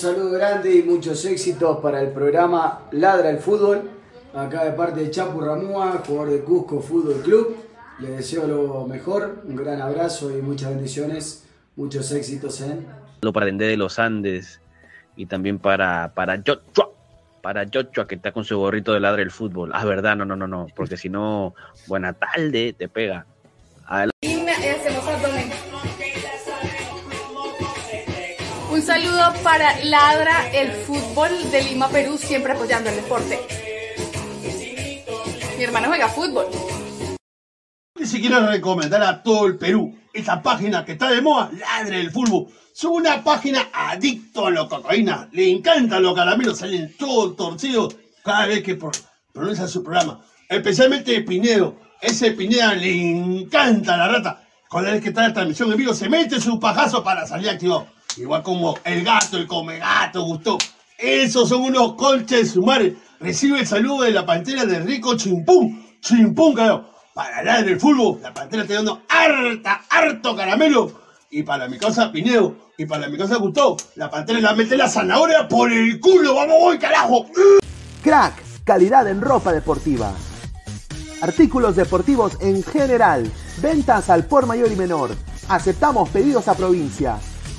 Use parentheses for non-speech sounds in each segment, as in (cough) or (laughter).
saludo grande y muchos éxitos para el programa Ladra el Fútbol. Acá de parte de Chapu Ramúa, jugador de Cusco Fútbol Club. Le deseo lo mejor, un gran abrazo y muchas bendiciones, muchos éxitos en... Lo para Dende de los Andes y también para, para Joshua, para Joshua que está con su gorrito de ladra el fútbol. Ah, verdad, no, no, no, no, porque si no, buena tarde, te pega. Un para Ladra el fútbol de Lima, Perú, siempre apoyando el deporte. Mi hermano juega fútbol. Y si recomendar a todo el Perú esta página que está de moda, Ladre el Fútbol. Son una página adicto a la cocaína. Le encantan los caramelos, salen todos torcidos cada vez que pronuncia su programa. Especialmente Pinedo. Ese Pineda le encanta la rata. Cada vez que está la transmisión en vivo, se mete su pajazo para salir activado. Igual como el gato, el come gato, gustó. Esos son unos colches sumares. Recibe el saludo de la pantera de Rico Chimpún. Chimpún, carajo para la del fútbol, la pantera está dando harta, harto caramelo. Y para mi casa Pinedo, y para mi casa Gustavo, la pantera la mete la zanahoria por el culo. ¡Vamos, voy, carajo! Crack, calidad en ropa deportiva. Artículos deportivos en general. Ventas al por mayor y menor. Aceptamos pedidos a provincia.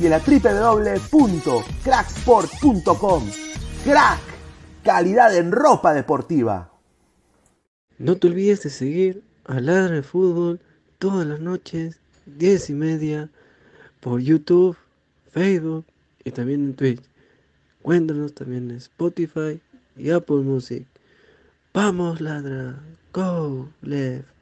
y en la www.cracksport.com. Crack, calidad en ropa deportiva. No te olvides de seguir a Ladra de Fútbol todas las noches, 10 y media, por YouTube, Facebook y también en Twitch. Cuéntanos también en Spotify y Apple Music. Vamos, ladra. Go, left.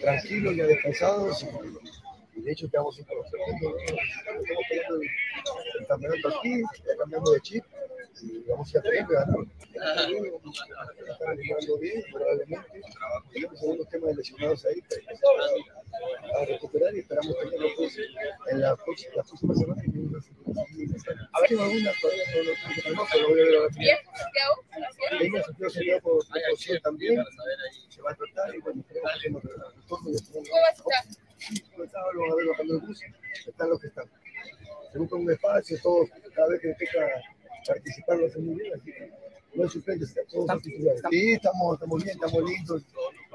Tranquilos, ya descansados. Y de hecho, quedamos sin conocer Estamos peleando el, campeonato aquí, cambiando de chip y vamos a que ganar. Están bien, probablemente. Tenemos algunos temas de lesionados ahí a recuperar y esperamos tenerlo pues, en la próxima, la próxima semana. A ver si alguna todavía no lo tenemos, pero voy a ver a la final. Venga, Santiago se por precaución también. Se va a tratar y bueno, esperemos que nos retorno. ¿Cómo vas a estar? Lo van a ver bajando el bus, están los que están. Se busca un espacio, todos, cada vez que toca participar lo hacen muy bien, así que no hay suplentes, todos titulares. Sí, estamos, estamos bien, estamos lindos.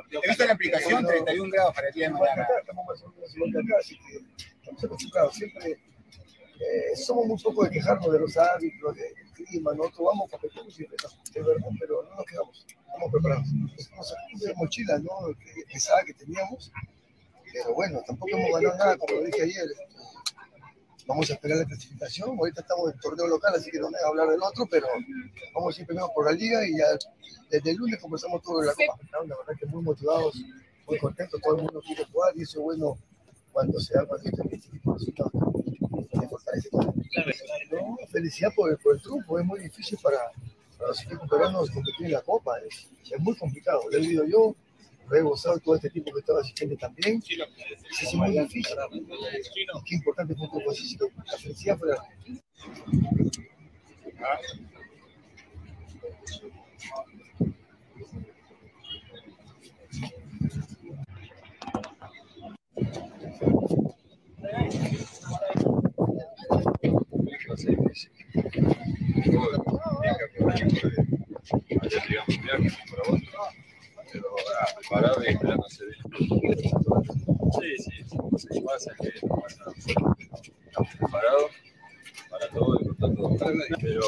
He visto la aplicación 31 grados para el día de mañana. Estamos acá, así que estamos acostumbrados. Siempre eh, somos muy poco de quejarnos de los árbitros, del clima, nosotros vamos, competemos y de verdad, pero no nos quedamos, estamos preparados. Nos sacamos de mochila, ¿no? Que pesada que teníamos, pero bueno, tampoco hemos ganado nada, como lo dije ayer. Vamos a esperar la clasificación. Ahorita estamos en torneo local, así que no me voy a hablar del otro, pero vamos a ir primero por la liga y ya desde el lunes comenzamos todo la Copa. La verdad que muy motivados, muy contentos, todo el mundo quiere jugar y eso es bueno cuando se arma este tipo de resultados. No, felicidad por por el triunfo, es muy difícil para, para los equipos peruanos competir en la Copa, es, es muy complicado, lo he vivido yo, gozado todo este tipo que estaba asistente también, muy difícil, qué importante fue un poco así, la felicidad pero ahora preparado y esperando a ser Sí, sí, sí, pasa que no pasa Estamos eh, preparados para todo y con tanto. Pero,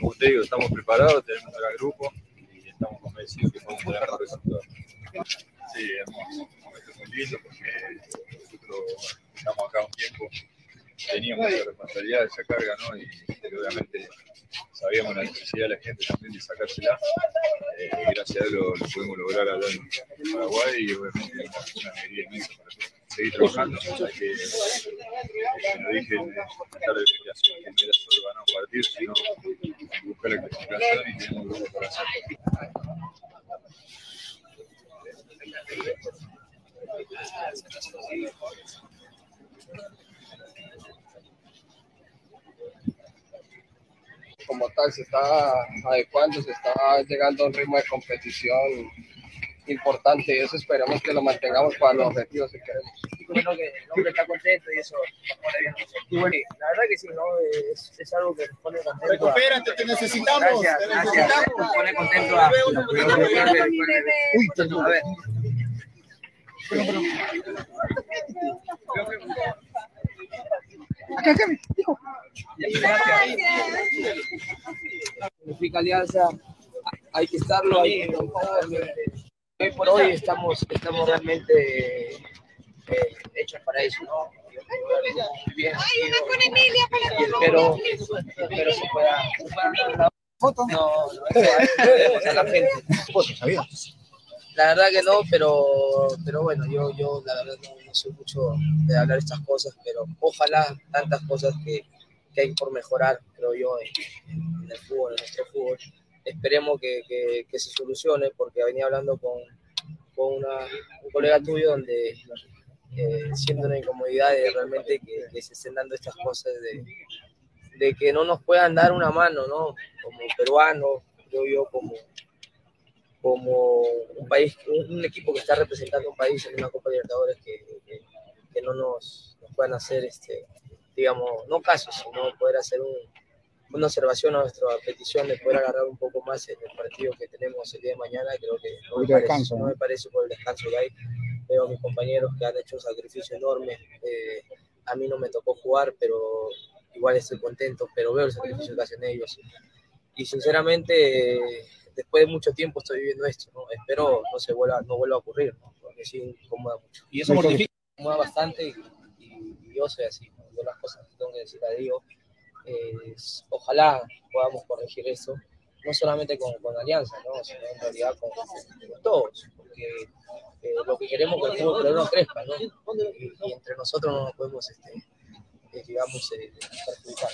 como te digo, estamos preparados, tenemos cada grupo y estamos convencidos que podemos tener un resultado. Sí, hermoso. Es muy lindo porque nosotros estamos acá un tiempo teníamos esa responsabilidad, esa carga, ¿no? Y, obviamente sabíamos la necesidad de la gente también de sacársela. Eh, gracias a Dios lo, pudimos lograr allá en Paraguay y obviamente una alegría inmensa para seguir trabajando. Hay que, eh, lo dije en tratar de explicación, que no era sino buscar la clasificación y tenemos grupo para hacerlo. Como tal se está adecuando, se está llegando a un ritmo de competición importante y eso esperamos que lo mantengamos para los objetivos que queremos. Bueno, que el hombre está contento y eso. Y bueno, la verdad que sí, ¿no? Es, es algo que nos pone contento. a- Recupérate, te necesitamos, Gracias, te gracias. necesitamos. Nos pone contento a, Uy, perdón. a ver. Significa alianza, hay que estarlo ahí. Hoy por hoy estamos, estamos realmente eh, hechos para eso, ¿no? Muy bien, y espero, espero se pueda. ¿Foto? No, no, a la gente. ¿Foto, sabía? La verdad que no, pero, pero bueno, yo, yo la verdad no, no soy mucho de hablar estas cosas, pero ojalá tantas cosas que, que hay por mejorar, creo yo, en, en el fútbol, en nuestro fútbol. Esperemos que, se solucione, porque venía hablando con, con una, un colega tuyo donde eh, siento una incomodidad de realmente que, se estén dando estas cosas de, de que no nos puedan dar una mano, ¿no? Como peruanos, creo yo, como, como un país, un, equipo que está representando un país en una Copa Libertadores que, que, no nos puedan hacer, este, digamos, no caso, sino poder hacer un, una observación a nuestra petición de poder agarrar un poco más en el partido que tenemos el día de mañana. Creo que no me, parece, descanso, no ¿no? me parece por el descanso que hay. Veo a mis compañeros que han hecho un sacrificio enorme. eh, a mí no me tocó jugar, pero igual estoy contento, pero veo el sacrificio que hacen ellos. Y sinceramente, eh, después de mucho tiempo estoy viviendo esto, ¿no? Espero no se vuelva, no vuelva a ocurrir, ¿no? Porque sí incomoda mucho. Y eso mortifica. Incomoda bastante y, y- y yo soy así, ¿no? Yo las cosas que tengo que decir a es- ojalá podamos corregir eso, no solamente con, con Alianza, ¿no? sino en realidad con, todos, porque eh, lo que queremos es que el fútbol crezca, ¿no? Y, y entre nosotros no nos podemos, este, eh, digamos, eh, perjudicar.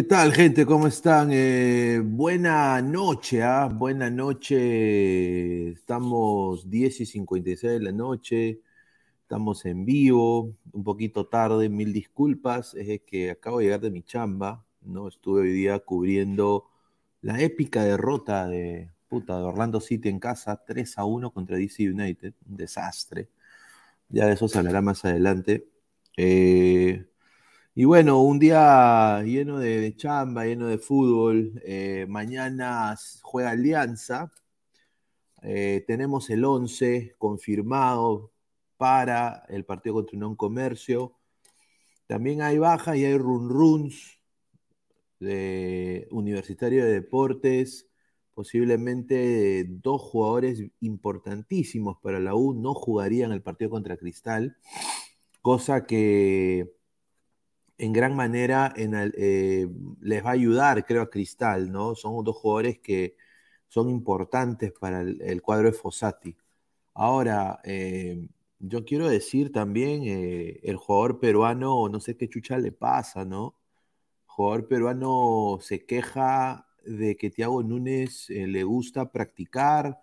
¿Qué tal, gente? ¿Cómo están? Eh, buena noche, ¿ah? Buena noche. Estamos 10 y 56 de la noche. Estamos en vivo, un poquito tarde, mil disculpas. Es que acabo de llegar de mi chamba, ¿no? Estuve hoy día cubriendo la épica derrota de, puta, de Orlando City en casa, 3 a 1 contra DC United. Un desastre. Ya de eso se hablará más adelante. Eh, y bueno, un día lleno de, chamba, lleno de fútbol. Eh, mañana juega Alianza. Eh, tenemos el 11 confirmado. para el partido contra Unión Comercio. También hay bajas y hay run runs de Universitario de Deportes. Posiblemente dos jugadores importantísimos para la U no jugarían el partido contra Cristal, cosa que en gran manera en el- eh, les va a ayudar, creo, a Cristal, ¿no? Son dos jugadores que son importantes para el, el cuadro de Fossati. Ahora, eh, yo quiero decir también, eh, el jugador peruano, no sé qué chucha le pasa, ¿no? jugador peruano se queja de que Thiago Núñez le gusta practicar,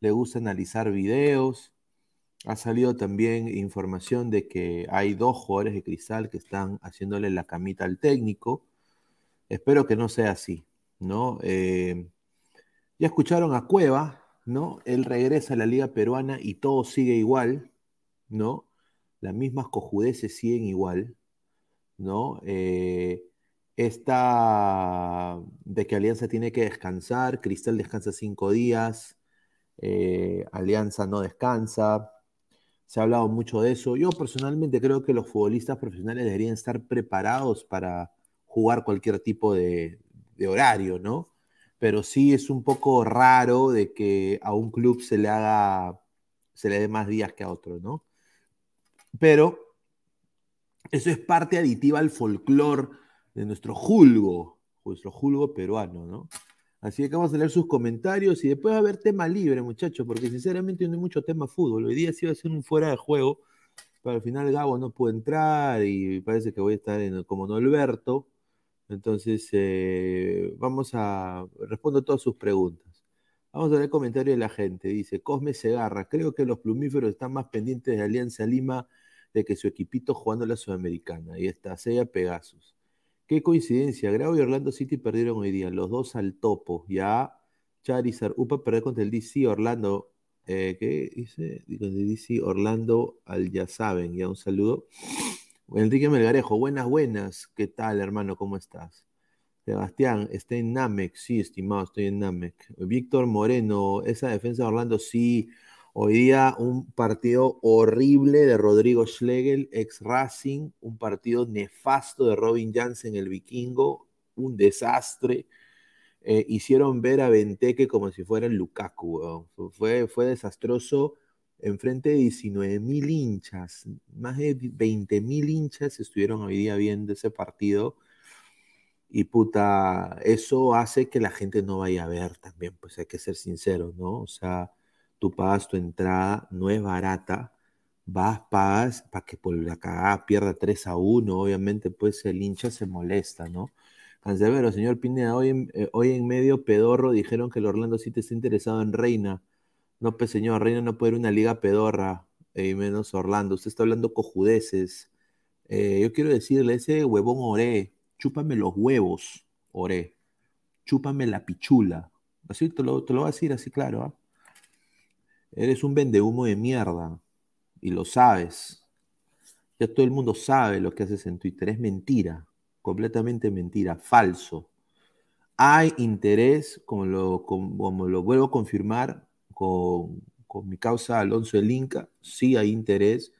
le gusta analizar videos. Ha salido también información de que hay dos jugadores de cristal que están haciéndole la camita al técnico. Espero que no sea así, ¿no? Eh, ya escucharon a Cueva, ¿no? Él regresa a la Liga Peruana y todo sigue igual, ¿no? Las mismas cojudeces siguen igual, ¿no? Eh, esta de que Alianza tiene que descansar, Cristal descansa cinco días, eh, Alianza no descansa, se ha hablado mucho de eso. Yo personalmente creo que los futbolistas profesionales deberían estar preparados para jugar cualquier tipo de, horario, ¿no? Pero sí es un poco raro de que a un club se le haga, se le dé más días que a otro, ¿no? Pero eso es parte aditiva al folclore de nuestro julgo, nuestro julgo peruano, ¿no? Así que vamos a leer sus comentarios y después va a haber tema libre, muchachos, porque sinceramente no hay mucho tema fútbol. Hoy día sí va a ser un fuera de juego, pero al final Gabo no pudo entrar y parece que voy a estar en, como Norberto. Entonces, eh, vamos a respondo todas sus preguntas. Vamos a ver el comentario de la gente. Dice Cosme Segarra, creo que los plumíferos están más pendientes de Alianza Lima de que su equipito jugando la Sudamericana. Ahí está, Sella Pegasus. Qué coincidencia, Grau y Orlando City perdieron hoy día, los dos al topo. Ya, Charizard, Upa perder contra el DC, Orlando, eh, ¿qué dice? Contra el DC, Orlando al ya saben, ya un saludo. Enrique Melgarejo, buenas, buenas, ¿qué tal hermano? ¿Cómo estás? Sebastián, está en Namek, sí, estimado, estoy en Namek. Víctor Moreno, esa defensa de Orlando, sí. Hoy día un partido horrible de Rodrigo Schlegel, ex Racing, un partido nefasto de Robin Jansen, el vikingo, un desastre. Eh, hicieron ver a Benteke como si fuera el Lukaku. Fue, fue desastroso enfrente de 19 mil hinchas, más de 20 mil hinchas estuvieron hoy día viendo ese partido. Y puta, eso hace que la gente no vaya a ver también, pues hay que ser sinceros, ¿no? O sea, tú pagas tu entrada, no es barata, vas, pagas para que por la cagada pierda 3 a 1, obviamente pues el hincha se molesta, ¿no? Cancelero, señor Pineda, hoy en, eh, hoy en medio pedorro dijeron que el Orlando City está interesado en Reina. No, pues señor, Reina no puede ir una liga pedorra, eh, y menos Orlando. Usted está hablando cojudeces. Eh, yo quiero decirle, ese huevón Oré, chúpame los huevos, Oré. Chúpame la pichula. Así te lo, te lo voy a decir así claro, ¿ah? Eres un vendehumo de mierda y lo sabes. Ya todo el mundo sabe lo que haces en Twitter. Es mentira, completamente mentira, falso. Hay interés, como lo, como, lo vuelvo a confirmar con, con mi causa Alonso el Inca, sí hay interés,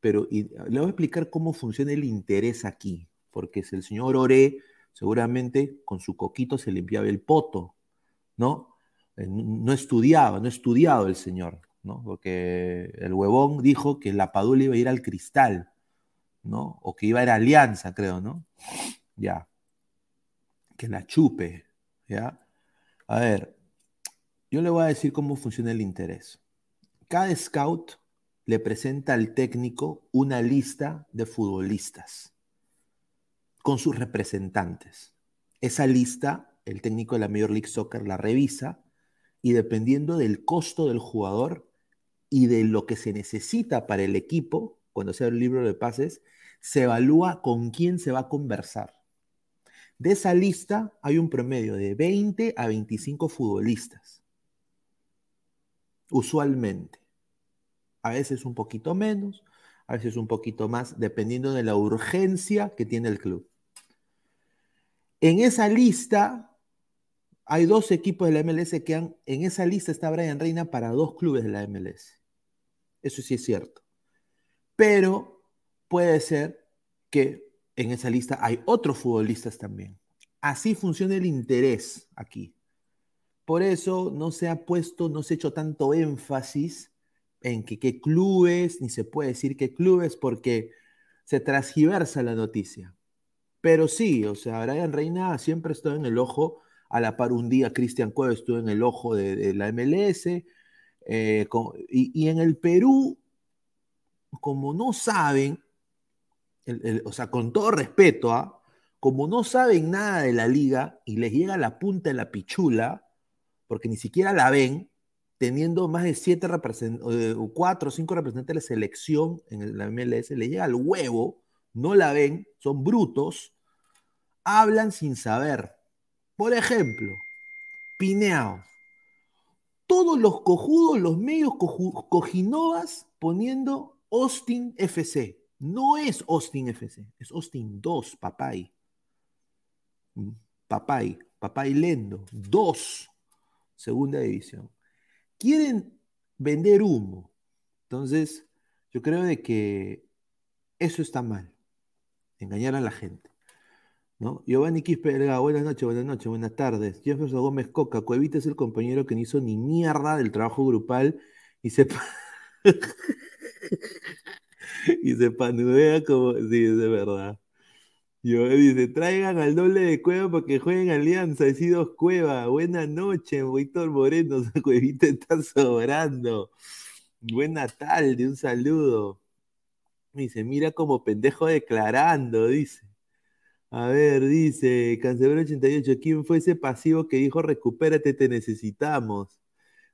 pero y, le voy a explicar cómo funciona el interés aquí, porque si el señor Oré seguramente con su coquito se limpiaba el poto, ¿no? Eh, no estudiaba, no estudiado el señor, ¿no? Porque el huevón dijo que la Padula iba a ir al cristal, ¿no? O que iba a ir a Alianza, creo, ¿no? Ya. Que la chupe, ¿ya? A ver, yo le voy a decir cómo funciona el interés. Cada scout le presenta al técnico una lista de futbolistas con sus representantes. Esa lista, el técnico de la Major League Soccer la revisa y dependiendo del costo del jugador y de lo que se necesita para el equipo, cuando sea el libro de pases, se evalúa con quién se va a conversar. De esa lista hay un promedio de 20 a 25 futbolistas, usualmente. A veces un poquito menos, a veces un poquito más, dependiendo de la urgencia que tiene el club. En esa lista hay dos equipos de la MLS que han, en esa lista está Brian Reina para dos clubes de la MLS. Eso sí es cierto. Pero puede ser que en esa lista hay otros futbolistas también. Así funciona el interés aquí. Por eso no se ha puesto, no se ha hecho tanto énfasis en que qué clubes, ni se puede decir qué clubes, porque se transgiversa la noticia. Pero sí, o sea, Brian Reina siempre estuvo en el ojo, a la par un día Cristian Cueva estuvo en el ojo de, la MLS, eh, y, en el Perú, como no saben, el- el- o sea, con todo respeto, ¿ah? como no saben nada de la liga y les llega la punta de la pichula, porque ni siquiera la ven, teniendo más de siete representantes, cuatro o cinco representantes de la selección en la MLS, les llega al huevo, no la ven, son brutos, hablan sin saber. Por ejemplo, Pineao. Todos los cojudos, los medios cojinovas poniendo Austin FC. No es Austin FC, es Austin 2, papay. Mm, Papay, papay Lendo, 2, segunda división. Quieren vender humo. Entonces, yo creo de que eso está mal. Engañar a la gente. ¿No? Giovanni Quispe Delgado, buenas noches, buenas noches, buenas tardes. Jefferson Gómez Coca, Cuevita es el compañero que no hizo ni mierda del trabajo grupal y se, (laughs) y se panudea como. Sí, es de verdad. Yo dice, traigan al doble de Cueva para que jueguen Alianza, decidos Cueva. Buenas noches, Víctor Moreno, (laughs) Cuevita está sobrando. Buena tarde, un saludo. Dice, mira como pendejo declarando, dice. A ver, dice Cancelero 88, ¿quién fue ese pasivo que dijo recupérate, te necesitamos?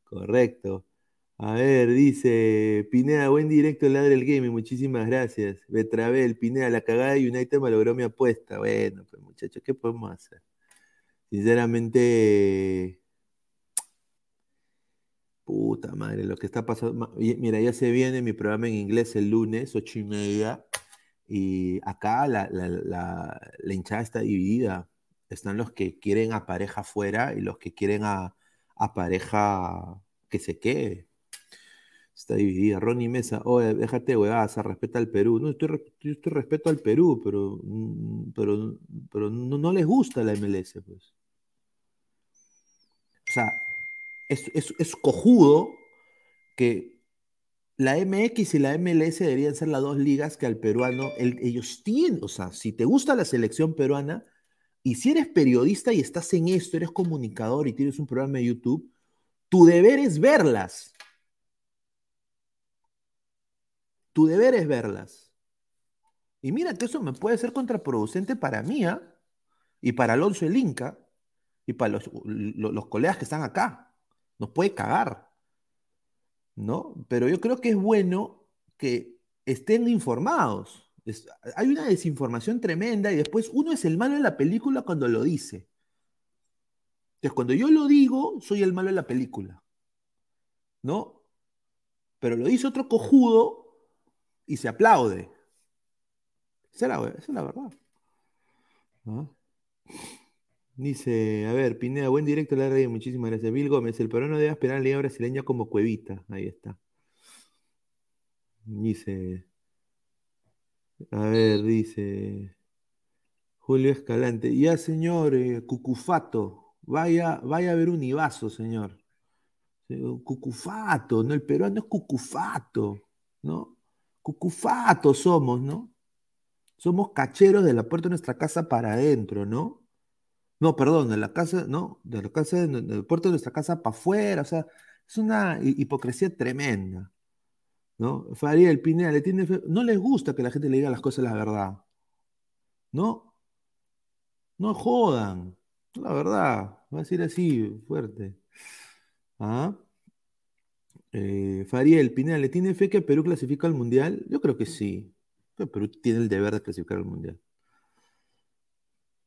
Correcto. A ver, dice Pineda, buen directo ladre el gaming, muchísimas gracias. Betravel, Pineda, la cagada de United malogró mi apuesta. Bueno, pues muchachos, ¿qué podemos hacer? Sinceramente, puta madre, lo que está pasando. Mira, ya se viene mi programa en inglés el lunes, ocho y media. Y acá la, la- la- hinchada está dividida. Están los que quieren a pareja afuera y los que quieren a, a pareja que se quede. Está dividida. Ronnie Mesa, oye, déjate huevadas, respeta al Perú. No, yo estoy respeto al Perú, pero, mm, pero, pero no, no les gusta la MLS, pues. O sea, es, es, es cojudo que la MX y la MLS deberían ser las dos ligas que al peruano, el- ellos tienen, o sea, si te gusta la selección peruana y si eres periodista y estás en esto, eres comunicador y tienes un programa de YouTube, tu deber es verlas. Tu deber es verlas. Y mira que eso me puede ser contraproducente para mí, ¿ah? Y para Alonso el Inca, y para los, lo- los colegas que están acá. Nos puede cagar. ¿No? Pero yo creo que es bueno que estén informados. Hay una desinformación tremenda y después uno es el malo en la película cuando lo dice. Entonces, cuando yo lo digo, soy el malo en la película, ¿no? Pero lo dice otro cojudo y se aplaude. Esa es la, esa es la verdad. ¿no? Dice, a ver, Pineda, buen directo a la radio, muchísimas gracias. Bill Gómez, el peruano debe esperar a la liga brasileña como cuevita. Ahí está. Dice, a ver, dice Julio Escalante, ya señor eh, Cucufato, vaya, vaya a ver un Ibazo, señor. Cucufato, ¿no? El peruano es Cucufato, ¿no? Cucufato somos, ¿no? Somos cacheros de la puerta de nuestra casa para adentro, ¿no? No, perdón, de la casa, no, de la casa, de- del puerto de nuestra casa para afuera, o sea, es una hi- hipocresía tremenda, ¿no? Fariel, Pineda, le tiene fe- no les gusta que la gente le diga las cosas la verdad, ¿no? No jodan, la verdad, va a decir así, fuerte. ¿Ah? Eh, Fariel, Pineda, ¿le tiene fe que Perú clasifica al Mundial? Yo creo que sí, que Perú tiene el deber de clasificar al Mundial.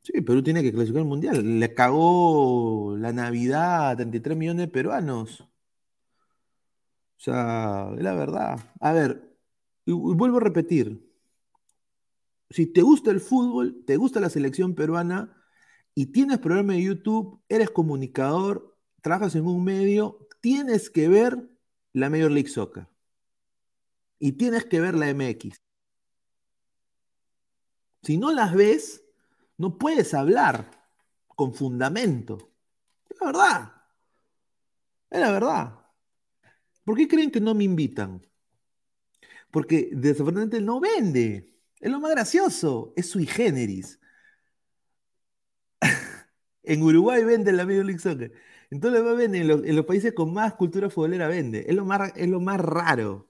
Sí, Perú tiene que clasificar al Mundial. Le cagó la Navidad a 33 millones de peruanos. O sea, es la verdad. A ver, y- vuelvo a repetir. Si te gusta el fútbol, te gusta la selección peruana y tienes programa de YouTube, eres comunicador, trabajas en un medio, tienes que ver la Major League Soccer. y tienes que ver la MX. Si no las ves, no puedes hablar con fundamento. Es la verdad. Es la verdad. ¿Por qué creen que no me invitan? Porque desafortunadamente no vende. Es lo más gracioso. Es sui generis. (laughs) en Uruguay vende la Major League Soccer. Entonces vende en, los, en los países con más cultura futbolera vende. Es lo más, es lo más raro.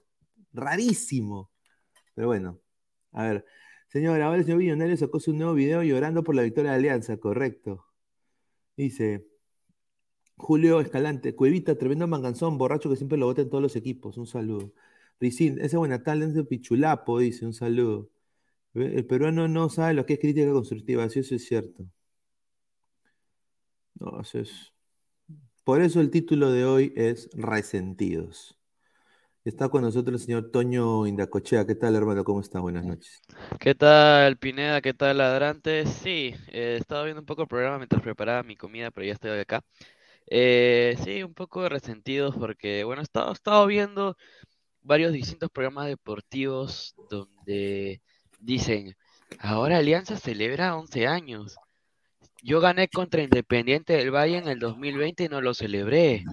Rarísimo. Pero bueno. A ver. Señor, el señor Millonario sacó su nuevo video llorando por la victoria de Alianza, correcto. Dice Julio Escalante, Cuevita, tremendo manganzón, borracho que siempre lo vota en todos los equipos. Un saludo. Ricín, ese buena tal es de Pichulapo, dice, un saludo. El peruano no sabe lo que es crítica constructiva, sí, eso es cierto. No, eso es. Por eso el título de hoy es Resentidos. Está con nosotros el señor Toño Indacochea. ¿Qué tal, hermano? ¿Cómo está? Buenas noches. ¿Qué tal, Pineda? ¿Qué tal, Ladrante? Sí, eh, estaba viendo un poco el programa mientras preparaba mi comida, pero ya estoy acá. Eh, sí, un poco resentidos porque, bueno, he estado, he estado viendo varios distintos programas deportivos donde dicen, ahora Alianza celebra 11 años. Yo gané contra Independiente del Valle en el 2020 y no lo celebré.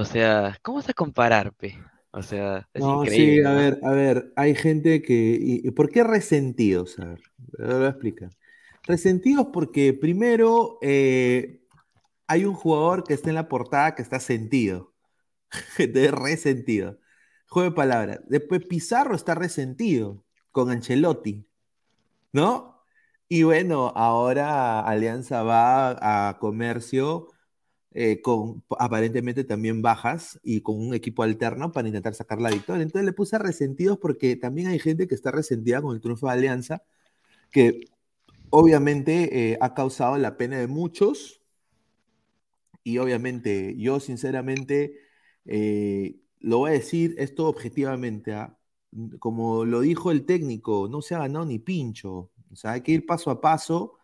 O sea, ¿cómo se comparar, pe? O sea, es No, sí, a ver, a ver, hay gente que... y- ¿Por qué resentidos? A ver, lo voy a explicar. Resentidos porque primero eh, hay un jugador que está en la portada que está sentido. (laughs) Entonces, resentido. Juego de palabras. Después Pizarro está resentido con Ancelotti, ¿no? Y bueno, ahora Alianza va a Comercio eh, con aparentemente también bajas y con un equipo alterno para intentar sacar la victoria. Entonces le puse resentidos porque también hay gente que está resentida con el triunfo de Alianza, que obviamente eh, ha causado la pena de muchos. Y obviamente yo sinceramente eh, lo voy a decir esto objetivamente. ¿ah? Como lo dijo el técnico, no se ha ganado ni pincho. O sea, hay que ir paso a paso.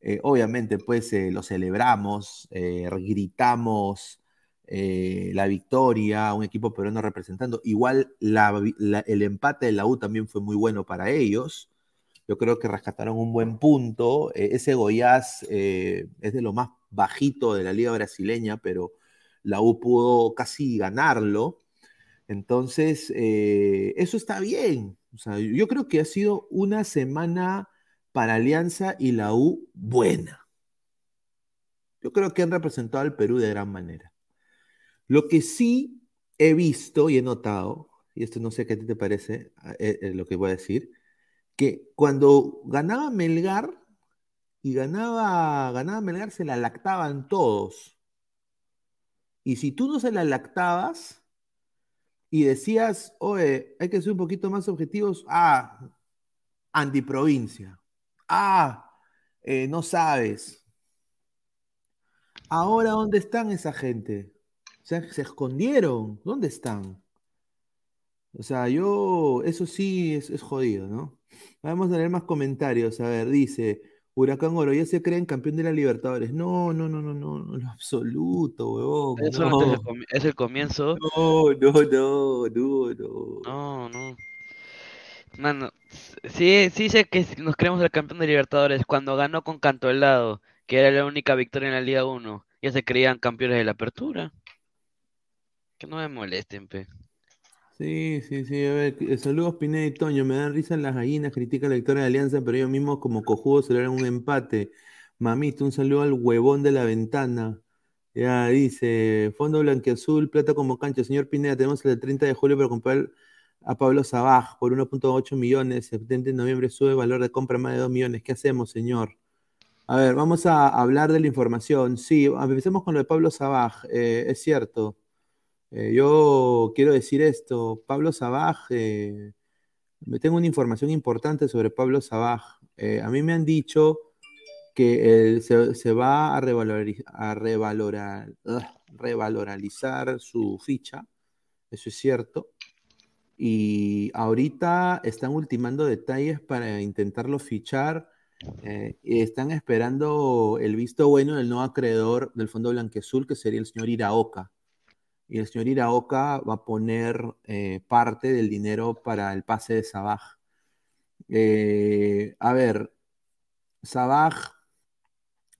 Eh, obviamente, pues eh, lo celebramos, eh, gritamos la victoria, un equipo peruano representando. Igual el empate de la U también fue muy bueno para ellos. Yo creo que rescataron un buen punto. Eh, ese Goiás es de lo más bajito de la liga brasileña, pero la U pudo casi ganarlo. Entonces, eso está bien. O sea, yo creo que ha sido una semana para Alianza y la U buena. Yo creo que han representado al Perú de gran manera. Lo que sí he visto y he notado, y esto no sé qué a ti te parece, eh, eh, lo que voy a decir, que cuando ganaba Melgar y ganaba, ganaba Melgar se la lactaban todos. Y si tú no se la lactabas y decías, oye, hay que ser un poquito más objetivos, ah, antiprovincia, ah, eh, no sabes. Ahora, ¿dónde están esa gente? Se, se escondieron, ¿dónde están? O sea, yo, eso sí es, es jodido, ¿no? Vamos a leer más comentarios. A ver, dice, Huracán Oro, ya se creen campeón de la Libertadores. No, no, no, no, no, no, en lo absoluto, huevón. Es solamente No, el comi- es el comienzo. no, no, no, no, no. No, no. Mano, sí, sí sé que nos creemos el campeón de Libertadores cuando ganó con Cantolao, que era la única victoria en la Liga 1. Ya se creían campeones de la apertura. Que no me molesten, pe. Sí, sí, sí, a ver, eh, saludos Pineda y Toño, me dan risa las gallinas, critica la victoria de Alianza, pero ellos mismos como cojudos celebran un empate. Mamito, un saludo al huevón de la ventana. Ya dice, Fondo Blanquiazul, plata como cancha. Señor Pineda, tenemos el 30 de julio para comprar a Pablo Sabaj por 1.8 millones. Septiembre de noviembre sube valor de compra más de 2 millones. ¿Qué hacemos, señor? A ver, vamos a hablar de la información. Sí, empecemos con lo de Pablo Sabaj. Eh, es cierto. Eh, yo quiero decir esto, Pablo Sabaj, eh, me tengo una información importante sobre Pablo Sabaj. Eh, a mí me han dicho que se, va a, revalorizar su ficha, eso es cierto. Y ahorita están ultimando detalles para intentarlo fichar eh, están esperando el visto bueno del nuevo acreedor del Fondo Blanquiazul, que sería el señor Iraoka. y el señor Iraoka va a poner eh, parte del dinero para el pase de Sabaj. Eh, a ver, Sabaj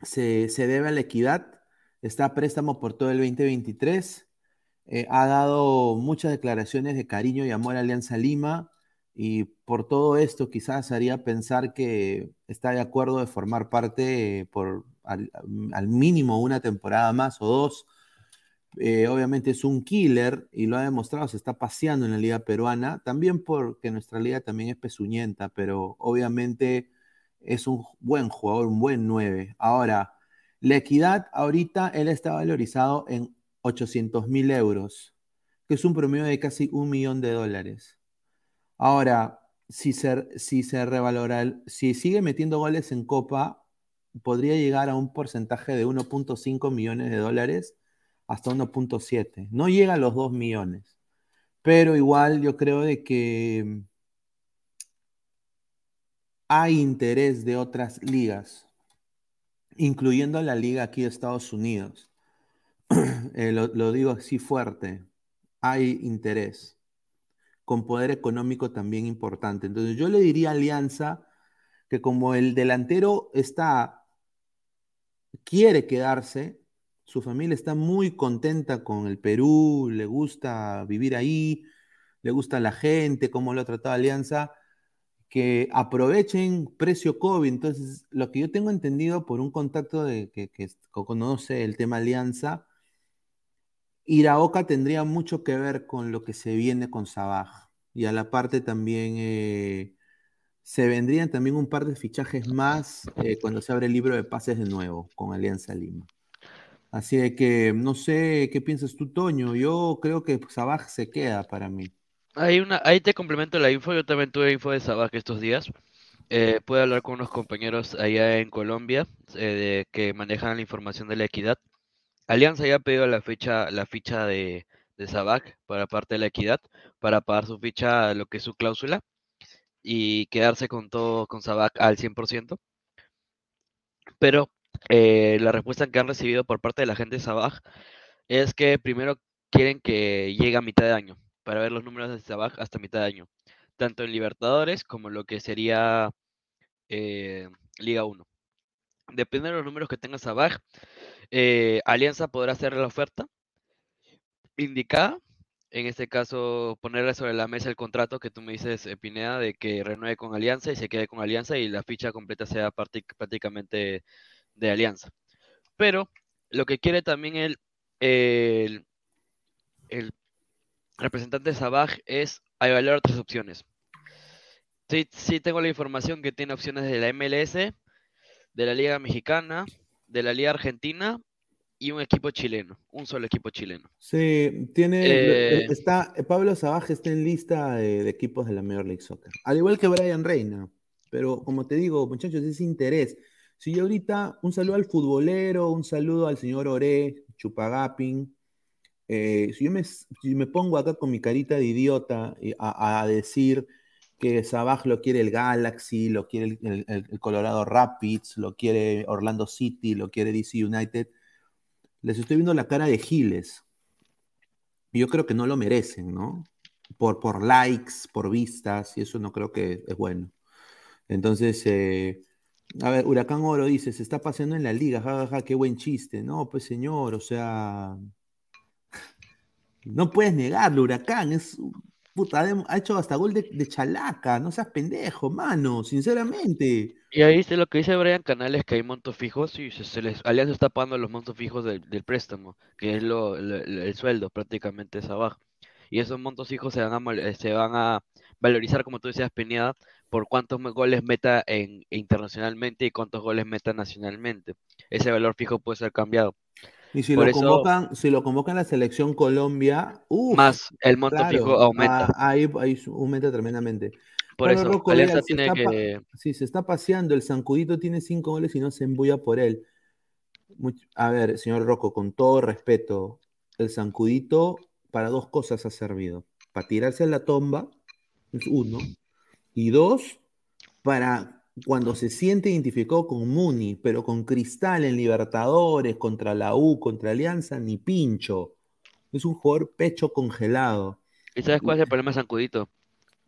se, se debe a la equidad, está a préstamo por todo el 2023, eh, ha dado muchas declaraciones de cariño y amor a Alianza Lima y por todo esto quizás haría pensar que está de acuerdo de formar parte por al, al mínimo una temporada más o dos. Eh, obviamente es un killer y lo ha demostrado, se está paseando en la liga peruana, también porque nuestra liga también es pezuñenta, pero obviamente es un buen jugador, un buen 9. Ahora, la equidad, ahorita él está valorizado en 800 mil euros, que es un promedio de casi un millón de dólares. Ahora, si se, revalora, si sigue metiendo goles en Copa, podría llegar a un porcentaje de 1.5 millones de dólares hasta 1.7. No llega a los 2 millones, pero igual yo creo de que hay interés de otras ligas, incluyendo la liga aquí de Estados Unidos. (clears throat) Eh, lo, digo así fuerte, hay interés, con poder económico también importante. Entonces yo le diría a Alianza que como el delantero está, quiere quedarse, su familia está muy contenta con el Perú, le gusta vivir ahí, le gusta la gente, cómo lo ha tratado Alianza, que aprovechen precio COVID. Entonces, lo que yo tengo entendido por un contacto de que conoce el tema Alianza, Iraoka tendría mucho que ver con lo que se viene con Sabaj. Y a la parte también eh, se vendrían también un par de fichajes más eh, cuando se abre el libro de pases de nuevo con Alianza Lima. Así que no sé qué piensas tú, Toño. Yo creo que Sabaj se queda para mí. Hay una, ahí te complemento la info, yo también tuve info de Sabaj estos días. Eh, pude hablar con unos compañeros allá en Colombia eh, de- que manejan la información de la equidad. Alianza ya ha pedido la ficha, de, de para parte de la equidad, para pagar su ficha, lo que es su cláusula, y quedarse con todo, con Sabaj al 100%. Pero eh, la respuesta que han recibido por parte de la gente de Sabaj es que primero quieren que llegue a mitad de año, para ver los números de Sabaj hasta mitad de año, tanto en Libertadores como lo que sería eh, Liga 1. Depende de los números que tenga Sabaj, eh, Alianza podrá hacer la oferta indicada, en este caso ponerle sobre la mesa el contrato que tú me dices, eh, Pineda, de que renueve con Alianza y se quede con Alianza y la ficha completa sea prácticamente de Alianza. Pero lo que quiere también el, el, representante Sabaj es evaluar otras opciones. Sí, sí tengo la información que tiene opciones de la MLS, de la Liga Mexicana, de la Liga Argentina y un equipo chileno, un solo equipo chileno. Sí, tiene, Eh, está, Pablo Sabaj está en lista de, de equipos de la Major League Soccer, al igual que Brian Reina, pero como te digo, muchachos, es interés. Si yo ahorita, un saludo al futbolero, un saludo al señor Oré, Chupagapin, eh, si yo me, si me pongo acá con mi carita de idiota a decir que Sabaj lo quiere el Galaxy, lo quiere el, el- Colorado Rapids, lo quiere Orlando City, lo quiere DC United, les estoy viendo la cara de giles. Yo creo que no lo merecen, ¿no? Por, por likes, por vistas, y eso no creo que es bueno. Entonces, eh, a ver, Huracán Oro dice, se está paseando en la liga, jajaja, qué buen chiste. No, pues señor, o sea, (laughs) no puedes negarlo, Huracán, es, puta, ha hecho hasta gol de, chalaca, no seas pendejo, mano, sinceramente. Y ahí lo que dice Brian Canales, que hay montos fijos y se, les, Alianza está pagando los montos fijos del, préstamo, que es lo, el sueldo prácticamente es abajo. Y esos montos fijos se van a, eh, valorizar, como tú decías, Peñada, por cuántos goles meta en, internacionalmente y cuántos goles meta nacionalmente. Ese valor fijo puede ser cambiado. Y si Por lo eso- convocan, si lo convocan la selección Colombia, ¡uf! Más el monto claro, fijo aumenta. ah, ahí, ahí aumenta tremendamente. Por Pablo eso, Rocco, Alianza tiene está que- sí, se está paseando, el Zancudito tiene cinco goles y no se embulla por él. A ver, señor Rocco, con todo respeto, el Zancudito para dos cosas ha servido. Para tirarse a la tomba, es uno. Y dos, para cuando se siente identificado con Muni, pero con Cristal en Libertadores, contra la U, contra Alianza, ni pincho. Es un jugador pecho congelado. ¿Y sabes cuál es el problema de Sancudito?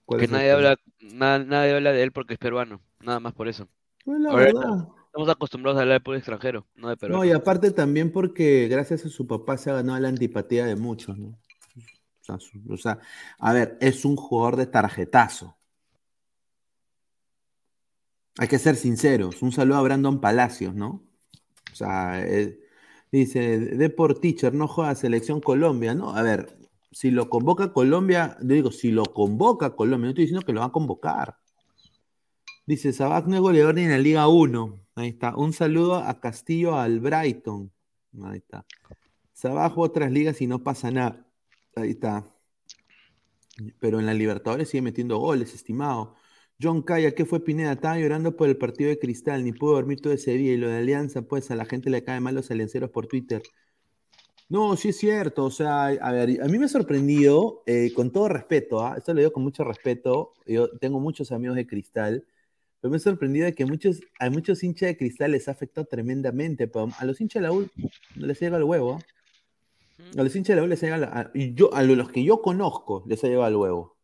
¿Cuál Que nadie problema? habla, na- nadie habla de él porque es peruano. Nada más por eso. Pues la Ahora, verdad. Estamos acostumbrados a hablar de puro extranjero, no de No, peruano. y aparte también porque gracias a su papá se ha ganado la antipatía de muchos, ¿no? O sea, su- o sea, a ver, es un jugador de tarjetazo. Hay que ser sinceros. Un saludo a Brandon Palacios, ¿no? O sea, eh, dice, Deport Teacher, no juega Selección Colombia, ¿no? A ver, si lo convoca Colombia, yo digo, si lo convoca Colombia, no estoy diciendo que lo va a convocar. Dice, Sabac no es goleador ni en la Liga 1. Ahí está. Un saludo a Castillo al Brighton. Ahí está. Sabac otras ligas y no pasa nada. Ahí está. Pero en la Libertadores sigue metiendo goles, estimado. John Calla, ¿qué fue Pineda? Estaba llorando por el partido de Cristal, ni pudo dormir todo ese día. Y lo de Alianza, pues a la gente le cae mal los alianceros por Twitter. No, sí es cierto. O sea, a ver, a mí me ha sorprendido, eh, con todo respeto, ¿ah? esto lo digo con mucho respeto. Yo tengo muchos amigos de Cristal, pero me ha sorprendido de que muchos, a muchos hinchas de Cristal les ha afectado tremendamente. Pero a los hinchas de la U no les llega el huevo. ¿ah? A los hinchas de la U les llega la- a- y yo, a los que yo conozco les ha llegado el huevo.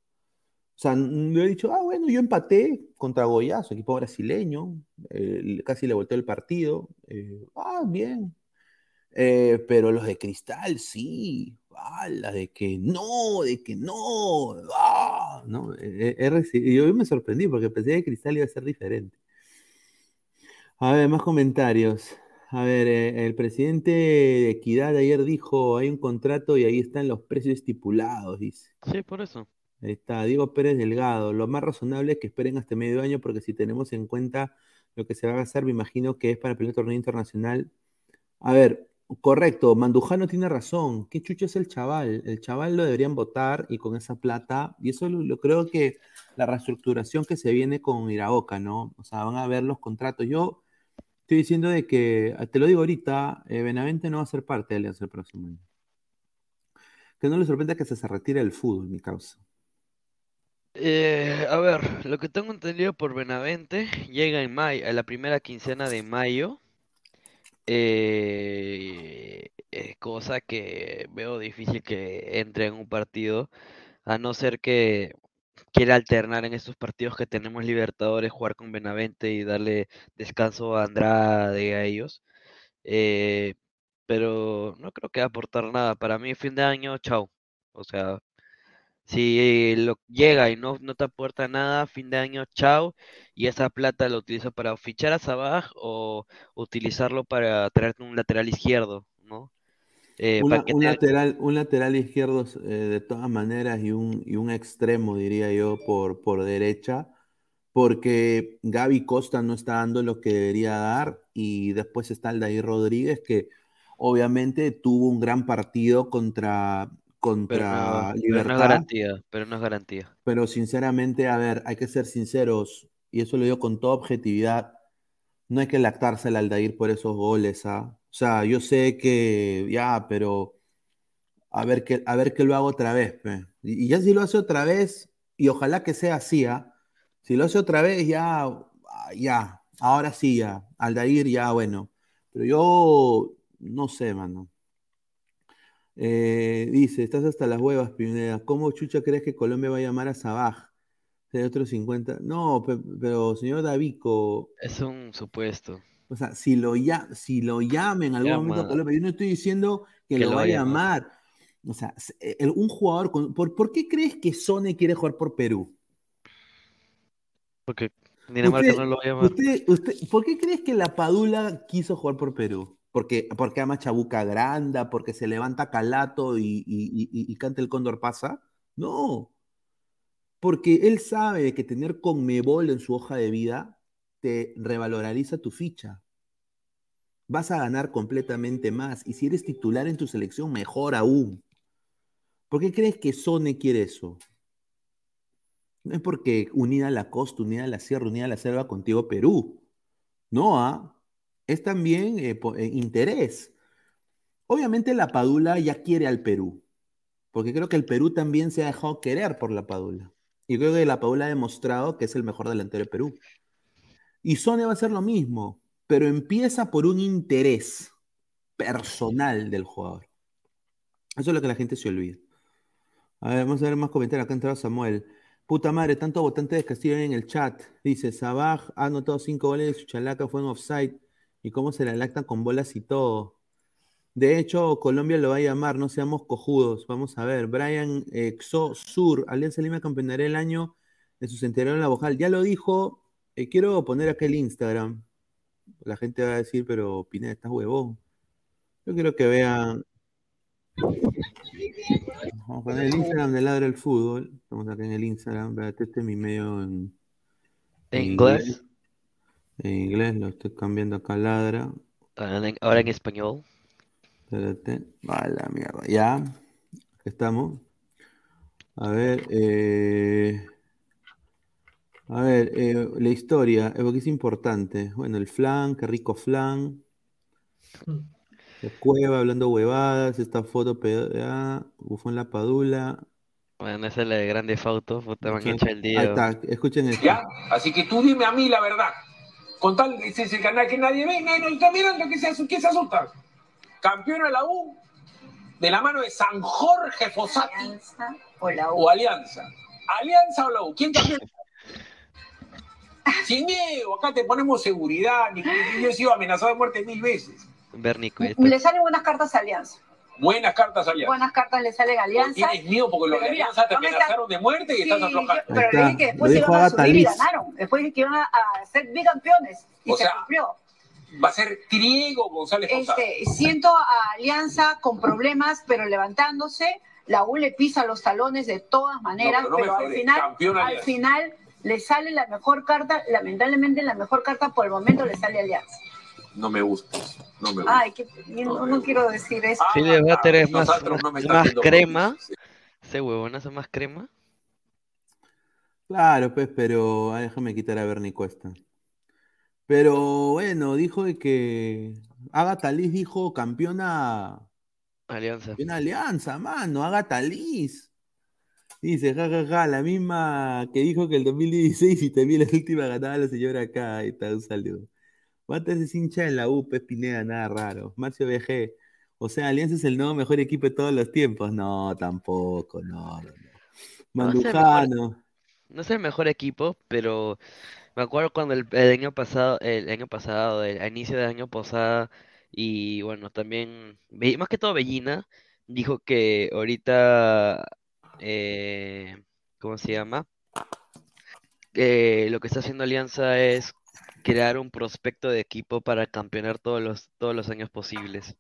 O sea, le he dicho, ah, bueno, yo empaté contra Goyazo, equipo brasileño, eh, casi le volteó el partido. eh, ah, bien. Eh, pero los de Cristal, sí. Ah, la de que no, de que no. ah, no yo me sorprendí porque pensé que Cristal iba a ser diferente. A ver, más comentarios. A ver, el presidente de Equidad ayer dijo, hay un contrato y ahí están los precios estipulados, dice. Sí, por eso. Ahí está, Diego Pérez Delgado. Lo más razonable es que esperen hasta medio año porque si tenemos en cuenta lo que se va a gastar, me imagino que es para el primer torneo internacional. A ver, correcto, Mandujano tiene razón. ¿Qué chucho es el chaval? El chaval lo deberían votar y con esa plata, y eso lo, creo que la reestructuración que se viene con Iraoka, ¿no? O sea, van a ver los contratos. Yo estoy diciendo de que, te lo digo ahorita, eh, Benavente no va a ser parte de Alianza el próximo año. Que no le sorprenda que se, se retire del fútbol, mi causa. Eh, a ver, lo que tengo entendido por Benavente llega en mayo, a la primera quincena de mayo, eh, cosa que veo difícil que entre en un partido, a no ser que quiera alternar en estos partidos que tenemos Libertadores, jugar con Benavente y darle descanso a Andrade y a ellos. Eh, pero no creo que va a aportar nada. Para mí, fin de año, chao. O sea, si lo llega y no, no te aporta nada, fin de año, chao, y esa plata lo utilizo para fichar a Sabaj o utilizarlo para traerte un lateral izquierdo, ¿no? Eh, Una- un, te- lateral, un lateral izquierdo eh, de todas maneras y un, y un extremo, diría yo, por, por derecha, porque Gaby Costa no está dando lo que debería dar y después está Aldair Rodríguez que obviamente tuvo un gran partido contra, pero contra no, pero no es Libertad, garantía, pero no es garantía. pero sinceramente, a ver, hay que ser sinceros y eso lo digo con toda objetividad, no hay que lactarse al Aldair por esos goles, ¿ah? O sea, yo sé que ya, pero a ver que, a ver que lo hago otra vez, pe. Y, y ya si lo hace otra vez, y ojalá que sea así, ¿ah? Si lo hace otra vez, ya, ah, ya, ahora sí, ya, Aldair, ya, bueno. Pero yo, no sé, mano. Eh, dice, estás hasta las huevas, Pineda. ¿Cómo chucha crees que Colombia va a llamar a Sabaj? De otros 50. No, pe- pero señor Davico, Es un supuesto. o sea, si lo, ya, si lo llama en algún Llama. momento a Colombia, yo no estoy diciendo que, Que lo lo va a llamar. llamar. O sea, el- un jugador con. ¿por, por qué crees que Sone quiere jugar por Perú? Porque Dinamarca Usted- no lo va a llamar. usted- usted- ¿por qué crees que la Padula quiso jugar por Perú? Porque, porque ama Chabuca Granda, porque se levanta Calato y, canta el Cóndor pasa. No. Porque él sabe que tener Conmebol en su hoja de vida te revaloriza tu ficha. Vas a ganar completamente más. Y si eres titular en tu selección, mejor aún. ¿Por qué crees que Sone quiere eso? No es porque unida a la costa, unida a la sierra, unida a la selva contigo Perú. No, ¿ah? Es también eh, eh, interés. Obviamente la Padula ya quiere al Perú, porque creo que el Perú también se ha dejado querer por la Padula. Y creo que la Padula ha demostrado que es el mejor delantero de Perú. Y Sone va a hacer lo mismo, pero empieza por un interés personal del jugador. Eso es lo que la gente se olvida. A ver, vamos a ver más comentarios. Acá entrado Samuel. Puta madre, tanto votante de Castillo en el chat. Dice, Sabaj ha anotado cinco goles, chalaca fue en offside. ¿Y cómo se la lactan con bolas y todo? De hecho, Colombia lo va a llamar, no seamos cojudos. Vamos a ver. Brian Exo Sur, Alianza Lima campeonará el año de su centenario en la Bojal. Ya lo dijo. eh, quiero poner acá el Instagram. La gente va a decir, pero Pineda, estás huevón. Yo quiero que vean. Vamos a poner el Instagram de Ladra el Fútbol. Estamos acá en el Instagram. Este es mi medio en, ¿En inglés? En inglés, lo estoy cambiando acá a Ladra. Ahora en- Ahora en español. Espérate. A la mierda. Ya. Aquí estamos. A ver. eh, A ver, eh, la historia, eh, porque es importante. Bueno, el flan, qué rico flan. La cueva hablando huevadas, esta foto pegada, bufón la padula. Bueno, esa es la de Grande Fauto, puta, me han hecho el Ahí día. está, escuchen esto. ¿Ya? Así que tú dime a mí la verdad. Con tal, ese es el canal que nadie ve, nadie nos está mirando, ¿qué se, qué se asusta? Campeón a la U, de la mano de San Jorge Fossati. O la U. O Alianza. Alianza o la U, ¿quién campeón? Sin miedo, acá te ponemos seguridad. ni- Yo he sido amenazado de muerte mil veces. Le salen buenas cartas a Alianza. Buenas cartas, Alianza. Buenas cartas le salen a Alianza. Tienes miedo porque los de Alianza te amenazaron de muerte y Sí, estás aflojando. yo- pero le dije que después iban a subir y ganaron. Después dije que iban a, a ser bicampeones. Y O se sea, cumplió. Va a ser Triego González. Este, siento a Alianza con problemas, pero levantándose. La U le pisa los talones de todas maneras, No, pero no pero, al final, al final le sale la mejor carta. Lamentablemente, la mejor carta por el momento le sale a Alianza. No me gusta. No me gusta. Ay, que, no, no quiero decir eso. Sí, le va a tener más, crema. Ese huevonazo más crema. Claro, pues, pero ah, déjame quitar a Bernie Cuesta. Pero bueno, dijo de que Agatha Liz dijo campeona, Alianza. campeona Alianza, mano, Agatha Liz. Dice, ja, ja, ja, la misma que dijo que el 2016 y también la última ganaba la señora acá. Ahí está, un saludo. Mata ese hincha de la U, Pez Pineda, nada raro. Marcio BG. O sea, Alianza es el nuevo mejor equipo de todos los tiempos. No, tampoco, no, no, es Mandujano. No es el mejor equipo, pero me acuerdo cuando el, el año pasado, el año pasado, el, a inicio del año pasado, y bueno, también, más que todo Bellina, dijo que ahorita, eh, ¿cómo se llama? Eh, lo que está haciendo Alianza es crear un prospecto de equipo para campeonar todos los, todos los años posibles.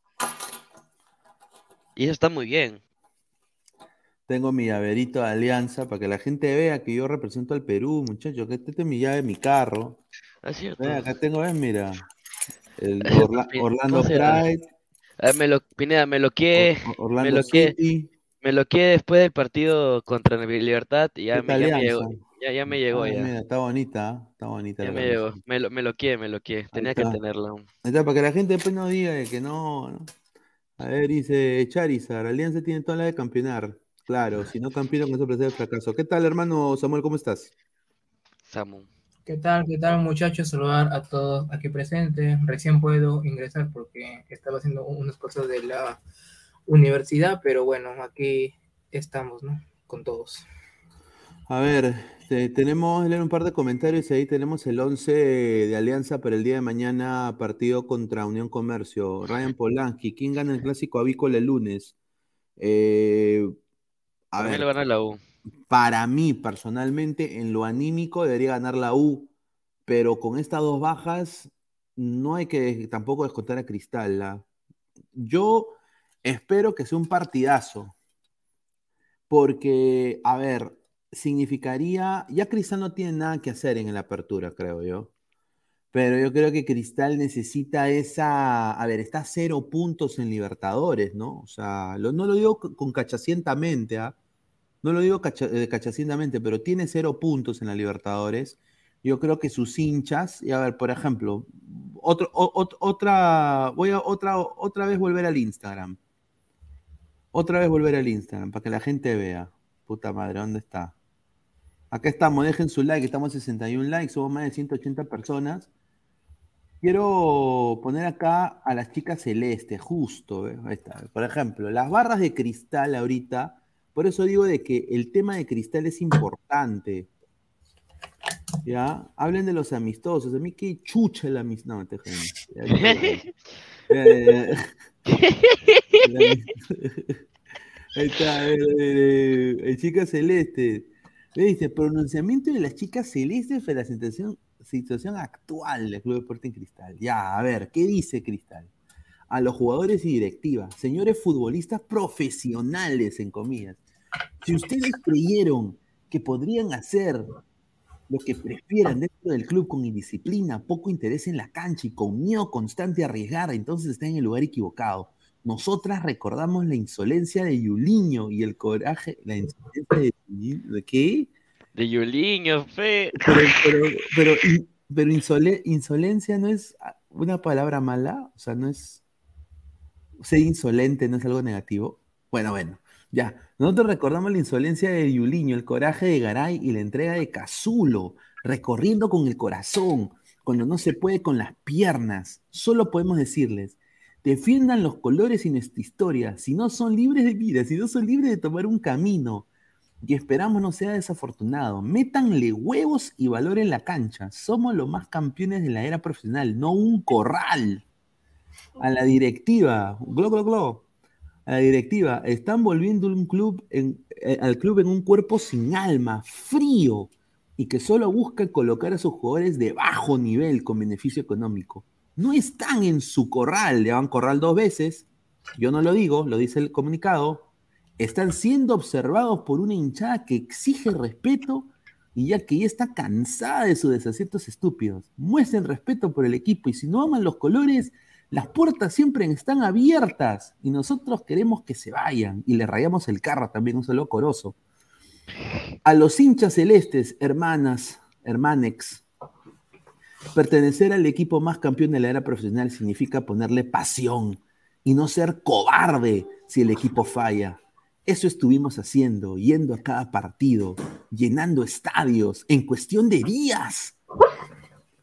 Y eso está muy bien. Tengo mi llaverito de alianza para que la gente vea que yo represento al Perú, muchachos. Que este es mi llave, mi carro. Ah, es cierto. Acá tengo, ves, mira. El (laughs) Orla- Orlando. Pride. Ah, me lo, Pineda, me lo Orlando me lo me lo después del partido contra Libertad y ya me, ya me llegó, ya, ya me llegó Ah, ya, mira, está bonita, ¿ah? está bonita ya la me camisa. llegó, me lo, me lo quiere, me lo quiere, tenía que. Ahí está, para que la gente después no diga de que no, no. A ver, dice Charizard, Alianza tiene toda la de campeonar. Claro, si no campeona con eso presenta el fracaso. ¿Qué tal, hermano Samuel? ¿Cómo estás? Samu. ¿Qué tal? ¿Qué tal, muchachos? Saludar a todos aquí presentes. Recién puedo ingresar porque estaba haciendo unas cosas de la universidad, pero bueno, aquí estamos, ¿no? Con todos. A ver, te- tenemos, leer un par de comentarios. Ahí tenemos el 11 de Alianza para el día de mañana, partido contra Unión Comercio. Ryan Polanski, ¿quién gana el clásico avícola el lunes? Eh, a ver, lo gana la U. para mí, personalmente, en lo anímico debería ganar la U, pero con estas dos bajas no hay que tampoco descontar a Cristal. ¿ah? Yo espero que sea un partidazo, porque, a ver, significaría, ya Cristal no tiene nada que hacer en la apertura, creo yo. Pero yo creo que Cristal necesita esa, a ver, está a cero puntos en Libertadores, ¿no? O sea, no lo digo con cachacientamente, ¿ah? No lo digo eh, cachacientamente, pero tiene cero puntos en la Libertadores. Yo creo que sus hinchas, y a ver, por ejemplo, otro, otra, voy a otra, otra vez volver al Instagram. Otra vez volver al Instagram para que la gente vea. Puta madre, ¿dónde está? Acá estamos, dejen su like, estamos a 61 likes, somos más de 180 personas. Quiero poner acá a las chicas celestes, justo. ¿eh? Ahí está. Por ejemplo, las barras de cristal ahorita. Por eso digo de que el tema de cristal es importante. ¿Ya? Hablen de los amistosos. A mí qué chucha el amistoso. No, te. (laughs) Eh, (laughs) (laughs) Ahí está, eh, eh, eh, chicas celestes. Me dice, pronunciamiento de las chicas celestes para la situación, actual del Club Deporte en Cristal. Ya, a ver, ¿qué dice Cristal? A los jugadores y directiva, señores futbolistas profesionales, en comillas. Si ustedes creyeron que podrían hacer lo que prefieran dentro del club con indisciplina, poco interés en la cancha y con miedo constante a arriesgar, entonces están en el lugar equivocado. Nosotras recordamos la insolencia de Yuliño y el coraje, la insolencia de, ¿de qué? De Yuliño, fe. Pero, pero, pero, in- pero insole- insolencia no es una palabra mala, o sea, no es ser insolente, no es algo negativo. Bueno, bueno, ya. Nosotros recordamos la insolencia de Yuliño, el coraje de Garay y la entrega de Cazulo, recorriendo con el corazón, cuando no se puede con las piernas. Solo podemos decirles, defiendan los colores y nuestra historia, si no son libres de vida, si no son libres de tomar un camino. Y esperamos no sea desafortunado. Métanle huevos y valor en la cancha. Somos los más campeones de la era profesional, no un corral. A la directiva, glo, glo, glo. A la directiva, están volviendo un club eh, al club en un cuerpo sin alma, frío, y que solo busca colocar a sus jugadores de bajo nivel con beneficio económico. No están en su corral, le van corral dos veces. Yo no lo digo, lo dice el comunicado. Están siendo observados por una hinchada que exige respeto y ya que ya está cansada de sus desaciertos estúpidos. Muestren respeto por el equipo y si no aman los colores, las puertas siempre están abiertas y nosotros queremos que se vayan y le rayamos el carro también, un saludo coroso. A los hinchas celestes, hermanas, hermanex, pertenecer al equipo más campeón de la era profesional significa ponerle pasión y no ser cobarde si el equipo falla. Eso estuvimos haciendo, yendo a cada partido, llenando estadios en cuestión de días,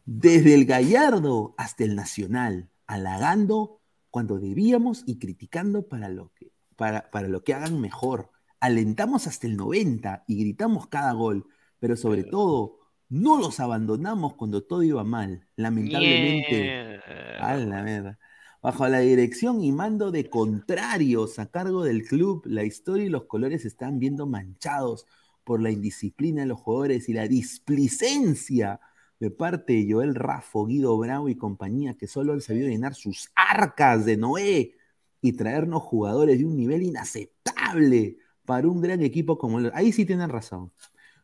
desde el Gallardo hasta el Nacional, halagando cuando debíamos y criticando para lo que, para, para lo que hagan mejor. Alentamos hasta el 90 y gritamos cada gol, pero sobre todo, no los abandonamos cuando todo iba mal. Lamentablemente, a la mierda. Bajo la dirección y mando de contrarios a cargo del club, la historia y los colores se están viendo manchados por la indisciplina de los jugadores y la displicencia de parte de Joel Raffo, Guido Bravo y compañía, que solo han sabido llenar sus arcas de Noé y traernos jugadores de un nivel inaceptable para un gran equipo como el. Ahí sí tienen razón.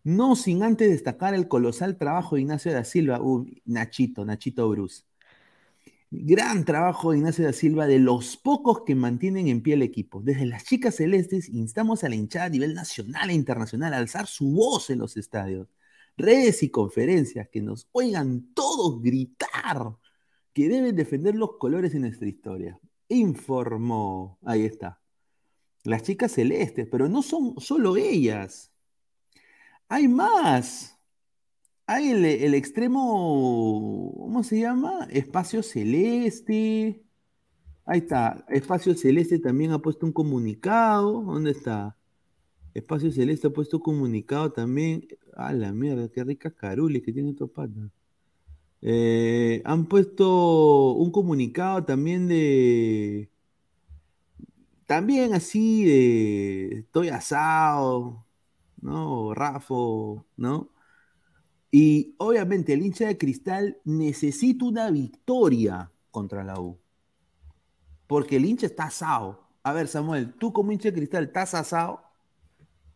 No sin antes destacar el colosal trabajo de Ignacio da Silva, Nachito, Nachito Bruce. Gran trabajo de Ignacio da Silva, de los pocos que mantienen en pie el equipo. Desde las chicas celestes instamos a la hinchada a nivel nacional e internacional a alzar su voz en los estadios, redes y conferencias, que nos oigan todos gritar que deben defender los colores de nuestra historia. Informó, ahí está, las chicas celestes, pero no son solo ellas. Hay más. Hay el, extremo, ¿cómo se llama? Espacio Celeste. Ahí está. Espacio Celeste también ha puesto un comunicado. ¿Dónde está? Espacio Celeste ha puesto un comunicado también. A la mierda, qué ricas carules que tiene estos patas. Eh, han puesto un comunicado también de. También así de. Estoy asado. ¿No? Rafo, ¿no? Y obviamente el hincha de cristal necesita una victoria contra la U. Porque el hincha está asado. A ver, Samuel, tú como hincha de cristal, ¿estás asado?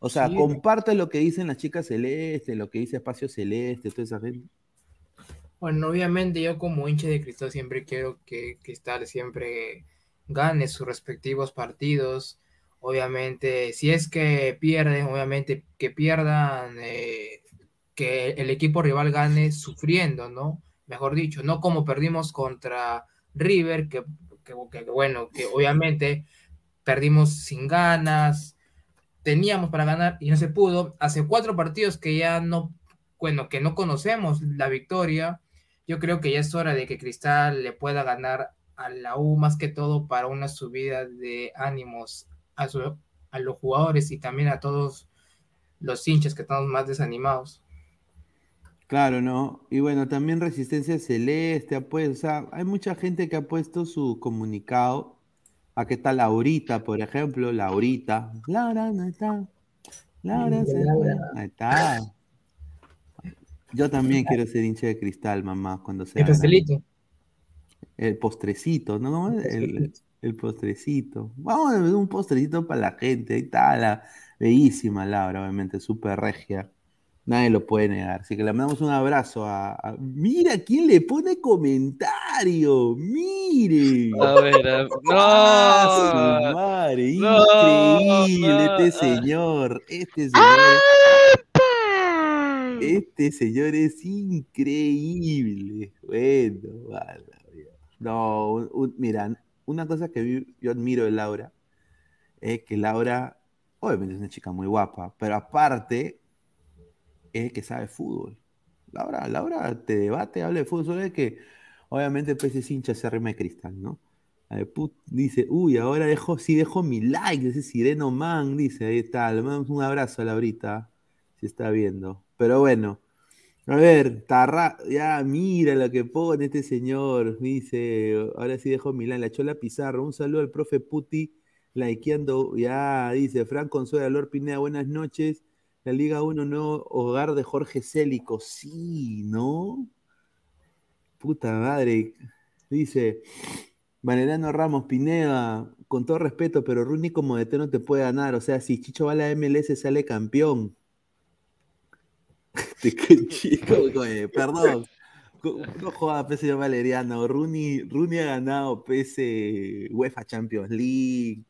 O sea, Sí. comparte lo que dicen las chicas celestes, lo que dice Espacio Celeste, toda esa gente. Bueno, obviamente yo como hincha de Cristal siempre quiero que Cristal siempre gane sus respectivos partidos. Obviamente, si es que pierden, obviamente que pierdan, eh, que el equipo rival gane sufriendo, ¿no? Mejor dicho, no como perdimos contra River, que, que- que, bueno, que obviamente perdimos sin ganas, teníamos para ganar y no se pudo. Hace cuatro partidos que ya no, bueno, que no conocemos la victoria yo creo que ya es hora de que Cristal le pueda ganar a la U más que todo para una subida de ánimos a, su- a los jugadores y también a todos los hinchas que estamos más desanimados. Claro, ¿no? Y bueno, también Resistencia Celeste, ha puesto, o sea, hay mucha gente que ha puesto su comunicado. ¿A qué tal Laurita, por ejemplo? Laurita. Laura no está. Laura se fue. Ahí está. Yo también quiero ser hincha de cristal, mamá, cuando sea. El pastelito. El postrecito, ¿no? El, el postrecito. Vamos a ver un postrecito para la gente. Ahí está la bellísima Laura, obviamente, súper regia. Nadie lo puede negar. Así que le mandamos un abrazo a. a- Mira quién le pone comentario. Mire. A ver, a- (laughs) Ah, su no. madre, No, increíble no. este señor. Este señor. Este señor es increíble. Bueno, vida. no, un- un- mira, una cosa que yo admiro de Laura es que Laura, obviamente es una chica muy guapa, pero aparte es que sabe fútbol. Laura, Laura te debate, habla de fútbol, solo es que obviamente pues es hincha se de cristal, ¿no? Dice, uy, ahora dejo, sí dejo mi like, ese Sireno Man, dice, ahí está, le mandamos un abrazo a Laurita, si está viendo. Pero bueno, a ver, Tarra, ya mira lo que pone este señor, dice, ahora sí dejo mi like, la chola Pizarro, un saludo al profe Puti, likeando, ya, dice, Fran Consuela, Lord Pineda, buenas noches, la Liga 1 no hogar de Jorge Célico, sí, ¿no? Puta madre. Dice, Valeriano Ramos Pineda, con todo respeto, pero Rooney como DT no te puede ganar. O sea, si Chicho va a la MLS sale campeón. (laughs) (laughs) Chico, oye, perdón. No joda, PS señor Valeriano. Rooney, Rooney ha ganado PS UEFA Champions League.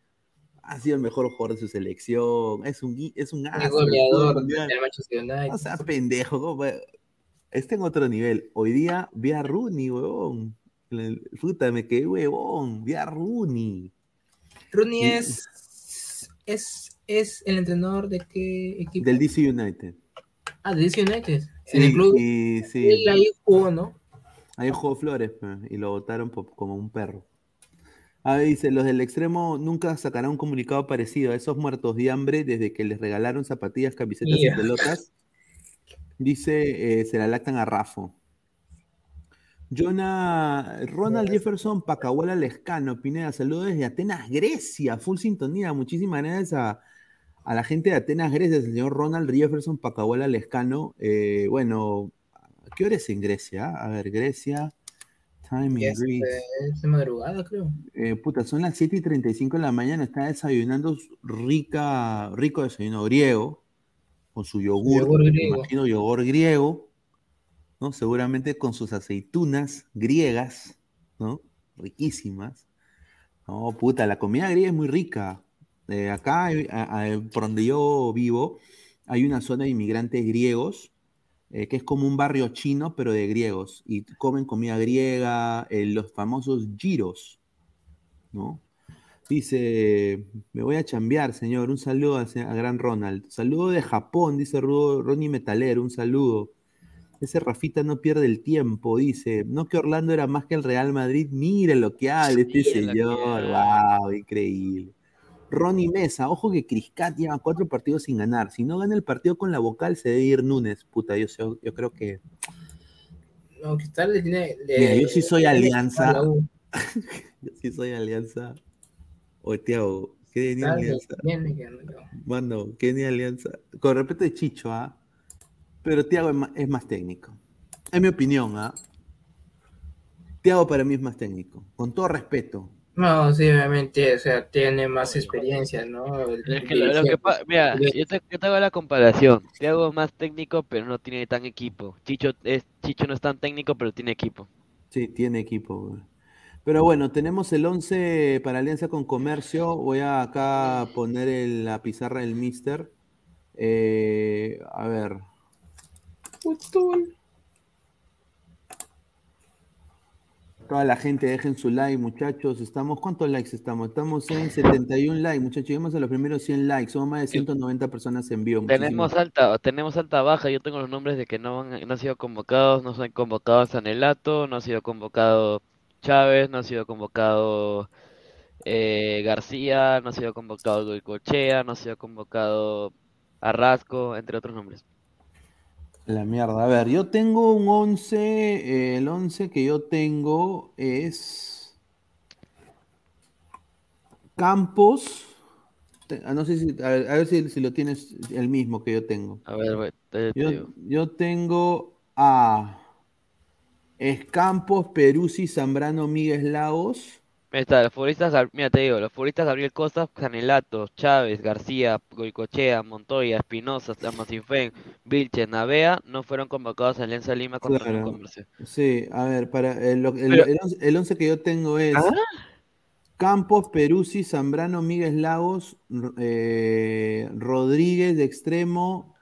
Ha sido el mejor jugador de su selección. Es un, es un as goleador fútbol mundial. del Manchester United. O sea, pendejo. ¿cómo? Está en otro nivel. Hoy día vi a Rooney, huevón. Puta, me quedé huevón. Vi a Rooney. Rooney Y- es, es, es el entrenador de qué equipo? Del DC United. Ah, de DC United. Sí, en el club. y sí. Él ahí jugó, ¿no? Ahí jugó Flores y lo votaron como un perro. A ver, dice, los del extremo nunca sacarán un comunicado parecido a esos muertos de hambre desde que les regalaron zapatillas, camisetas y pelotas. Dice, eh, se la lactan a Rafo. Jonah, Ronald Jefferson, Pacahuela Lescano, Pineda, saludos desde Atenas, Grecia, full sintonía. Muchísimas gracias a, a la gente de Atenas, Grecia, el señor Ronald Jefferson, Pacahuela Lescano. Eh, bueno, ¿qué hora es en Grecia? A ver, Grecia, time in Greece. es de madrugada, creo. Eh, puta, son las 7 y 35 de la mañana, está desayunando rica, rico desayuno griego, con su yogur, yogur me griego. imagino yogur griego, ¿no? Seguramente con sus aceitunas griegas, ¿no? Riquísimas. No, puta, la comida griega es muy rica. Eh, acá, a- a- por donde yo vivo, hay una zona de inmigrantes griegos, eh, que es como un barrio chino, pero de griegos, y comen comida griega, eh, los famosos giros, ¿no? Dice, me voy a chambear, señor. Un saludo a, a gran Ronald. Saludo de Japón, dice Rudo- Ronnie Metalero. Un saludo. Ese Rafita no pierde el tiempo, dice. No que Orlando era más que el Real Madrid. Mire lo que habla este Mira señor. Wow, increíble. Ronnie Mesa, ojo que Criscat lleva cuatro partidos sin ganar. Si no gana el partido con la vocal, se debe ir Núñez. Puta, yo, sé- yo creo que. No, le tiene. le- Mira, yo sí soy le- alianza. (laughs) yo sí soy alianza. O Tiago, ¿qué ni alianza? que. Mano, qué ni alianza. Con respeto de Chicho, ¿ah? Pero Tiago es es más técnico. Es mi opinión, ¿ah? Tiago para mí es más técnico. Con todo respeto. No, sí, obviamente, o sea, tiene más experiencia, ¿no? El- Es que lo, lo que pa- mira, yo te, yo te hago la comparación. Te hago más técnico, pero no tiene tan equipo. Chicho es Chicho no es tan técnico, pero tiene equipo. Sí, tiene equipo. güey. Pero bueno, tenemos el 11 para alianza con comercio. Voy a acá poner la pizarra del Mister. Eh, a ver. Toda la gente, dejen su like, muchachos. Estamos, ¿cuántos likes estamos? Estamos en 71 likes, muchachos. Llegamos a los primeros 100 likes. Somos más de 190 personas en vivo. Tenemos alta, tenemos alta baja. Yo tengo los nombres de que no han, no han sido convocados. No se han convocado Sanelato, no ha sido convocado Chávez, no ha sido convocado eh, García, no ha sido convocado Goicochea, no ha sido convocado Arrasco, entre otros nombres. La mierda. A ver, yo tengo un 11. eh, el 11 que yo tengo es. Campos. Te- ah, No sé si. A ver, a ver si, si lo tienes el mismo que yo tengo. A ver, güey, te- te Yo, digo. yo tengo a. Escampos, Peruzzi, Zambrano, Miguel Lagos. Ahí está, los futbolistas, mira, te digo, los futbolistas Gabriel Costa, Canelato, Chávez, García, Goicochea, Montoya, Espinosa, Amasifén, Vilches, Navea, no fueron convocados a Alianza Lima contra Claro. el Comercio. Sí, a ver, para el, el- Pero- el once, el once que yo tengo es ¿Ah? Campos, Peruzzi, Zambrano, Miguel Lagos, eh, Rodríguez de extremo,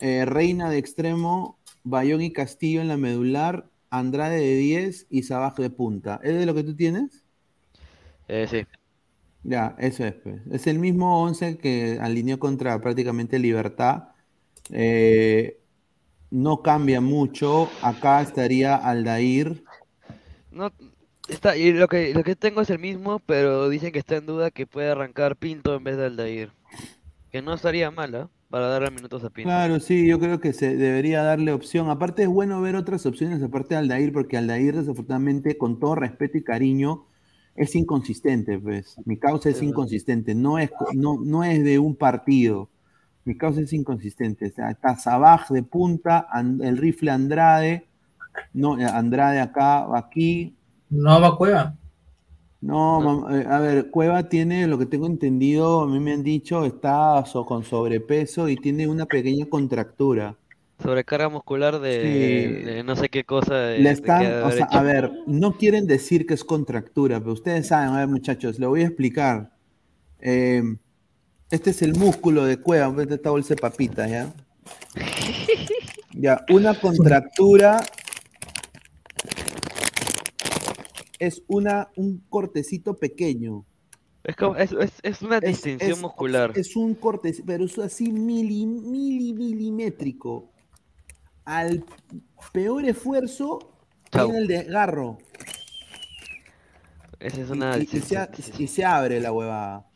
eh, Reina de extremo, Bayón y Castillo en la medular, Andrade de 10 y Sabaj de punta. ¿Es de lo que tú tienes? Eh, sí. Ya, eso es, pues. Es el mismo 11 que alineó contra prácticamente Libertad. Eh, no cambia mucho. Acá estaría Aldair. No, está, y lo que, lo que tengo es el mismo, pero dicen que está en duda que puede arrancar Pinto en vez de Aldair. Que no estaría mala para darle minutos a Pinto. Claro, sí, yo creo que se debería darle opción. Aparte es bueno ver otras opciones aparte de Aldair, porque Aldair desafortunadamente, con todo respeto y cariño, es inconsistente, pues. Mi causa es inconsistente, no es, no, no es de un partido. Mi causa es inconsistente. O sea, está Sabaj de punta, el rifle Andrade, no, eh, Andrade acá, aquí. No va Cueva. No, eh, a ver, Cueva tiene, lo que tengo entendido, a mí me han dicho, está so- con sobrepeso y tiene una pequeña contractura. Sobrecarga muscular de, Sí. de no sé qué cosa de, Le están, de o sea, a ver, no quieren decir que es contractura, pero ustedes saben, a ver muchachos, le voy a explicar. Eh, este es el músculo de cueva, de esta bolsa de papitas, ¿ya? (laughs) Ya, una contractura es una, un cortecito pequeño. Es, como, es, es, es una distinción muscular. Es un corte, pero es así mili, mili, milimétrico. Al peor esfuerzo, Chau. tiene el desgarro. Esa es una y, y se, y se abre la huevada.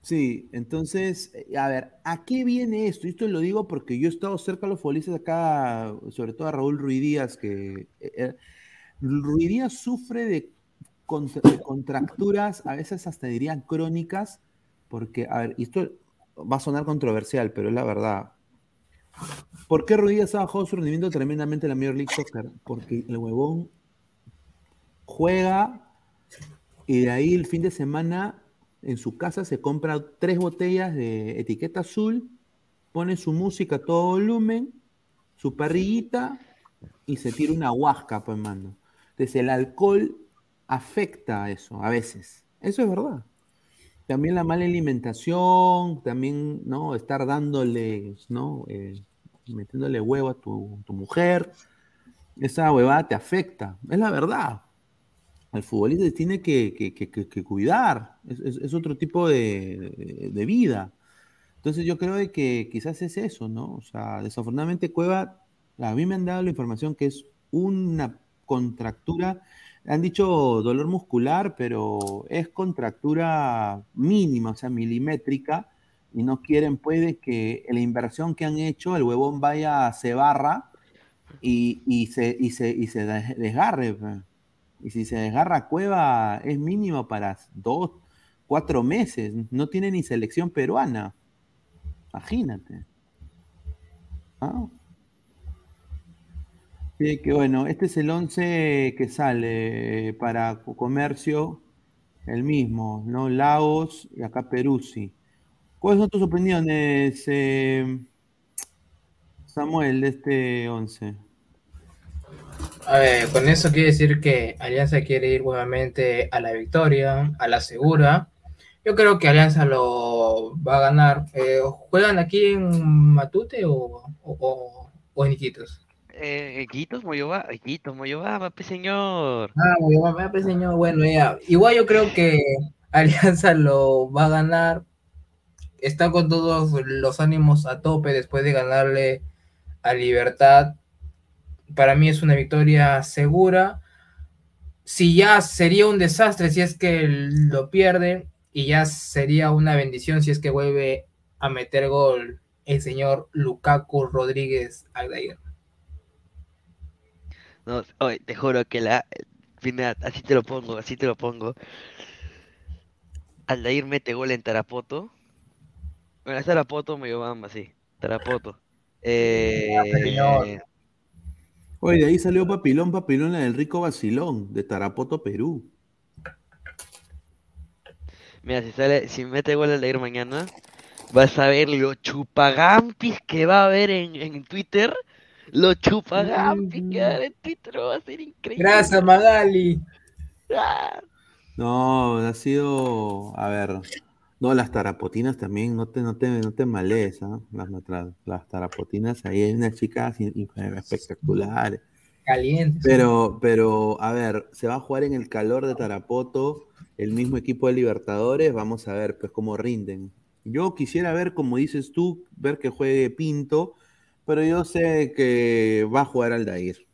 Sí, entonces, eh, a ver, ¿a qué viene esto? Y Esto lo digo porque yo he estado cerca de los futbolistas acá, sobre todo a Raúl Ruiz Díaz, que eh, eh, Ruiz Díaz sufre de, contra- de contracturas, a veces hasta dirían crónicas, porque, a ver, y esto va a sonar controversial, pero es la verdad. ¿Por qué Díaz ha bajado su rendimiento tremendamente en la Major League Soccer? Porque el huevón juega y de ahí el fin de semana en su casa se compra tres botellas de etiqueta azul, pone su música a todo volumen, su parrillita y se tira una huasca, pues, mano. Entonces el alcohol afecta a eso, a veces. Eso es verdad. También la mala alimentación, también, ¿no? Estar dándole, ¿no? Eh, metiéndole huevo a tu, mujer. Esa huevada te afecta. Es la verdad. Al futbolista se tiene que, que- que- cuidar. Es, es- es otro tipo de, de- de vida. Entonces yo creo de que quizás es eso, ¿no? O sea, desafortunadamente Cueva, a mí me han dado la información que es una contractura, han dicho dolor muscular, pero es contractura mínima, o sea, milimétrica, y no quieren pues de que la inversión que han hecho, el huevón vaya, se barra y, y se, y, se, y se des- desgarre. pues. Y si se desgarra Cueva, es mínimo para dos, cuatro meses. No tiene ni selección peruana. Imagínate. ¿Ah? Sí, que bueno, este es el 11 que sale para co- comercio, el mismo, ¿no? Lagos y acá Peruzzi. ¿Cuáles son tus opiniones, eh, Samuel, de este 11? A ver, con eso quiere decir que Alianza quiere ir nuevamente a la victoria, a la segura. Yo creo que Alianza lo va a ganar. Eh, ¿Juegan aquí en Matute o- o en Iquitos? Eh, Guitos Moyobamba, Guitos Moyobamba, pe señor. Ah, pues, señor. Bueno, ya. Igual yo creo que (laughs) Alianza lo va a ganar. Está con todos los ánimos a tope después de ganarle a Libertad. Para mí es una victoria segura. Si ya sería un desastre si es que lo pierde, y ya sería una bendición si es que vuelve a meter gol el señor Lukaku Rodríguez Aldair. No, oye, te juro que la. Mira, así te lo pongo, así te lo pongo. Aldair mete gol en Tarapoto. Bueno, es Tarapoto Moyobamba, sí. Tarapoto. Eh, Oye, de ahí salió Papilón, Papilón, el rico vacilón, de Tarapoto, Perú. Mira, si sale, si mete gol Aldair mañana, vas a ver los chupagampis que va a haber en, en Twitter. Los chupagampis que va a haber en Twitter va a ser increíble. Gracias, Magali. Ah, No, ha sido, a ver, no, las tarapotinas también, no te, no te, no te malees, ¿ah? Las, matra- las tarapotinas, ahí hay unas chicas espectaculares. Caliente. Pero, pero, a ver, se va a jugar en el calor de Tarapoto, el mismo equipo de Libertadores, vamos a ver, pues, cómo rinden. Yo quisiera ver, como dices tú, ver que juegue Pinto, pero yo sé que va a jugar Aldair.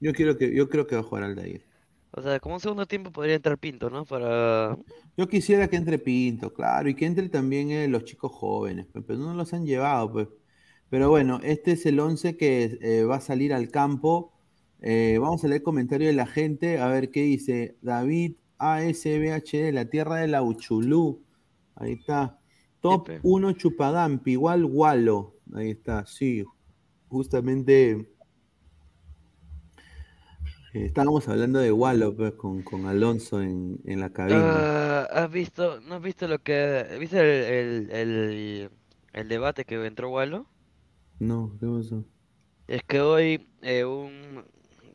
Yo quiero que, yo creo que va a jugar Aldair. O sea, como un segundo tiempo podría entrar Pinto, ¿no? Para. Yo quisiera que entre Pinto, claro, y que entre también eh, los chicos jóvenes, pues, pero no los han llevado, pues. Pero bueno, este es el 11 que eh, va a salir al campo. Eh, vamos a leer comentarios de la gente, a ver qué dice. David ASBHD, la tierra de la Uchulú. Ahí está. Top 1 Chupagampi, igual Walo. Ahí está, sí. Justamente eh, estábamos hablando de Walo pues, con, con Alonso en, en la cabina. Ah, ¿has visto, no has visto lo que, viste el, el, el, el debate que entró Walo? No, ¿qué pasó? Es que hoy eh, un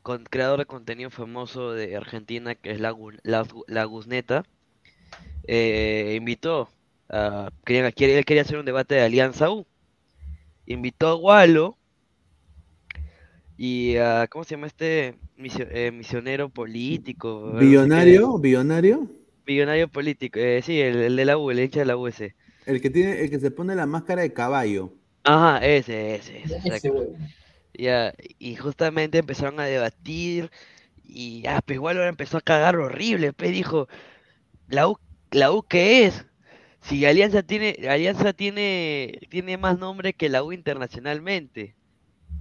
con- creador de contenido famoso de Argentina, que es la, la, la Guzneta, eh, invitó quería, quiere- él quería hacer un debate de Alianza U. Invitó a Walo y a, ¿cómo se llama este misio- eh, misionero político? algo así que- ¿Billonario? ¿Billonario? Millonario político, eh, sí, el, el de la U, el hincha de la U ese. El que tiene, el que se pone la máscara de caballo. Ajá, ese, ese, ese, Ese. Ya, y justamente empezaron a debatir y ya, pues igual ahora empezó a cagar horrible, pues dijo, ¿la U, la U qué es? Si Alianza tiene, Alianza tiene, tiene más nombre que la U internacionalmente.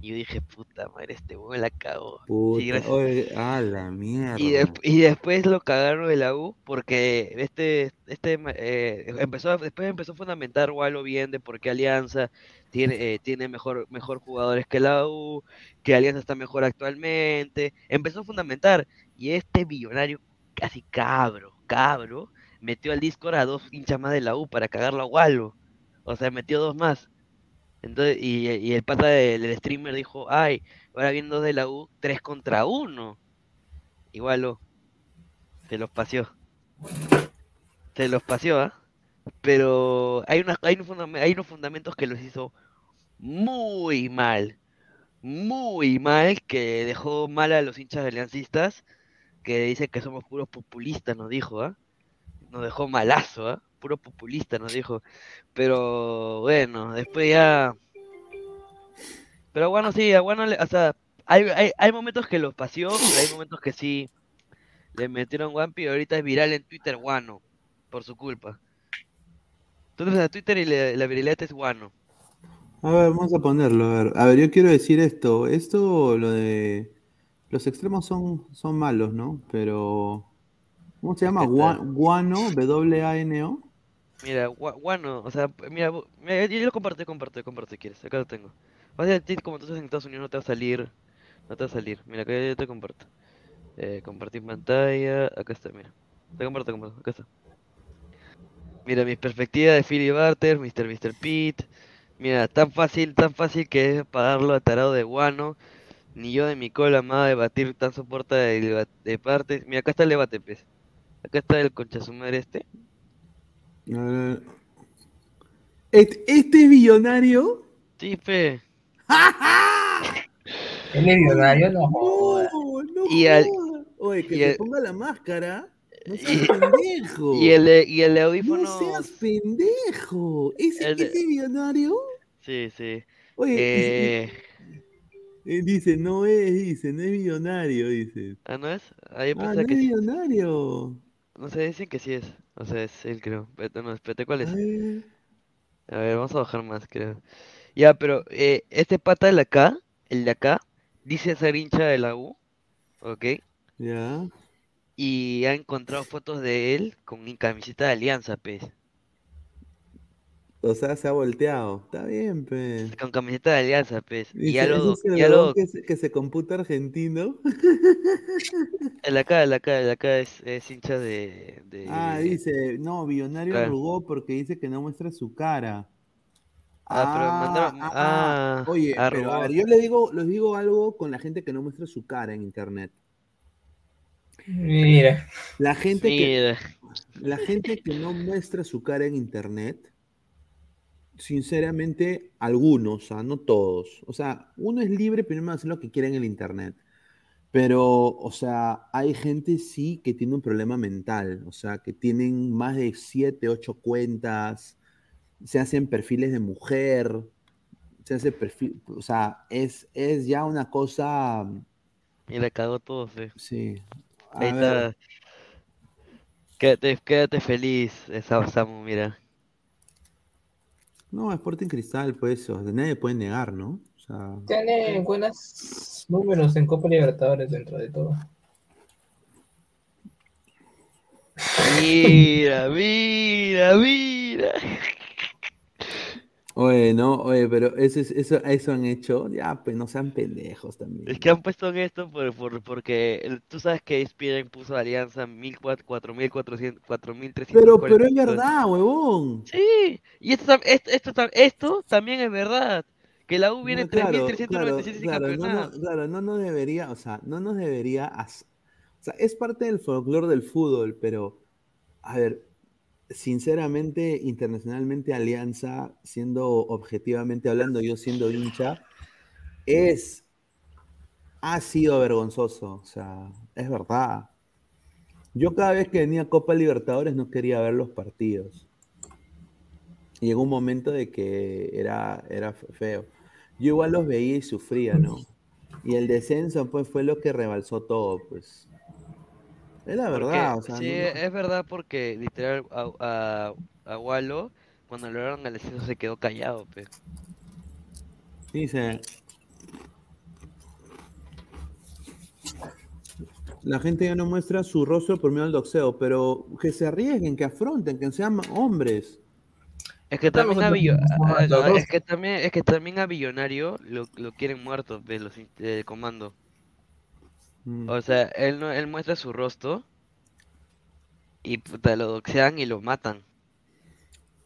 Y yo dije, puta madre, este huevo la cagó. Sí, Puta, gracias. oye, a la mierda. Y, des- y después lo cagaron de la U porque este, este eh, empezó, después empezó a fundamentar Walo bien de por qué Alianza tiene, eh, tiene mejor, mejor jugadores que la U, que Alianza está mejor actualmente. Empezó a fundamentar y este millonario casi cabro, cabro, metió al Discord a dos hinchas más de la U para cagarlo a Walo. O sea, metió dos más. Entonces, y, y el pata del, streamer dijo, ay, ahora viendo de la U, tres contra uno. Igual se los paseó. Se los paseó, ¿ah? Pero hay, unas, hay, fundam- hay unos fundamentos que los hizo muy mal. Muy mal, que dejó mal a los hinchas aliancistas, que dicen que somos puros populistas, nos dijo, ¿ah? Nos dejó malazo, ¿ah? Puro populista, nos dijo. Pero bueno, después ya... Pero bueno, sí, a bueno, le- o sea, hay, hay, hay momentos que los paseó, pero hay momentos que sí le metieron Wampi y ahorita es viral en Twitter Guano, por su culpa. Entonces a Twitter y la viralidad es Guano. A ver, vamos a ponerlo, a ver. A ver, yo quiero decir esto. Esto, lo de... Los extremos son, son malos, ¿no? Pero... ¿Cómo se llama? Guano, W-A-N-O. Mira, Gua- Guano, o sea, mira, mira, yo lo compartí, compartí, si quieres, acá lo tengo. Sea, a ti como tú estás en Estados Unidos no te va a salir, no te va a salir. Mira, acá yo te comparto. Eh, compartir pantalla, acá está, mira. Te comparto, te comparto, acá está. Mira, mi perspectiva de Philly Barter, Mr. Mr. Pete. Mira, tan fácil, tan fácil que es pagarlo a tarado de guano. Ni yo de mi cola amada debatir tan soporta de, de partes. Mira, acá está el debate, pues. Acá está el concha su madre este. ¿Este, este es billonario? Sí. Él (laughs) es millonario, no joda. Y al- Oye, que y se el- ponga la máscara. (laughs) No seas pendejo. Y el, y el audífono. No seas pendejo. ¿Ese, El ese millonario? Sí, sí. Oye, Eh, Eh, dice, no es, dice, no es millonario, dice. ¿Ah, no es? Ah, yo Ah, no que es sí. millonario. No sé, dicen que sí es. O sea, es él, creo. Pero no, espérate, ¿cuál es? A ver. A ver, vamos a bajar más, creo. Ya, pero eh, este pata de acá, el de acá, dice ser hincha de la U, ¿ok? Ya. Y ha encontrado fotos de él con mi camiseta de Alianza, pues. O sea, se ha volteado. Está bien, pe. Con camiseta de Alianza, pues. Y ya lo, lo, que, se, que se computa argentino. (laughs) el acá, el acá, el acá es, es hincha de, de... Ah, dice, no, billonario Claro. arrugó porque dice que no muestra su cara. Ah, pero mandaron- ah, oye, pero a ver, yo le digo, les digo algo con la gente que no muestra su cara en internet. Mira. La gente Mira. que la gente que no muestra su cara en internet, sinceramente, algunos, o sea, no todos. O sea, uno es libre primero de hacer lo que quiera en el internet. Pero, o sea, hay gente sí que tiene un problema mental, o sea, que tienen más de 7, 8 cuentas, se hacen perfiles de mujer, se hace perfil, o sea, es, es ya una cosa, Y le cagó todo, fe. sí. A Ahí ver, está. Quédate, quédate feliz, esa Samu, mira. No, Sporting Cristal, pues, o sea, nadie puede negar, ¿no? O sea, Tiene buenos números en Copa Libertadores dentro de todo. Mira, mira, mira. Oye, no, oye, pero eso, es- eso, eso han hecho, ya, pues no sean pendejos también. Es que han puesto en esto por, por- porque el- tú sabes que ESPN puso Alianza 1400, 4340. Pero, pero es verdad, huevón. Sí, y esto, esto, esto, esto también es verdad. Que la U viene No, claro, 3397 sin claro, claro, no, no, claro, no nos debería, o sea, no nos debería, o sea, es parte del folclore del fútbol, pero, a ver, sinceramente, internacionalmente Alianza, siendo objetivamente hablando, yo siendo hincha, es, ha sido vergonzoso, o sea, es verdad. Yo cada vez que venía Copa Libertadores no quería ver los partidos. Llegó un momento de que era, era feo. Yo igual los veía y sufría, ¿no? Y el descenso, pues, fue lo que rebalsó todo, pues. Es la Porque- verdad, o sea, sí, no- no- es verdad porque literal a, a, a Wallo, cuando lograron el descenso se quedó callado, pues. Dice. La gente ya no muestra su rostro por miedo al doxeo, pero que se arriesguen, que afronten, que sean hombres. Es que también a, Billo- es que también es que también a Billonario lo, lo quieren muerto de los del comando. Mm. O sea, él no él muestra su rostro y puta, lo doxean y lo matan.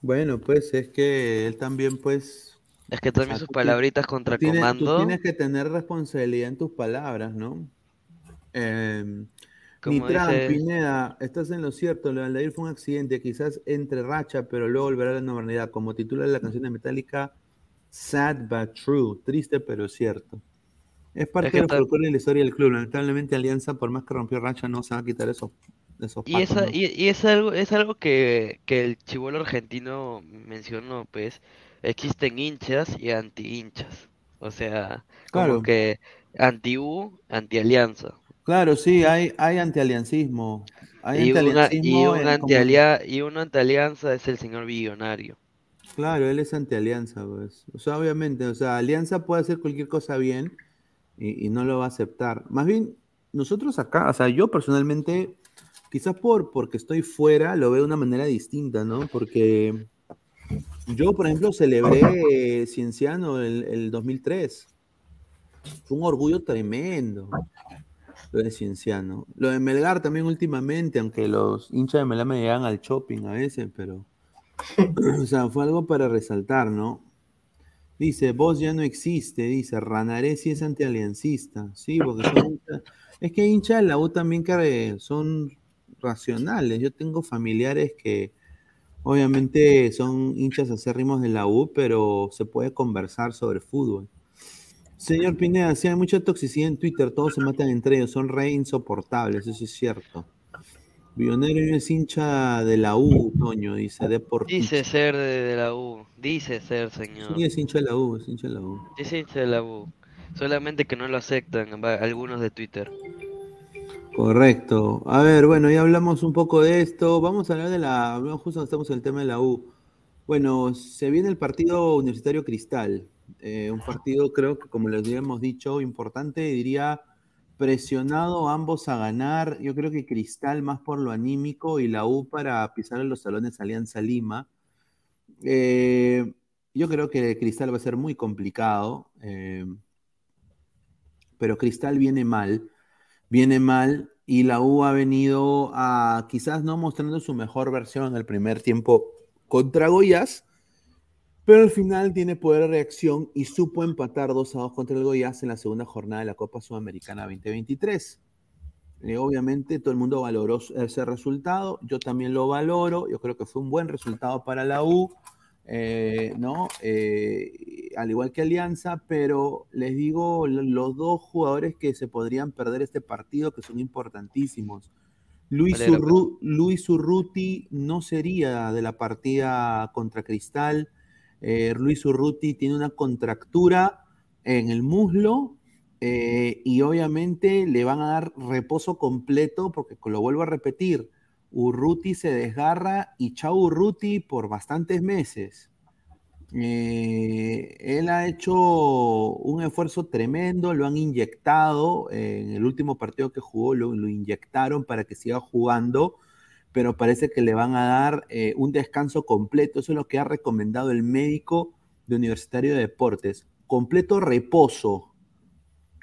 Bueno, pues es que él también, pues. Es que también o sea, sus tú palabritas contra tienes- Tú comando. tienes que tener responsabilidad en tus palabras, ¿no? Eh, dice- Pineda, estás en lo cierto. Lo de Aldair fue un accidente, quizás entre racha, pero luego volverá a la normalidad. Como titula la canción de Metallica, Sad but True. Triste pero cierto. Es parte Es que de la historia del club. Lamentablemente, Alianza, por más que rompió racha, no se va a quitar esos, esos Y, patos, esa, ¿no? y, y es algo, es algo que, que el chivolo argentino mencionó, pues, existen hinchas y anti-hinchas. O sea, como Claro. que anti-U, anti-alianza. Claro, sí, hay, hay antialiancismo. Hay Y, una, y, antialiancismo un como- y un anti-alianza es el señor billonario. Claro, él es anti-alianza, pues. O sea, obviamente, o sea, alianza puede hacer cualquier cosa bien y, no lo va a aceptar. Más bien, nosotros acá, o sea, yo personalmente, quizás por porque estoy fuera, lo veo de una manera distinta, ¿no? Porque yo, por ejemplo, celebré Cienciano el, el 2003. Fue un orgullo tremendo lo de Cienciano. Lo de Melgar también últimamente, aunque los hinchas de Melgar me llegan al shopping a veces, pero... (clears throat) o sea, fue algo para resaltar, ¿no? Dice, vos ya no existe, dice, Ranaré sí es antialiancista. Sí, porque son Es que hinchas de la U también que son racionales. Yo tengo familiares que obviamente son hinchas acérrimos de la U, pero se puede conversar sobre fútbol. Señor Pineda, sí hay mucha toxicidad en Twitter, todos se matan entre ellos, son re insoportables, eso es cierto. Bionero es hincha de la U, Toño, dice, Deportivo. Dice ser de, de la U. Dice ser, señor. Sí, es hincha de la U, es hincha de la U. Dice hincha de la U. Solamente que no lo aceptan algunos de Twitter. Correcto. A ver, bueno, ya hablamos un poco de esto. Vamos a hablar de la. hablamos Justo estamos en el tema de la U. Bueno, se viene el partido Universitario Cristal. Eh, un partido, creo que, como les habíamos dicho, importante, diría presionado ambos a ganar. Yo creo que Cristal más por lo anímico y la U para pisar en los salones Alianza Lima. Eh, yo creo que Cristal va a ser muy complicado, eh, pero Cristal viene mal viene mal y la U ha venido a quizás no mostrando su mejor versión en el primer tiempo contra Goiás, pero al final tiene poder de reacción y supo empatar 2 a 2 contra el Goiás en la segunda jornada de la Copa Sudamericana 2023. Eh, obviamente todo el mundo valoró ese resultado, yo también lo valoro, yo creo que fue un buen resultado para la U, eh, ¿no? Eh, al igual que Alianza, pero les digo, lo- los dos jugadores que se podrían perder este partido, que son importantísimos. Luis, Urru- Luis Urruti no sería de la partida contra Cristal. Eh, Luis Urruti tiene una contractura en el muslo eh, y obviamente le van a dar reposo completo porque lo vuelvo a repetir, Urruti se desgarra y chao Urruti por bastantes meses. Eh, él ha hecho un esfuerzo tremendo, lo han inyectado eh, en el último partido que jugó, lo inyectaron para que siga jugando, pero parece que le van a dar eh, un descanso completo. Eso es lo que ha recomendado el médico de Universitario de Deportes. Completo reposo,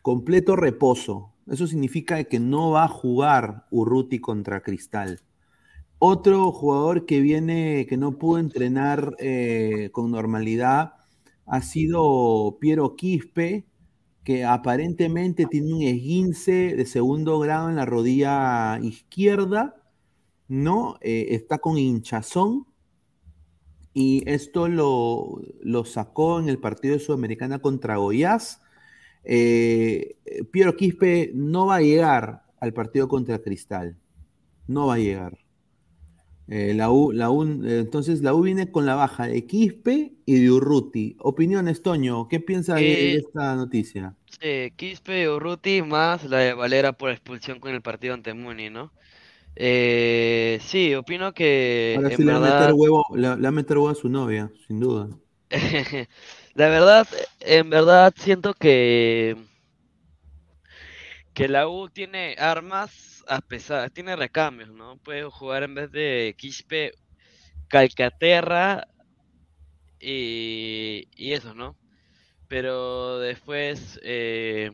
completo reposo. Eso significa que no va a jugar Urruti contra Cristal. Otro jugador que viene, que no pudo entrenar eh, con normalidad, ha sido Piero Quispe, que aparentemente tiene un esguince de segundo grado en la rodilla izquierda, ¿no? Eh, está con hinchazón. Y esto lo, lo sacó en el partido de Sudamericana contra Goiás. Eh, Piero Quispe no va a llegar al partido contra Cristal. No va a llegar. Eh, la U, la U, entonces la U viene con la baja de Quispe y de Urruti. Opiniones, Toño, ¿qué piensas de- Eh, esta noticia? Sí, Quispe y Urruti más la de Valera por expulsión con el partido ante Muni, ¿no? Eh, sí, opino que Ahora en le va a verdad, meter huevo, le, le va a meter huevo a su novia, sin duda. (laughs) la verdad, en verdad siento que que la U tiene armas a pesar, tiene recambios, ¿no? Puede jugar en vez de Quispe, Calcaterra y, y eso, ¿no? Pero después eh,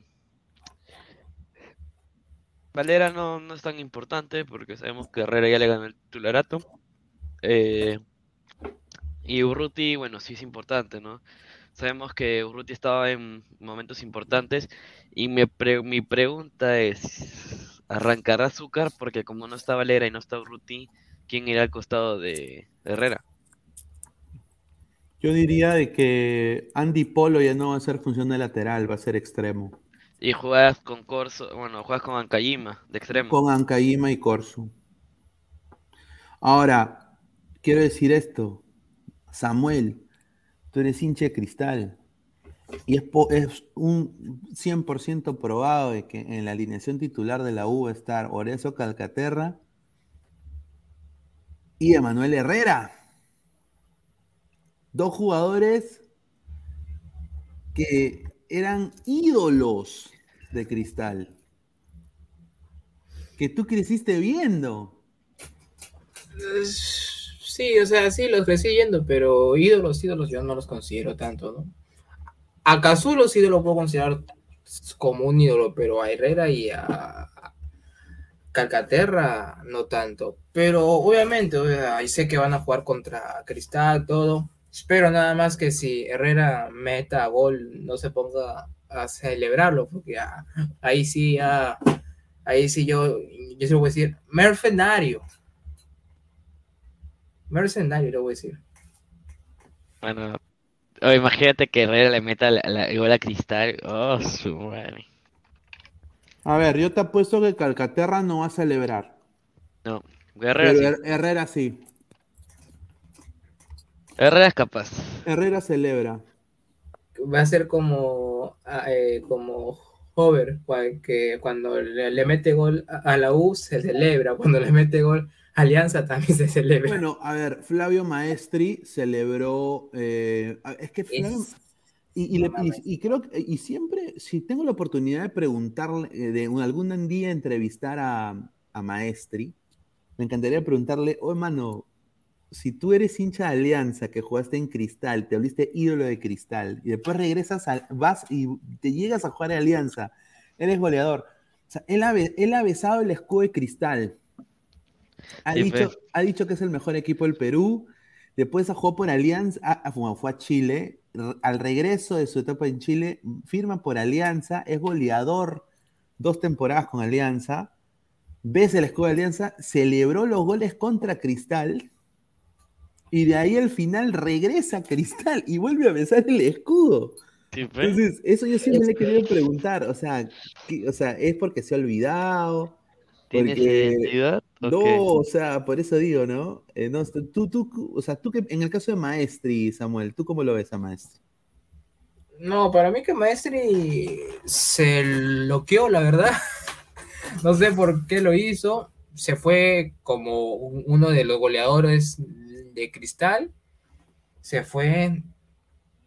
Valera no, no es tan importante porque sabemos que Herrera ya le ganó el titularato. Eh, y Urruti, bueno, sí es importante, ¿no? Sabemos que Urruti estaba en momentos importantes y me pre- mi pregunta es, ¿arrancará Azúcar? Porque como no está Valera y no está Urruti, ¿quién irá al costado de Herrera? Yo diría de que Andy Polo ya no va a ser función de lateral, va a ser extremo. Y juegas con Corso, bueno, juegas con Ancayima, de extremo. Con Ancaima y Corsu. Ahora, quiero decir esto. Samuel, tú eres hincha de cristal. Y es, es un 100% probado de que en la alineación titular de la U va a estar Orezo Calcaterra y Emanuel Herrera. Dos jugadores que eran ídolos de cristal. Que tú creciste viendo. Sí, o sea, sí, los crecí yendo, pero ídolos, ídolos yo no los considero tanto, ¿no? A Cazulo sí lo puedo considerar como un ídolo, pero a Herrera y a Calcaterra no tanto. Pero obviamente, ahí sé que van a jugar contra Cristal, todo. Espero nada más que si Herrera meta gol, no se ponga a celebrarlo, porque ah, ahí sí, ah, ahí sí yo, yo se lo voy a decir, mercenario. Mercenario, le voy a decir. Bueno, Oh, imagínate que Herrera le meta la, gol a Cristal. Oh, su madre. A ver, yo te apuesto que Calcaterra no va a celebrar. No, Herrera Pero sí. Her- Herrera sí. Herrera es capaz. Herrera celebra. Va a ser como, ah, eh, como Hover, que cuando le, le mete gol a, a la U se celebra, cuando le mete gol a Alianza también se celebra. Bueno, a ver, Flavio Maestri celebró. eh, es que Flavio. Y, y le- y- y creo que, y siempre, si tengo la oportunidad de preguntarle, eh, de un- algún día entrevistar a, a Maestri, me encantaría preguntarle, oh hermano, si tú eres hincha de Alianza, que jugaste en Cristal, te volviste ídolo de Cristal, y después regresas, a, vas y te llegas a jugar a Alianza, eres goleador. O sea, él ha, be- él ha besado el escudo de Cristal. Ha, Sí, dicho, pues. ha dicho que es el mejor equipo del Perú. Después jugó por Alianza, bueno, fue a Chile. Al regreso de su etapa en Chile, firma por Alianza, es goleador dos temporadas con Alianza. Ves el escudo de Alianza, celebró los goles contra Cristal. Y de ahí al final regresa a Cristal y vuelve a besar el escudo. Entonces, eso yo siempre le he querido preguntar. O sea, ¿qué- o sea, ¿es porque se ha olvidado? ¿Tienes Porque- identidad? ¿O No, qué? o sea, por eso digo, ¿no? Eh, no, tú, tú, o sea, tú que, en el caso de Maestri, Samuel, ¿tú cómo lo ves a Maestri? No, para mí que Maestri se loqueó, la verdad. (laughs) No sé por qué lo hizo. Se fue como un- uno de los goleadores de Cristal. Se fue.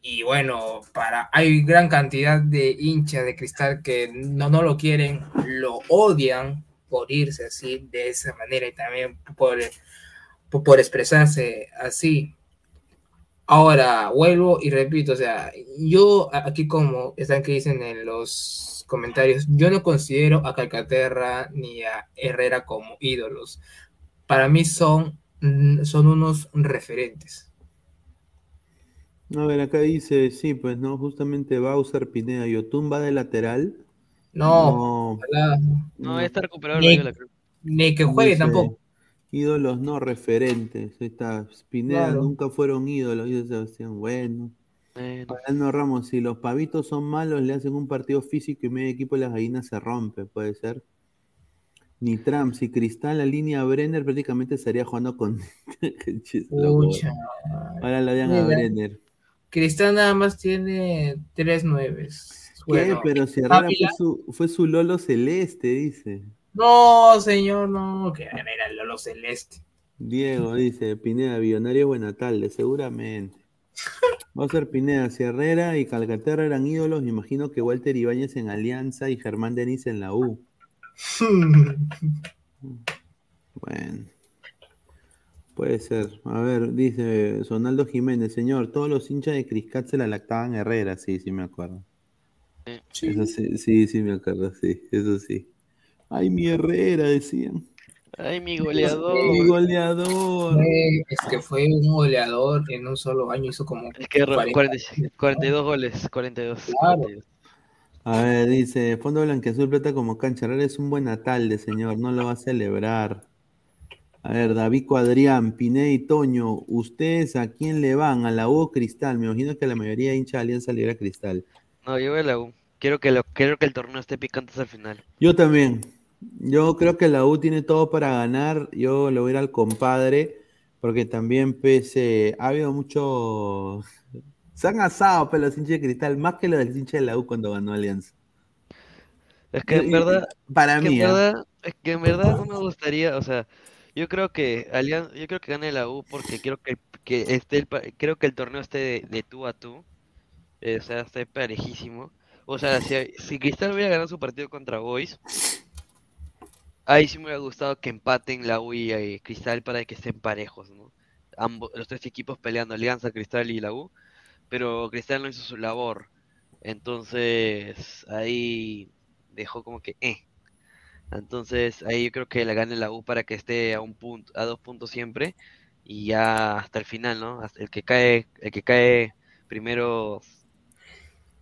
Y bueno, para hay gran cantidad de hinchas de Cristal que no, no lo quieren, lo odian por irse así, de esa manera, y también por, por, por expresarse así. Ahora, vuelvo y repito, o sea, yo aquí como están que dicen en los comentarios, yo no considero a Calcaterra ni a Herrera como ídolos. Para mí son, son unos referentes. A ver, acá dice, sí, pues no, justamente Bowser Pineda, Yotun va de lateral. No, ojalá. No, ya está recuperado Ni- que juegue Dice, tampoco. Ídolos no referentes. Ahí está. Pineda Claro. nunca fueron ídolos, dice Sebastián. Bueno. Mariano Ramos, si los pavitos son malos, le hacen un partido físico y medio equipo de las gallinas se rompe, puede ser. Ni Trump, si Cristal la línea Brenner prácticamente estaría jugando con. (laughs) Pucha. Ahora la odian a. Brenner. Cristal nada más tiene tres nueves. ¿Qué? Bueno, Pero si Herrera fue su, fue su Lolo Celeste, dice. No, señor, no, que era el Lolo Celeste. Diego dice, Pineda, Billonario Buenatalde, seguramente. (laughs) Va a ser Pineda, si Herrera y Calcaterra eran ídolos, me imagino que Walter Ibáñez en Alianza y Germán Denis en la U. (laughs) Bueno. Puede ser. A ver, dice Sonaldo Jiménez, señor, todos los hinchas de Criscat se la lactaban Herrera, sí, sí me acuerdo. Eso sí, sí, sí me acuerdo, sí, eso sí. Ay, mi Herrera, decían. Ay, mi goleador. Mi goleador. Es que fue un goleador en un solo año, hizo como Es que ro- 40. 40 42 goles, 42. Claro. 42. A ver, dice, Fondo Blanqueazul Plata como cancha. Es un buen natalde, señor, no lo va a celebrar. A ver, David Cuadrián, y Toño, ¿ustedes a quién le van? ¿A la U o Cristal? Me imagino que la mayoría de hinchas de Alianza le a Cristal. No, yo voy a la U. Quiero que, lo, quiero que el torneo esté picante hasta el final. Yo también. Yo creo que la U tiene todo para ganar. Yo le voy a ir al compadre, porque también pese, ha habido mucho... Se han asado pero los hinchas de Cristal, más que los del hincha de la U cuando ganó Alianza. Es que en verdad, para es que mí, en verdad, es que en verdad no me gustaría, o sea, yo creo que Alianza, yo creo que gane la U porque quiero que, que esté el, creo que el torneo esté de, de tú a tú, eh, o sea, esté parejísimo. O sea, si, si Cristal hubiera ganado su partido contra Boys, ahí sí me hubiera gustado que empaten la U y eh, Cristal para que estén parejos, ¿no? Ambos, los tres equipos peleando, Alianza, Cristal y la U, pero Cristal no hizo su labor. Entonces, ahí dejó como que, eh. Entonces, ahí yo creo que la gane la U para que esté a un punto, a dos puntos siempre y ya hasta el final, ¿no? Hasta el que cae, el que cae primero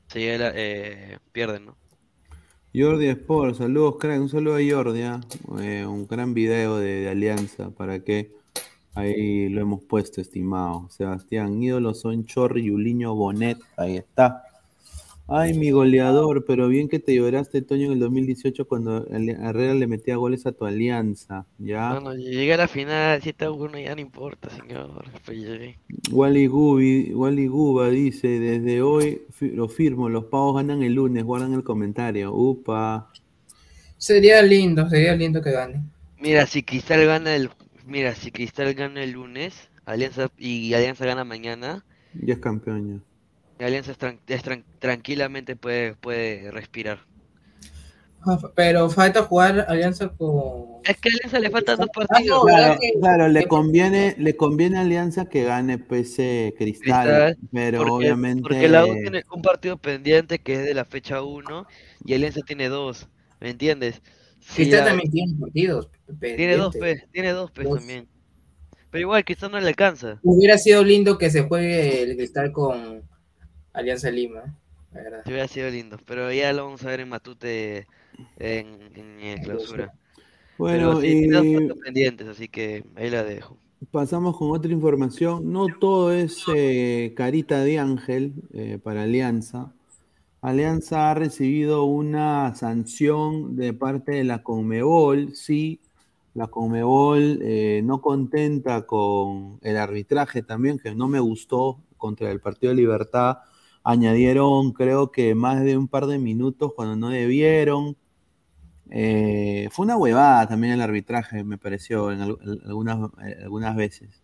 se lleva la- eh, pierde, ¿no? Jordi Sport, saludos, crack. Un saludo a Jordi. ¿ah? Eh, un gran video de, de Alianza para que Ahí lo hemos puesto, estimado. Sebastián, ídolos son Chorri, Yuliño, Bonet. Ahí está. Ay, mi goleador, pero bien que te lloraste, Toño, en el 2018 cuando Herrera le metía goles a tu alianza. ¿Ya? Bueno, llegué a la final, 7 a 1, ya no importa, señor. Pues. Wally, Gubi, Wally Guba dice, desde hoy lo firmo, los pavos ganan el lunes, guardan el comentario. Upa. Sería lindo, sería lindo que gane. Mira, si Cristal gana el, mira, si Cristal gana el lunes, Alianza y Alianza gana mañana, Ya es campeón ya. Alianza es tran- es tran- tranquilamente puede, puede respirar. Ah, Pero falta jugar alianza con. Es que a Alianza le faltan dos Ah, partidos. no, Claro, ¿verdad que- claro, le conviene, le conviene a Alianza que gane PC Cristal, Cristal, pero porque, obviamente porque la U tiene un partido pendiente que es de la fecha 1 y Alianza tiene dos, ¿me entiendes? Cristal la- también tiene partidos. tiene dos. P, tiene dos P también. Pero igual Cristal no le alcanza. Hubiera sido lindo que se juegue el Cristal con Alianza Lima. la verdad. Sí hubiera sido lindo, pero ya lo vamos a ver en Matute en, clausura. Bueno, pero sí, tiene dos y- partidos pendientes, así que ahí la dejo. Pasamos con otra información. No todo es eh, carita de ángel eh, para Alianza. Alianza ha recibido una sanción de parte de la Conmebol. Sí, la Conmebol eh, no contenta con el arbitraje también, que no me gustó contra el Partido de Libertad. Añadieron, creo que más de un par de minutos cuando no debieron. Eh, fue una huevada también el arbitraje, me pareció, en, al- en algunas, eh, algunas veces.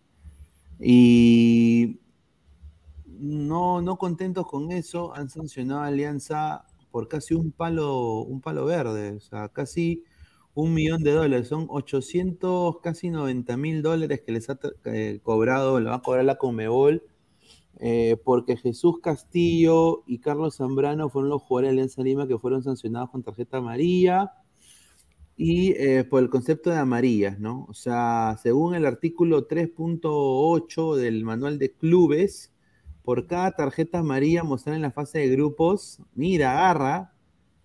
Y no, no contentos con eso, han sancionado a Alianza por casi un palo, un palo verde, o sea, casi un millón de dólares, son 800, casi 90 mil dólares que les ha eh, cobrado, le va a cobrar la Comebol, eh, porque Jesús Castillo y Carlos Zambrano fueron los jugadores de Alianza Lima que fueron sancionados con tarjeta amarilla y eh, por el concepto de amarillas, ¿no? O sea, según el artículo 3.8 del manual de clubes, por cada tarjeta amarilla mostrada en la fase de grupos, mira, agarra,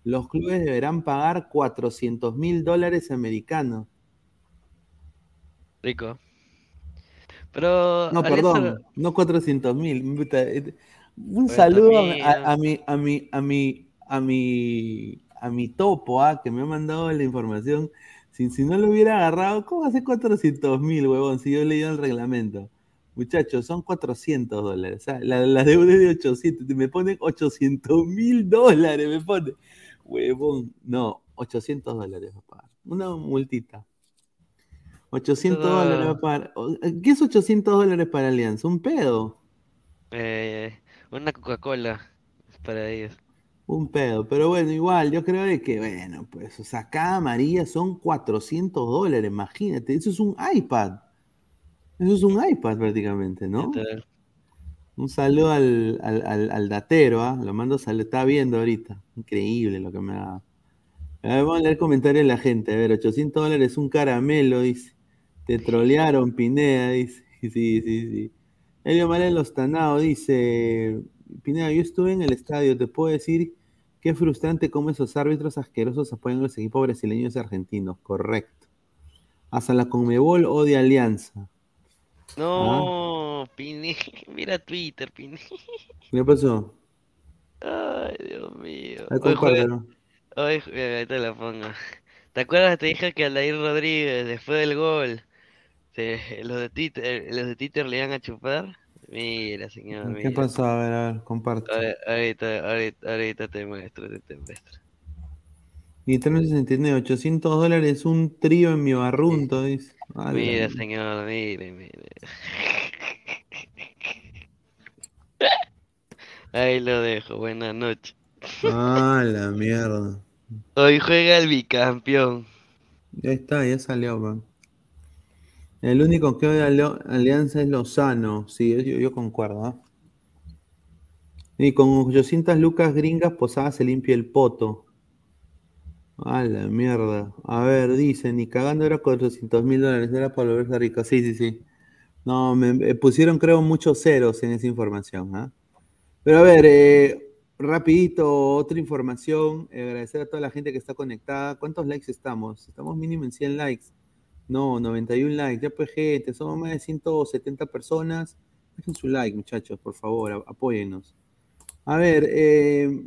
los clubes deberán pagar 400 mil dólares americanos. Rico. Pero No, perdón, no 400 mil. Un Cuarenta saludo a mi, a mi, a mi, a mi, a mi topo, ah, que me ha mandado la información. Si, si no lo hubiera agarrado, ¿cómo hace 400 mil, huevón? Si yo he leído el reglamento. Muchachos, son 400 dólares. O sea, la, la deuda es de 800. Me ponen 800 mil dólares, me pone. Huevón. No, 800 dólares va a pagar. Una multita. 800 Eso da- dólares va a pagar. ¿Qué es 800 dólares para Alianza? ¿Un pedo? eh, una Coca-Cola para ellos. Un pedo. Pero bueno, igual, yo creo de que, bueno, pues, o sea, cada amarilla son 400 dólares, imagínate. Eso es un iPad. Eso es un iPad prácticamente, ¿no? Un saludo al, al, al- al datero, ¿ah? Lo mando sal está viendo ahorita. Increíble lo que me da. A ver, vamos a leer comentarios de la gente. A ver, 800 dólares un caramelo, dice. Te trolearon, Pineda, dice. (laughs) Sí, sí, sí. Elio Malén Lostanao dice, Pineda, yo estuve en el estadio, te puedo decir qué frustrante cómo esos árbitros asquerosos apoyan a los equipos brasileños y argentinos. Correcto. Hasta la Conmebol odia Alianza. No, Pini, (laughs) mira Twitter, Pini. (laughs) ¿Qué pasó? Ay, Dios mío. Ahí compártelo. hoy ju- mira, ahí te la pongo. ¿Te acuerdas? Te dije que Aldair Rodríguez, después del gol, se- los de Twitter, los de Twitter le iban a chupar. Mira, señor, ¿Qué mira. pasó? A ver, a ver, comparte. Ahorita, ahorita, ahorita te muestro, te, te muestro. Nintendo 69, 800 dólares un trío en mi barrunto, (laughs) dice. A la Mira, señor, mire, mire. (laughs) Ahí lo dejo, buenas noches. Ah, la (laughs) mierda. Hoy juega el bicampeón. Ya está, ya salió, man. El único que odia Alianza es Lozano. Sí, yo, yo concuerdo. ¿ah? Y con 800 lucas gringas posada se limpia el poto. A la mierda. A ver, dice, ni cagando era 400 mil dólares, era para volverse rico. Sí, sí, sí. No, me pusieron creo muchos ceros en esa información. ¿ah? Pero a ver, eh, rapidito, otra información. eh, agradecer a toda la gente que está conectada. ¿Cuántos likes estamos? Estamos mínimo en 100 likes. No, 91 likes. Ya pues, gente, somos más de 170 personas. Dejen su like, muchachos, por favor, apóyennos. A ver, eh,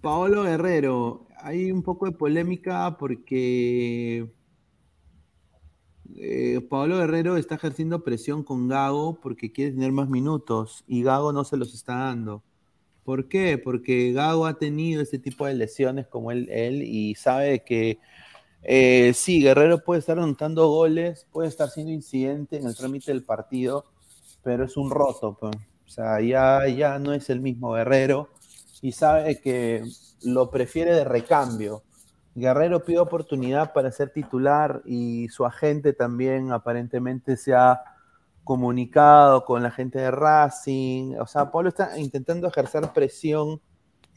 Paolo Guerrero, hay un poco de polémica porque eh, Paolo Guerrero está ejerciendo presión con Gago porque quiere tener más minutos y Gago no se los está dando. ¿Por qué? Porque Gago ha tenido este tipo de lesiones como él, él y sabe que eh, sí, Guerrero puede estar anotando goles, puede estar siendo incidente en el trámite del partido, pero es un roto. pues. O sea, ya, ya no es el mismo Guerrero y sabe que lo prefiere de recambio. Guerrero pide oportunidad para ser titular y su agente también aparentemente se ha comunicado con la gente de Racing. O sea, Pablo está intentando ejercer presión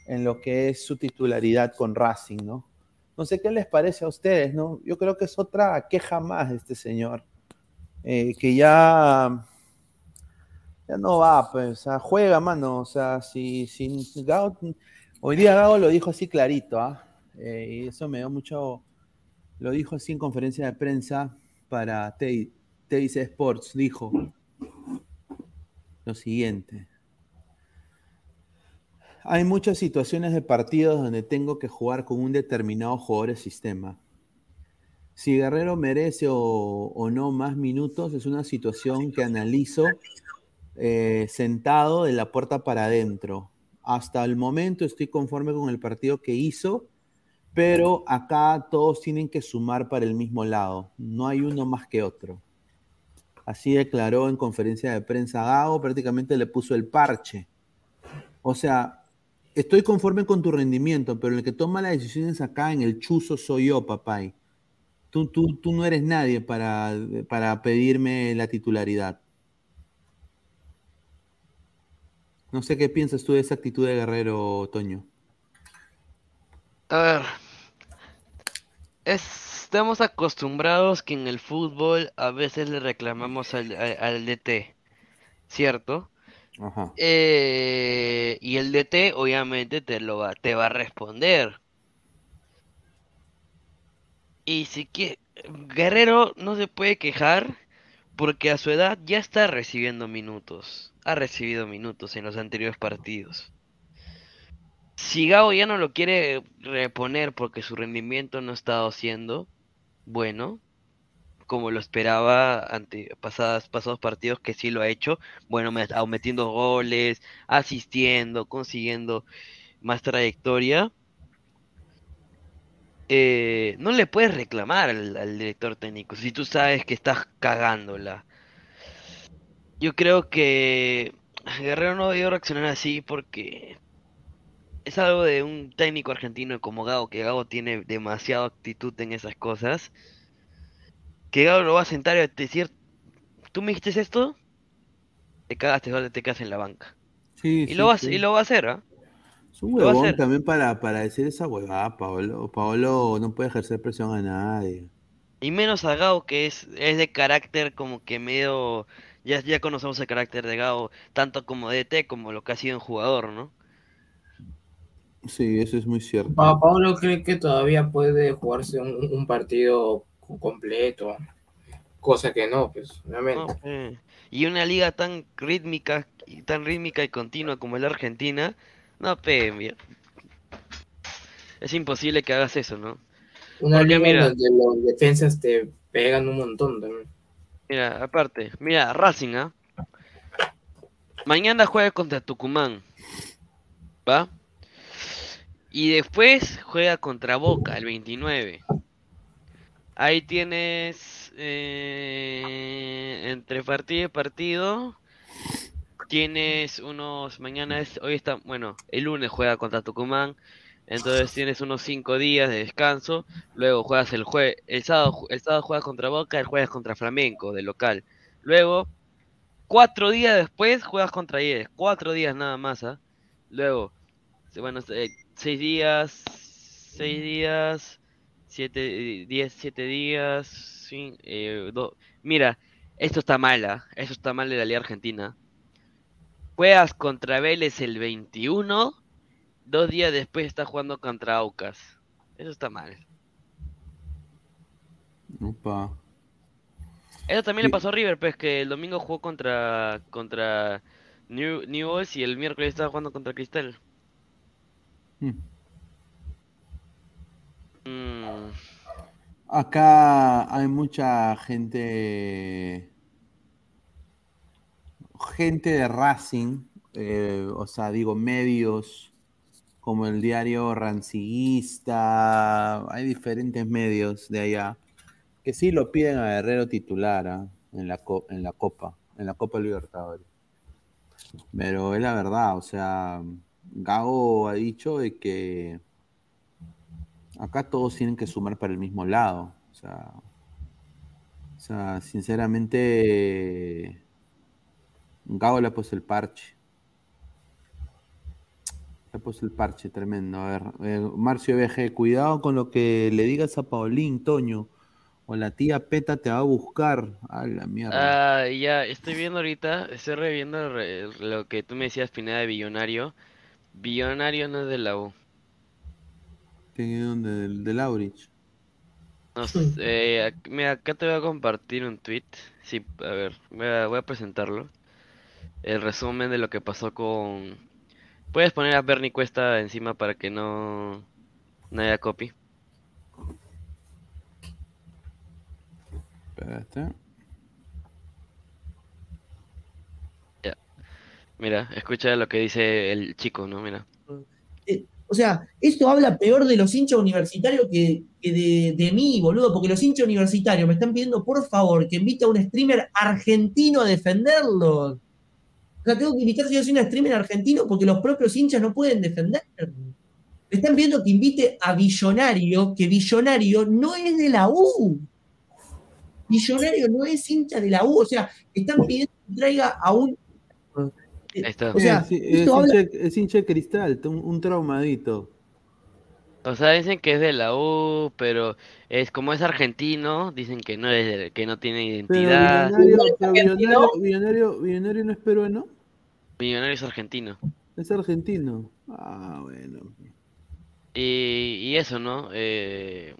en lo que es su titularidad con Racing, ¿no? No sé qué les parece a ustedes, ¿no? Yo creo que es otra queja más de este señor, eh, que ya, ya no va, pues, o sea, juega, mano, o sea, si, si hoy día Gago lo dijo así clarito, ¿ah? Eh, y eso me dio mucho, lo dijo así en conferencia de prensa para TIC Sports, dijo lo siguiente. Hay muchas situaciones de partidos donde tengo que jugar con un determinado jugador de sistema. Si Guerrero merece o, o no más minutos, es una situación que analizo eh, sentado de la puerta para adentro. Hasta el momento estoy conforme con el partido que hizo, pero acá todos tienen que sumar para el mismo lado. No hay uno más que otro. Así declaró en conferencia de prensa Gago, prácticamente le puso el parche. O sea, estoy conforme con tu rendimiento, pero el que toma las decisiones acá en el chuzo soy yo, papay. Tú, tú, tú no eres nadie para, para pedirme la titularidad. No sé qué piensas tú de esa actitud de Guerrero, Toño. A ver, estamos acostumbrados que en el fútbol a veces le reclamamos al, al- al DT, ¿cierto? Ajá. Eh, y el DT obviamente te lo va, te va a responder. Y si que Guerrero no se puede quejar porque a su edad ya está recibiendo minutos. Ha recibido minutos en los anteriores partidos. Si Gao ya no lo quiere reponer porque su rendimiento no ha estado siendo bueno, como lo esperaba ante pasados partidos que sí lo ha hecho, bueno, me- metiendo goles, asistiendo, consiguiendo más trayectoria, eh, no le puedes reclamar al, al director técnico si tú sabes que estás cagándola. Yo creo que Guerrero no debió reaccionar así porque es algo de un técnico argentino como Gago, que Gago tiene demasiada actitud en esas cosas. Que Gago lo va a sentar y va a decir, ¿tú me dijiste esto? Te cagaste, ahora te quedas en la banca. Sí, Y sí, lo va sí. y lo va a hacer, ¿ah? Es un huevón también para, para decir esa huevada, Paolo. Paolo no puede ejercer presión a nadie. Y menos a Gao, que es, es de carácter como que medio... Ya, ya conocemos el carácter de Gao, tanto como DT como lo que ha sido en jugador, ¿no? Sí, eso es muy cierto. Pa- Pablo cree que todavía puede jugarse un, un partido co- completo, cosa que no, pues, obviamente. No, eh, Y una liga tan rítmica, y tan rítmica y continua como la Argentina, no, pe, mira. Es imposible que hagas eso, ¿no? Una Porque liga mira, donde los defensas te pegan un montón también. Mira, aparte, mira, Racing, ¿ah? Mañana juega contra Tucumán, ¿va? Y después juega contra Boca el 29. Ahí tienes eh, entre partido y partido. Tienes unos. Mañana es. Hoy está. Bueno, el lunes juega contra Tucumán. Entonces tienes unos 5 días de descanso. Luego juegas el jueves. El sábado, el sábado juegas contra Boca. El jueves contra Flamenco, de local. Luego, cuatro días después juegas contra Ayer. Cuatro días nada más, ¿ah? Luego, bueno, eh, seis días. Seis días. Siete, diez, siete días. cin- eh, Mira, esto está mal, ¿ah? Esto está mal de la Liga Argentina. Juegas contra Vélez el 21. Dos días después estás jugando contra Aucas. Eso está mal. Opa. Eso también le pasó a River, pues que el domingo jugó contra contra New Newell's y el miércoles estaba jugando contra Cristal. Mm. Mm, Acá hay mucha gente. Gente de Racing, eh, o sea, digo, medios como el diario Ranciguista, hay diferentes medios de allá que sí lo piden a Guerrero titular ¿ah? en, la en la Copa, en la Copa Libertadores. Pero es la verdad, o sea, Gago ha dicho de que acá todos tienen que sumar para el mismo lado. O sea, o sea sinceramente, Gago le ha puesto el parche. Le el parche tremendo. A ver, eh, Marcio BG, cuidado con lo que le digas a Paulín, Toño. O la tía Peta te va a buscar. A la mierda. Ah, ya, estoy viendo ahorita, estoy reviendo re- lo que tú me decías, Pineda, de Billonario. Billonario no es de la U. ¿De dónde? Del de Laurich. No sé, eh, mira, acá te voy a compartir un tweet. Sí, a ver, voy a, voy a presentarlo. El resumen de lo que pasó con... Puedes poner a Bernie Cuesta encima para que no, no haya copy. Espérate. Ya. Mira, escucha lo que dice el chico, ¿no? Mira. Eh, o sea, esto habla peor de los hinchas universitarios que, que de, de mí, boludo, porque los hinchas universitarios me están pidiendo, por favor, que invite a un streamer argentino a defenderlos. O sea, tengo que invitar si yo soy un streamer argentino porque los propios hinchas no pueden defender. Me están pidiendo que invite a Billonario, que Billonario no es de la U. Billonario no es hincha de la U. O sea, están pidiendo que traiga a un. Ahí está. O sea, es, es esto habla- hincha, es hincha de cristal, un, un traumadito. O sea, dicen que es de la U, pero es como es argentino, dicen que no es de- que no tiene Pero identidad. Millonario, pero millonario, millonario, no es peruano, Millonario es argentino. es argentino. Ah, bueno. Y, y eso, ¿no? Eh,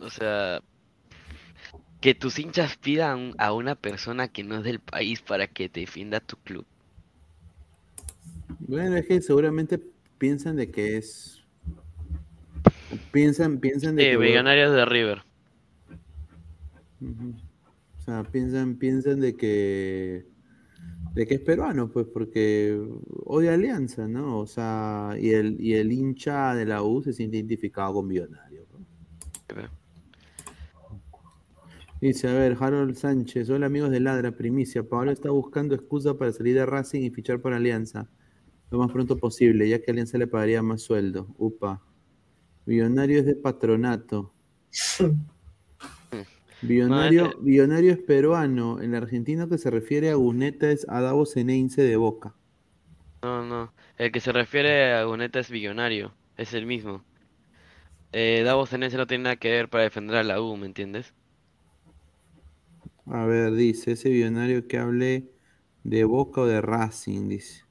o sea, que tus hinchas pidan a una persona que no es del país para que te defienda tu club. Bueno, es que seguramente piensan de que es. Piensan, piensan de Sí, que. Millonarios de River. O sea, piensan, piensan de que. De que es peruano, pues, porque odia Alianza, ¿no? O sea, y el, y el hincha de la U se siente identificado con Millonario. ¿no? Dice, a ver, Harold Sánchez, hola amigos de Ladra, primicia. Pablo está buscando excusa para salir de Racing y fichar por Alianza lo más pronto posible, ya que Alianza le pagaría más sueldo. Upa. Millonario es de patronato. (laughs) Billonario, billonario es peruano. El argentino que se refiere a Guneta es Adavo Ceneince de Boca. No, no. El que se refiere a Guneta es billonario. Es el mismo. Eh, Davos Ceneice no tiene nada que ver para defender a la U, ¿me entiendes? A ver, dice, ese billonario que hable de Boca o de Racing, dice.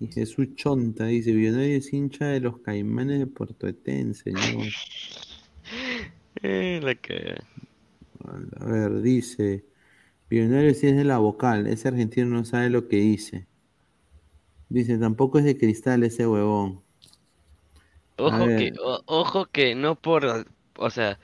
Y Jesús Chonta dice, billonario es hincha de los caimanes de Puerto Etén, señor. (laughs) Eh, la que... A ver, dice, billonario sí es de la vocal, ese argentino no sabe lo que dice. Dice, tampoco es de cristal ese huevón. Ojo que, o- ojo que no por, o sea,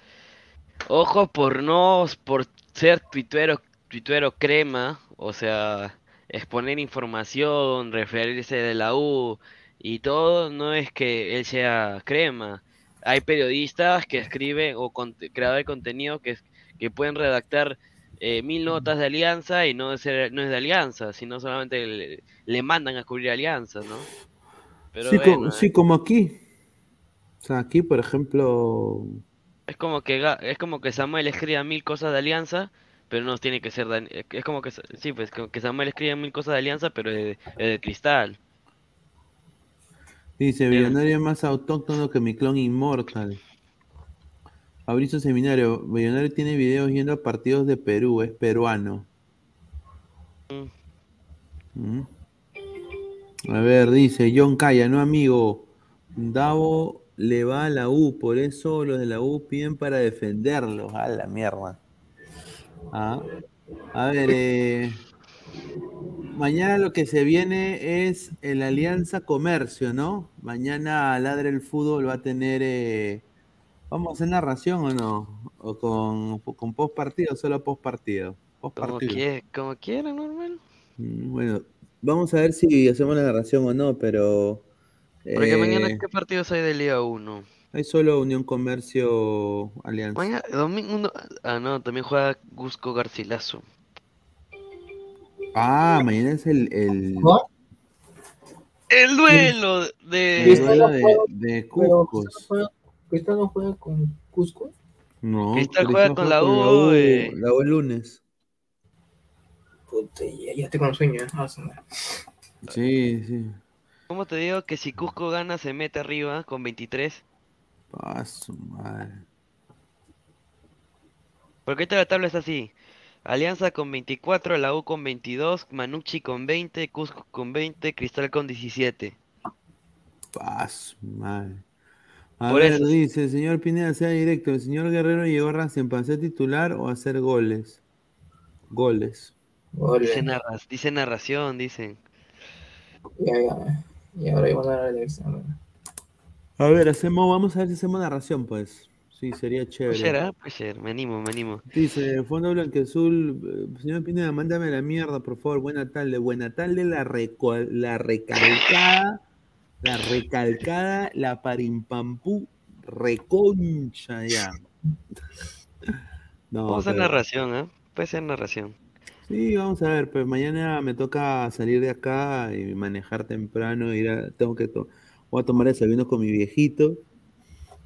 ojo por no, por ser tuitero, tuitero crema, o sea, exponer información, referirse de la U y todo, no es que él sea crema. Hay periodistas que escriben o con- creadores de contenido que, que pueden redactar eh, mil notas de alianza y no es, ser- no es de alianza, sino solamente le, le mandan a cubrir alianza, ¿no? Pero sí, bueno, como, eh. sí, como aquí. O sea, aquí, por ejemplo, Es como que es como que Samuel escriba mil cosas de alianza, pero no tiene que ser Dan- es como que sí, pues que Samuel escribe mil cosas de alianza, pero es de, es de cristal. dice, billonario es más autóctono que mi clon inmortal. Fabricio Seminario, billonario tiene videos yendo a partidos de Perú, es peruano. Mm. A ver, dice John Calla, no amigo. Davo le va a la U, por eso los de la U piden para defenderlos. A la mierda. Ah, a ver, eh, mañana lo que se viene es el Alianza Comercio, ¿no? Mañana Ladre el Fútbol va a tener. eh, ¿Vamos a hacer narración o no? ¿O con, con post partido solo post partido? Post Como, partido. quie- como quieran, normal. Mm, Bueno, vamos a ver si hacemos la narración o no, pero. Porque mañana, eh, ¿qué partidos hay de Liga 1? Hay solo Unión Comercio Alianza. Mañana, domingo, no- ah, no, también juega Cusco Garcilaso. Ah, mañana es el, el, El duelo de... el duelo de, de Pero. Cristal no juega con Cusco. No, Cristal juega con la U, eh. La U el lunes. Puta, ya, ya estoy con sueño. ¿eh? Ah. Sí, sí. ¿Cómo te digo que si Cusco gana se mete arriba con 23? Ah, su madre. Porque esta la tabla es así. Alianza con 24, la U con 22, Manucci con 20, Cusco con 20, Cristal con 17. Ah, su madre. A Por ver, eso. dice, señor Pineda, sea directo. ¿El señor Guerrero llegó a Racing para ser titular o hacer goles? Goles. Dice, narras- dice narración, dicen. Ya, ya. Y ahora iba a dar la elección. A ver, hacemos, vamos a ver si hacemos narración, pues. Sí, sería Puede chévere. ser, ¿ah? Puede ser, me animo, me animo. Dice, Fondo Blanqueazul, eh, señor Pineda, mándame la mierda, por favor. Buena tarde, buena tarde, la, reco- la recalcada, la recalcada, la parimpampú, reconcha ya. (laughs) No, Vamos a hacer pero- narración, ¿ah? Puede ser narración. Sí, vamos a ver, pues mañana me toca salir de acá y manejar temprano, ir a, tengo que, to- voy a tomar desayuno con mi viejito.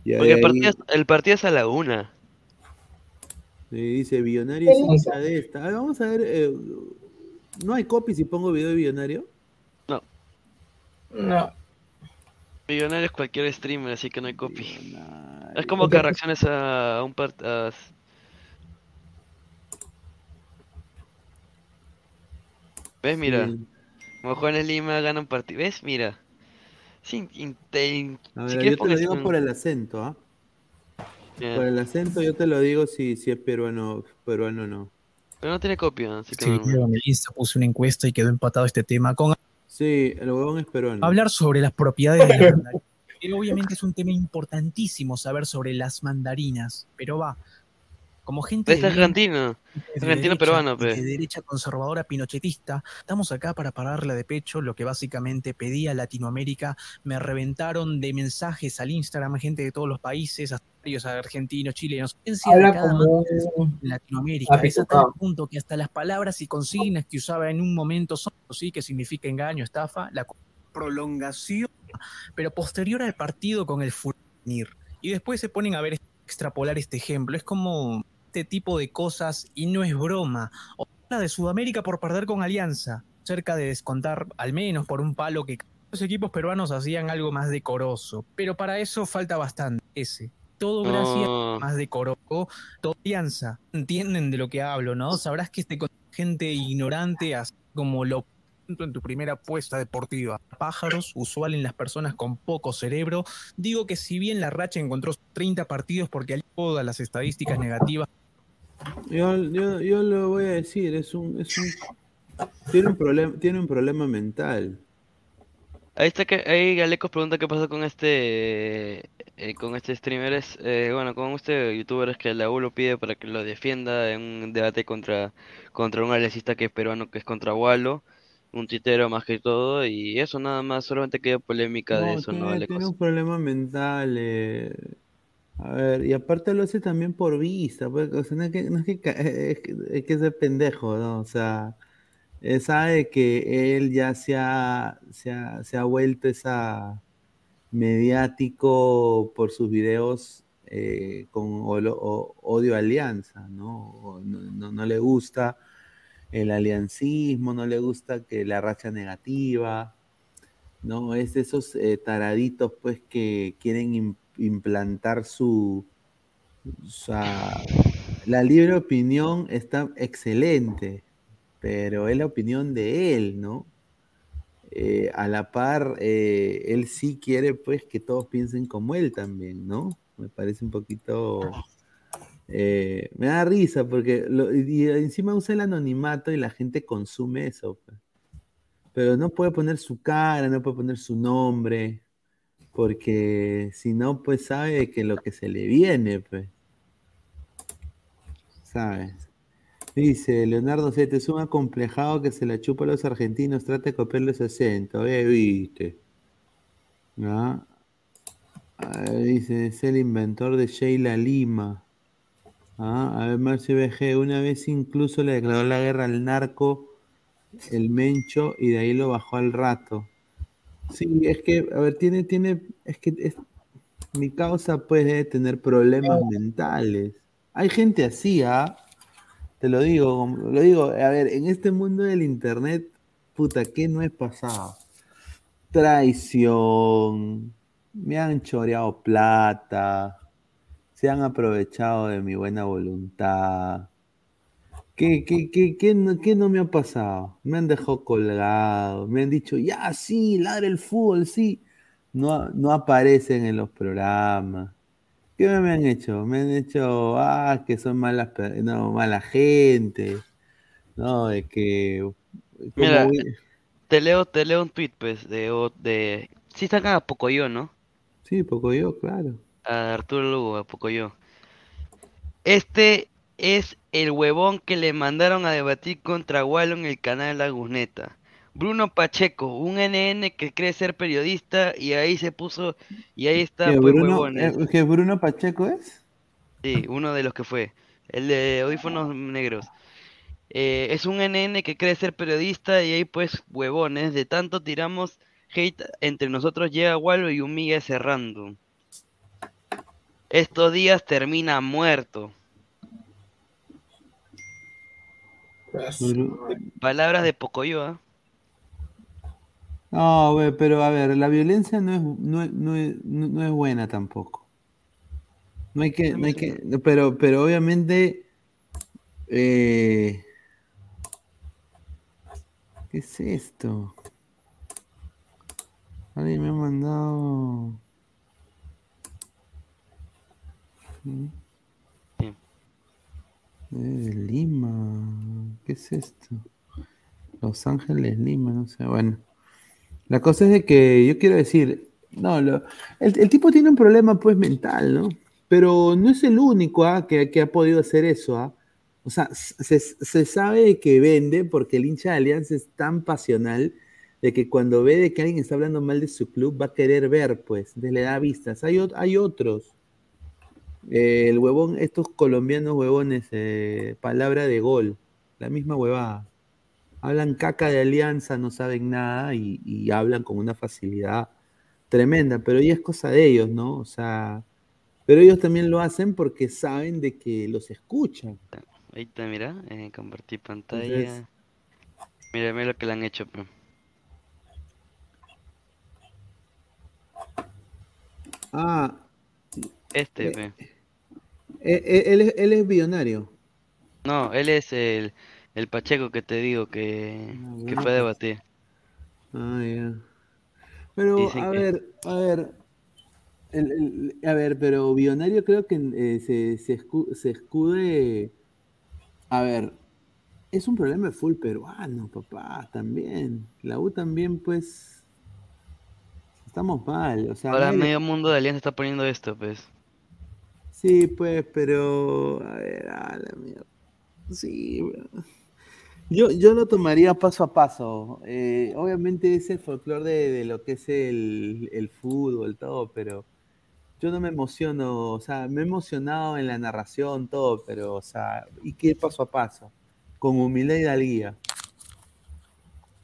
y Porque el partido, es- el partido es a la una. Y dice, Billonario es hincha de esta. A ver, vamos a ver, eh, ¿no hay copy si pongo video de Billonario? No. No. Millonario es cualquier streamer, así que no hay copy. Es como que reacciones a un partido. ¿Ves? Mira. Sí. Como Juanes Lima gana un partido. ¿Ves? Mira. Sí, inte- A ver, si yo te lo digo un- por el acento, ¿ah? Ya. Por el acento yo te lo digo si, si es peruano, peruano o no. Pero no tiene copia, así que Sí, no. en el Insta puse una encuesta y quedó empatado este tema con Sí, el huevón es peruano. hablar sobre las propiedades de las mandarinas. Pero obviamente es un tema importantísimo saber sobre las mandarinas, pero va. Como gente Es de argentino. Es de argentino derecha peruano, pe. de derecha conservadora pinochetista, estamos acá para pararle de pecho lo que básicamente pedía Latinoamérica. Me reventaron de mensajes al Instagram gente de todos los países, hasta varios argentinos, chilenos, ciencia de Habla cada como en Latinoamérica. Es hasta el punto que hasta las palabras y consignas que usaba en un momento son sí que significa engaño, estafa, la prolongación, pero posterior al partido con el Fulanir. Y después se ponen a ver extrapolar este ejemplo. Es como este tipo de cosas y no es broma. O la de Sudamérica por perder con Alianza, cerca de descontar al menos por un palo que los equipos peruanos hacían algo más decoroso. Pero para eso falta bastante ese. Todo gracias No. más decoroso, todo alianza. Entienden de lo que hablo, ¿no? Sabrás que este gente ignorante, así como lo en tu primera apuesta deportiva. Pájaros, usual en las personas con poco cerebro. Digo que si bien la racha encontró 30 partidos porque hay todas las estadísticas negativas, Yo, yo, yo lo voy a decir, es un, es un tiene un problema, tiene un problema mental. Ahí está que ahí Galecos pregunta qué pasó con este eh, con este streamer es eh, bueno con este youtuber es que la U lo pide para que lo defienda en un debate contra contra un aliancista que es peruano que es contra Walo un titero más que todo y eso nada más solamente quedó polémica de eso no Galecos tiene un problema mental. eh. A ver, y aparte lo hace también por vista, sea, no (laughs) es que, es que es que, pendejo, ¿no? O sea, sabe que él ya se ha, se ha, se ha vuelto esa mediático por sus videos eh, con odio alianza, ¿no? No, no- le gusta el aliancismo, no le gusta que la racha negativa, ¿no? Es de esos eh, taraditos, pues, que quieren im- implantar su... sea, la libre opinión está excelente, pero es la opinión de él, ¿no? Eh, a la par, eh, él sí quiere, pues, que todos piensen como él también, ¿no? Me parece un poquito... Eh, me da risa porque lo- y encima usa el anonimato y la gente consume eso. pues. Pero no puede poner su cara, no puede poner su nombre, porque si no, pues sabe que lo que se le viene, pues. ¿Sabes? Dice Leonardo Sete, es un acomplejado que se la chupa a los argentinos, trata de copiarle ese acento, eh, viste. Ah, dice, es el inventor de Sheila Lima. Ah, a ver, Marcio BG, una vez incluso le declaró la guerra al narco, el Mencho, y de ahí lo bajó al rato. Sí, es que, a ver, tiene, tiene, es que es- mi causa puede tener problemas mentales. Hay gente así, ¿ah? Te lo digo, lo digo, a ver, en este mundo del internet, puta, ¿qué no es pasado? Traición, me han choreado plata, se han aprovechado de mi buena voluntad. ¿Qué, qué, qué, qué no, qué no me ha pasado? Me han dejado colgado, me han dicho, ya, sí, ladra el fútbol, sí. No, no aparecen en los programas. ¿Qué me, han hecho? Me han hecho, ah, que son malas, no, mala gente. No, de que... Mira, voy- te leo, te leo un tweet, pues, de, de... Sí sacan a Pocoyo, ¿no? Sí, poco yo, claro. A Arturo Lugo, a Pocoyo. Este es el huevón que le mandaron a debatir contra Wallo en el canal La Gusneta. Bruno Pacheco, un NN que cree ser periodista y ahí se puso, y ahí está, ¿Que pues, Bruno, eh, que Bruno Pacheco es? Sí, uno de los que fue. El de audífonos negros. Eh, es un NN que cree ser periodista y ahí pues huevones. De tanto tiramos hate entre nosotros llega Wallo y humilla cerrando. Estos días termina muerto. Palabras de Pocoyo, ¿ah? No, güey, pero a ver, la violencia no es, no, es- no es- no- no es buena tampoco. No hay que, no hay que, pero, pero obviamente, eh, ¿qué es esto? Alguien me ha mandado. ¿Mm? Eh, Lima, ¿qué es esto? Los Ángeles, Lima, no sé, bueno. La cosa es de que yo quiero decir, no, lo- el, tipo tiene un problema pues mental, ¿no? Pero no es el único ¿ah? que, que ha podido hacer eso, ¿ah? O sea, se, se sabe que vende porque el hincha de Alianza es tan pasional de que cuando ve de que alguien está hablando mal de su club va a querer ver, pues, le da vistas. Hay, hay otros. Eh, el huevón, estos colombianos huevones, eh, palabra de gol, la misma huevada. Hablan caca de alianza, no saben nada y, y hablan con una facilidad tremenda, pero ya es cosa de ellos, ¿no? O sea, pero ellos también lo hacen porque saben de que los escuchan. Ahí está, mira, eh, compartir pantalla. Entonces- Mira, mira lo que le han hecho, pe. Ah, Este, Eh, eh, eh, él, es, él es billonario. No, él es el, el Pacheco que te digo que, que bueno, fue a debatir. Ah, ya. Pero, Dicen a que- ver, a ver, el- el- a ver, pero Billonario creo que eh, se, se, escu- se escude, a ver, es un problema full peruano, papá, también. La U también, pues, estamos mal, o sea, Ahora medio mundo de Alianza está poniendo esto, pues. Sí, pues, pero, a ver, a la mierda. Sí. Yo, yo lo tomaría paso a paso. Eh, obviamente es el folclore de, lo que es el, el fútbol, todo, pero yo no me emociono, o sea, me he emocionado en la narración, todo, pero, o sea, y que paso a paso, con humildad y dalguía.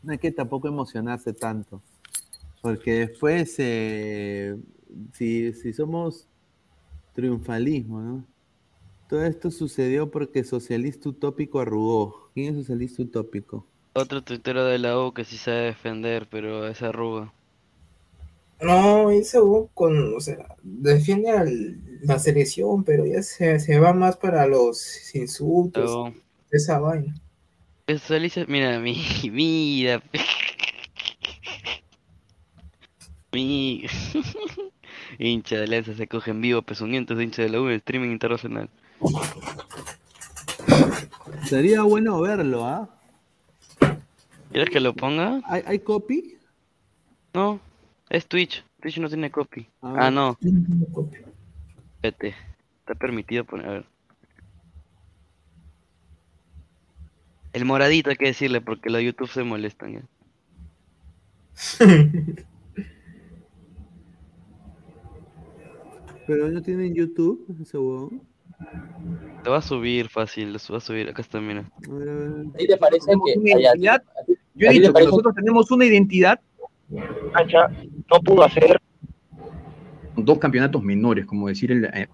No hay que tampoco emocionarse tanto, porque después, eh, si, si somos triunfalismo, ¿no? Todo esto sucedió porque socialista utópico arrugó. ¿Quién es socialista utópico? Otro tuitero de la U que sí sabe defender, pero es arruga. No, ese Hugo con, o sea, defiende a la selección, pero ya se, se va más para los insultos, Pero esa vaina. le dice, mira, mi, (laughs) mira. Mi (laughs) hincha de Alianza se coge en vivo, pezuñentos de hincha de la U en streaming internacional. Sería bueno verlo, ¿ah? ¿Quieres que lo ponga? ¿Hay, hay copy? No, es Twitch. Twitch no tiene copy. Ah, no. Vete. Está permitido poner. a ver. El moradito hay que decirle porque los YouTube se molestan. ¿ya? (laughs) Pero no tienen YouTube, ese huevón. Te va a subir fácil, lo va a subir. Acá está, mira. ¿Ahí te parece que. Yo he ¿a ti te dicho que parece- nosotros tenemos una identidad. Ancha no pudo hacer dos campeonatos menores, como decir, el, eh,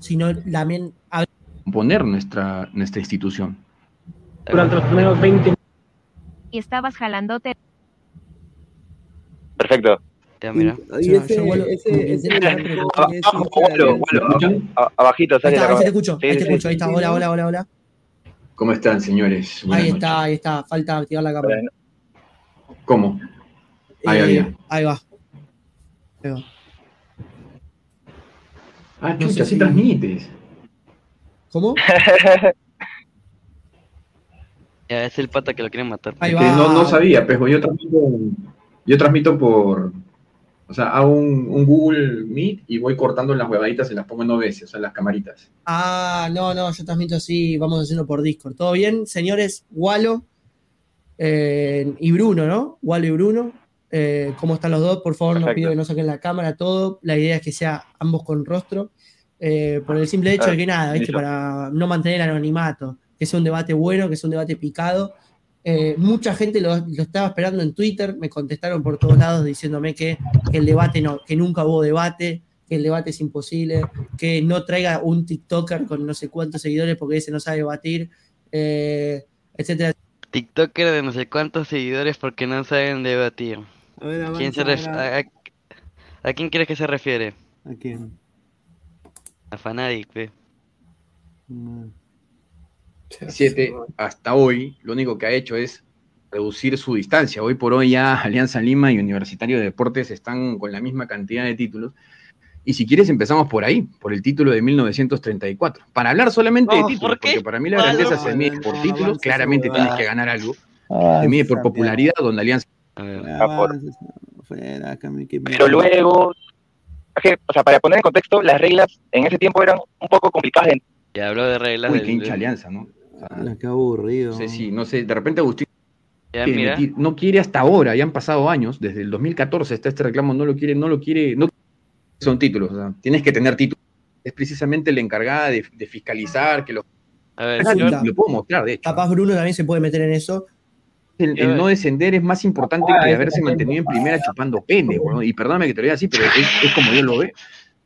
Sino también a- componer nuestra, nuestra institución. Durante los primeros 20 Y estabas jalándote. Perfecto. Ya, mira. Y ese, ese, abajito Ahí sale está, la ahí te escucho, Sí, ahí te sí, escucho, ahí está. Hola, hola, hola, hola. ¿Cómo están, señores? Buenas Ahí noches. está, ahí está. Falta activar la cámara. ¿Cómo? Ahí, Eh, ahí, ahí. ahí va. Ahí va. Ah, no chucha, sé sí si- transmites. ¿Cómo? (laughs) Ya, es el pata que lo quieren matar. Ahí Es que va. no, no sabía, pero yo transmito, yo transmito por, o sea, hago un, un Google Meet y voy cortando las huevaditas y las pongo en OBS, o sea, las camaritas. Ah, no, no, yo transmito así, vamos haciendo por Discord. ¿Todo bien, señores? Walo eh, y Bruno, ¿no? Walo y Bruno. Eh, ¿Cómo están los dos? Por favor, no Perfecto. pido que no saquen la cámara, todo. La idea es que sea ambos con rostro. eh, por el simple hecho de que nada, ¿viste? Para no mantener el anonimato. Que sea un debate bueno, que sea un debate picado. Eh, mucha gente lo, lo estaba esperando en Twitter, me contestaron por todos lados diciéndome que, que el debate no, que nunca hubo debate, que el debate es imposible, que no traiga un TikToker con no sé cuántos seguidores porque ese no sabe debatir, eh, etcétera. TikToker de no sé cuántos seguidores porque no saben debatir. A ver, ¿Quién se ref- a, a- a quién crees que se refiere? ¿A quién? A Fanatic, pe. 7 hasta hoy, lo único que ha hecho es reducir su distancia. Hoy por hoy ya (laughs) Alianza Lima y Universitario de Deportes están con la misma cantidad de títulos. Y si quieres empezamos por ahí, por el título de 1934. Para hablar solamente de títulos, porque para mí la Ah, grandeza se mide por no, títulos, claramente tienes que ganar algo. Ah, Se mide por popularidad, donde Alianza... Me que- Pero luego, o sea, para poner en contexto, las reglas en ese tiempo eran un poco complicadas. Ya habló de reglas Uy, del- hincha Alianza, ¿no? Ah, qué aburrido. no sé si, no sé, de repente Agustín Ya, mira. no quiere hasta ahora, ya han pasado años, desde el 2014 está este reclamo, no lo quiere, no lo quiere, no son títulos, o sea, tienes que tener títulos. Es precisamente la encargada de, de fiscalizar, que lo, A ver, Esa yo- punta. lo puedo mostrar, de hecho. Capaz Bruno también se puede meter en eso. El, el no descender es más importante que haberse mantenido en primera chupando pene, weón. Y perdóname que te lo diga así, pero es, es como yo lo veo.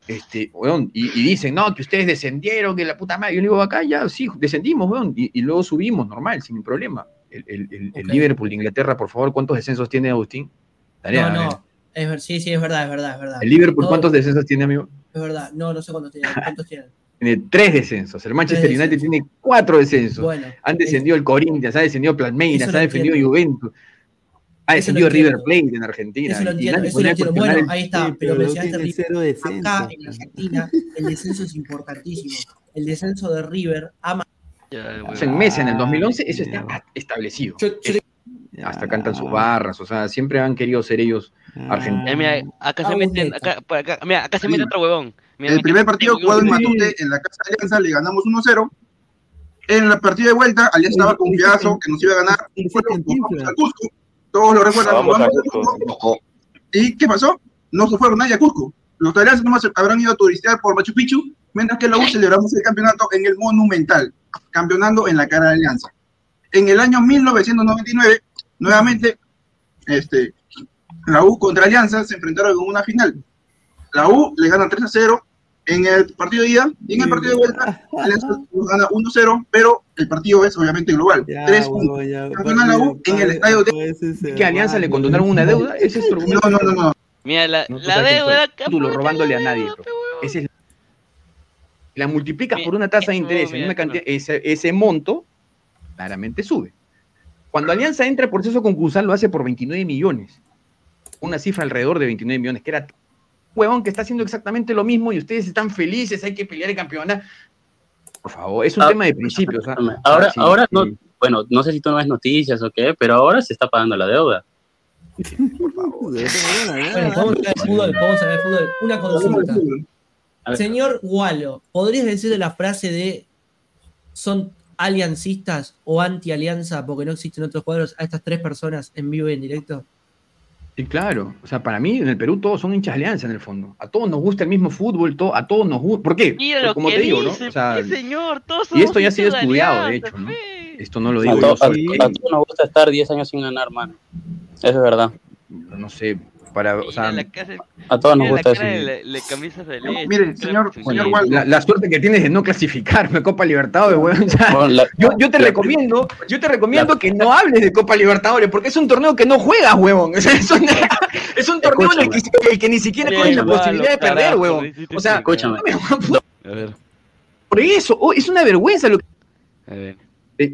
Este, weón, y, y dicen, no, que ustedes descendieron, que la puta madre. Yo le digo, acá ya, sí, descendimos, weón, y, y luego subimos, normal, sin problema. El, el- el-. Liverpool de Inglaterra, por favor, ¿cuántos descensos tiene Agustín? Tarea, no, no. Es, sí, sí, es verdad, es verdad, es verdad. ¿El Liverpool No, cuántos descensos tiene, amigo? Es verdad, no, no sé cuántos tienen. ¿Cuántos tienen? (laughs) Tiene tres descensos. El Manchester United tiene cuatro descensos. Bueno, Han descendido el Corinthians, ha descendido Palmeiras, ha defendido. Juventus, ha Eso descendido River. Plate en Argentina. Eso lo entiendo, eso lo entiendo. Bueno, ahí está, Sí, pero mencionaste River. cero descenso. Acá en Argentina el descenso es importantísimo. El descenso de River ama. O sea, en Mesa en el 2011 eso está a- establecido. Es- hasta cantan sus barras, o sea, siempre han querido ser ellos argentinos. Eh, mira, acá se meten, acá, por acá, mira, acá se mete otro huevón. Mira, El primer partido jugado en. Matute, en la Casa de Alianza, le ganamos 1-0. En la partida de vuelta, Alianza estaba confiado que nos iba a ganar. Fueron, nos vamos a Cusco. Todos lo recuerdan. nos Vamos a vamos a Cusco. ¿Y qué pasó? No se fueron nadie a Cusco. Los alianzas nomás habrán ido a turistear por Machu Picchu, mientras que la U celebramos el campeonato en el Monumental, campeonando en la cara de Alianza. En el año 1999, nuevamente, este, la U contra Alianza se enfrentaron en una final. La U le gana 3 a 0 en el partido de ida y en el partido de vuelta (laughs) Alianza gana 1 a 0, pero el partido es obviamente global. 3 puntos. Campeona la U en el estadio de. ¿Que a Alianza le condonaron una deuda? Ese es tu argumento. No, no, no, no. Mira, la, No, tú la deuda. título robándole a nadie. Ese es- la multiplicas por una tasa de interés en una cantidad, ese, ese monto claramente sube. Cuando Alianza entra al proceso concursal lo hace por 29 millones. Una cifra alrededor de 29 millones, que era huevón que está haciendo exactamente lo mismo y ustedes están felices, hay que pelear el campeonato. Por favor, es un Ah, tema de principios. ¿ah? Ahora, Ah, sí, ahora sí. no, bueno, no sé si tú no ves noticias o qué, pero ahora se está pagando la deuda. Bueno, vamos a de fútbol, vamos a de fútbol. Una consulta. Señor Walo, ¿podrías decir la frase de son aliancistas o anti-alianza porque no existen otros cuadros a estas tres personas en vivo y en directo? Sí, claro. O sea, para mí en el Perú todos son hinchas de alianza en el fondo. A todos nos gusta el mismo fútbol, to- a todos nos gusta. ¿Por qué? Mira lo Como que te digo, dice, ¿no? O sea, señor, todos y esto ya ha sido de estudiado, de hecho, ¿no? Esto no lo digo to- yo. a- sí. a todos nos gusta estar 10 años sin ganar, mano. Eso es verdad. No sé, para, o sea, A todos nos gusta la eso. de. Mire, señor, Waldo. la, la suerte que tienes de no clasificarme Copa Libertadores, weón. O sea, Bueno, la- yo, yo te la- recomiendo, yo te recomiendo que no hables de Copa Libertadores, porque es un torneo que no juegas, huevón. (laughs) Es, un, es un torneo en el que, el que ni siquiera tienes la posibilidad de perder, carajo, huevón. O sea, Escúchame. A ver, por eso, oh, es una vergüenza lo que. a ver.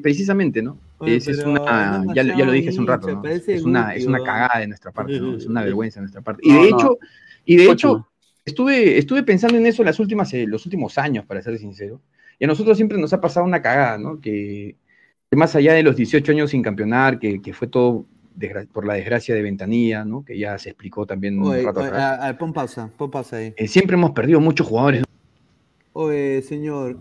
Precisamente, ¿no? Es, una, ya, lo- ya lo dije hace un rato, Es una, es una cagada de nuestra parte, ¿no? (laughs) Es una vergüenza de nuestra parte. Y de no. hecho, y de hecho, estuve, estuve pensando en eso las últimas, eh, los últimos años, para ser sincero. Y a nosotros siempre nos ha pasado una cagada, ¿no? Que, que más allá de los 18 años sin campeonar, que, que fue todo por la desgracia de Ventanilla, ¿no? Que ya se explicó también un rato oye, atrás. a- a- pon pausa, pon pausa ahí. Eh, siempre hemos perdido muchos jugadores. Oye, señor,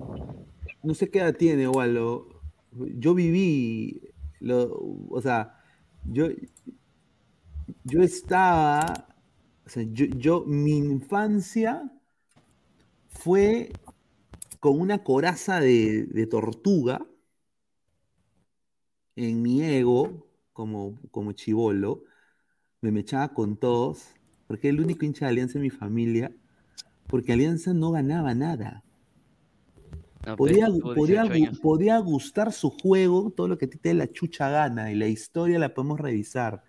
no sé qué edad tiene, Walo. Yo viví, lo, o sea, yo, yo estaba, o sea, yo, yo, mi infancia fue con una coraza de, de tortuga en mi ego, como, como chivolo, me mechaba con todos, porque el único hincha de Alianza en mi familia, porque Alianza no ganaba nada. No, pues, Podía, podía, 18 gu- años. podía gustar su juego, todo lo que te dé la chucha gana, y la historia la podemos revisar,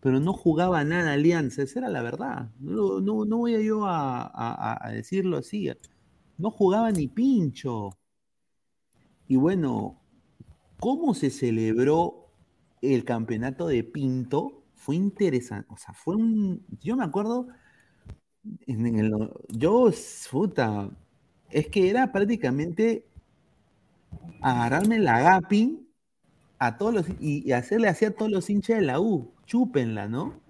pero no jugaba nada Alianza, esa era la verdad. No, no, no voy a yo a, a- a decirlo así. No jugaba ni pincho. Y bueno, cómo se celebró el campeonato de Pinto fue interesante. O sea, fue un. Yo me acuerdo. En el, yo, puta. Es que era prácticamente agarrarme la gapi a todos los, y, hacerle así a todos los hinchas de la U. Chúpenla, ¿no?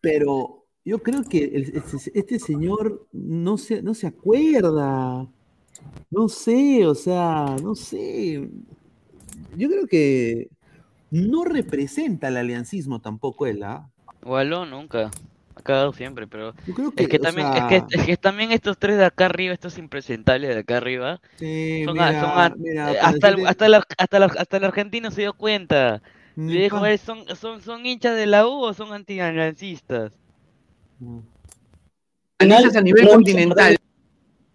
Pero yo creo que este, este señor no se, no se acuerda. No sé, o sea, no sé. Yo creo que no representa el aliancismo tampoco él, ¿ah? Wallo nunca. Ha cagado siempre, pero. creo es que, también, sea- es que, es que también estos tres de acá arriba, estos impresentables de acá arriba, Sí, son, mira, a- son a- mira, para hasta, el, hasta, hasta, hasta argentino se dio cuenta. Ni Le dijo, "Eh, ¿son, son, ¿son hinchas de la U o son antialiancistas? Analizas a nivel no, continental.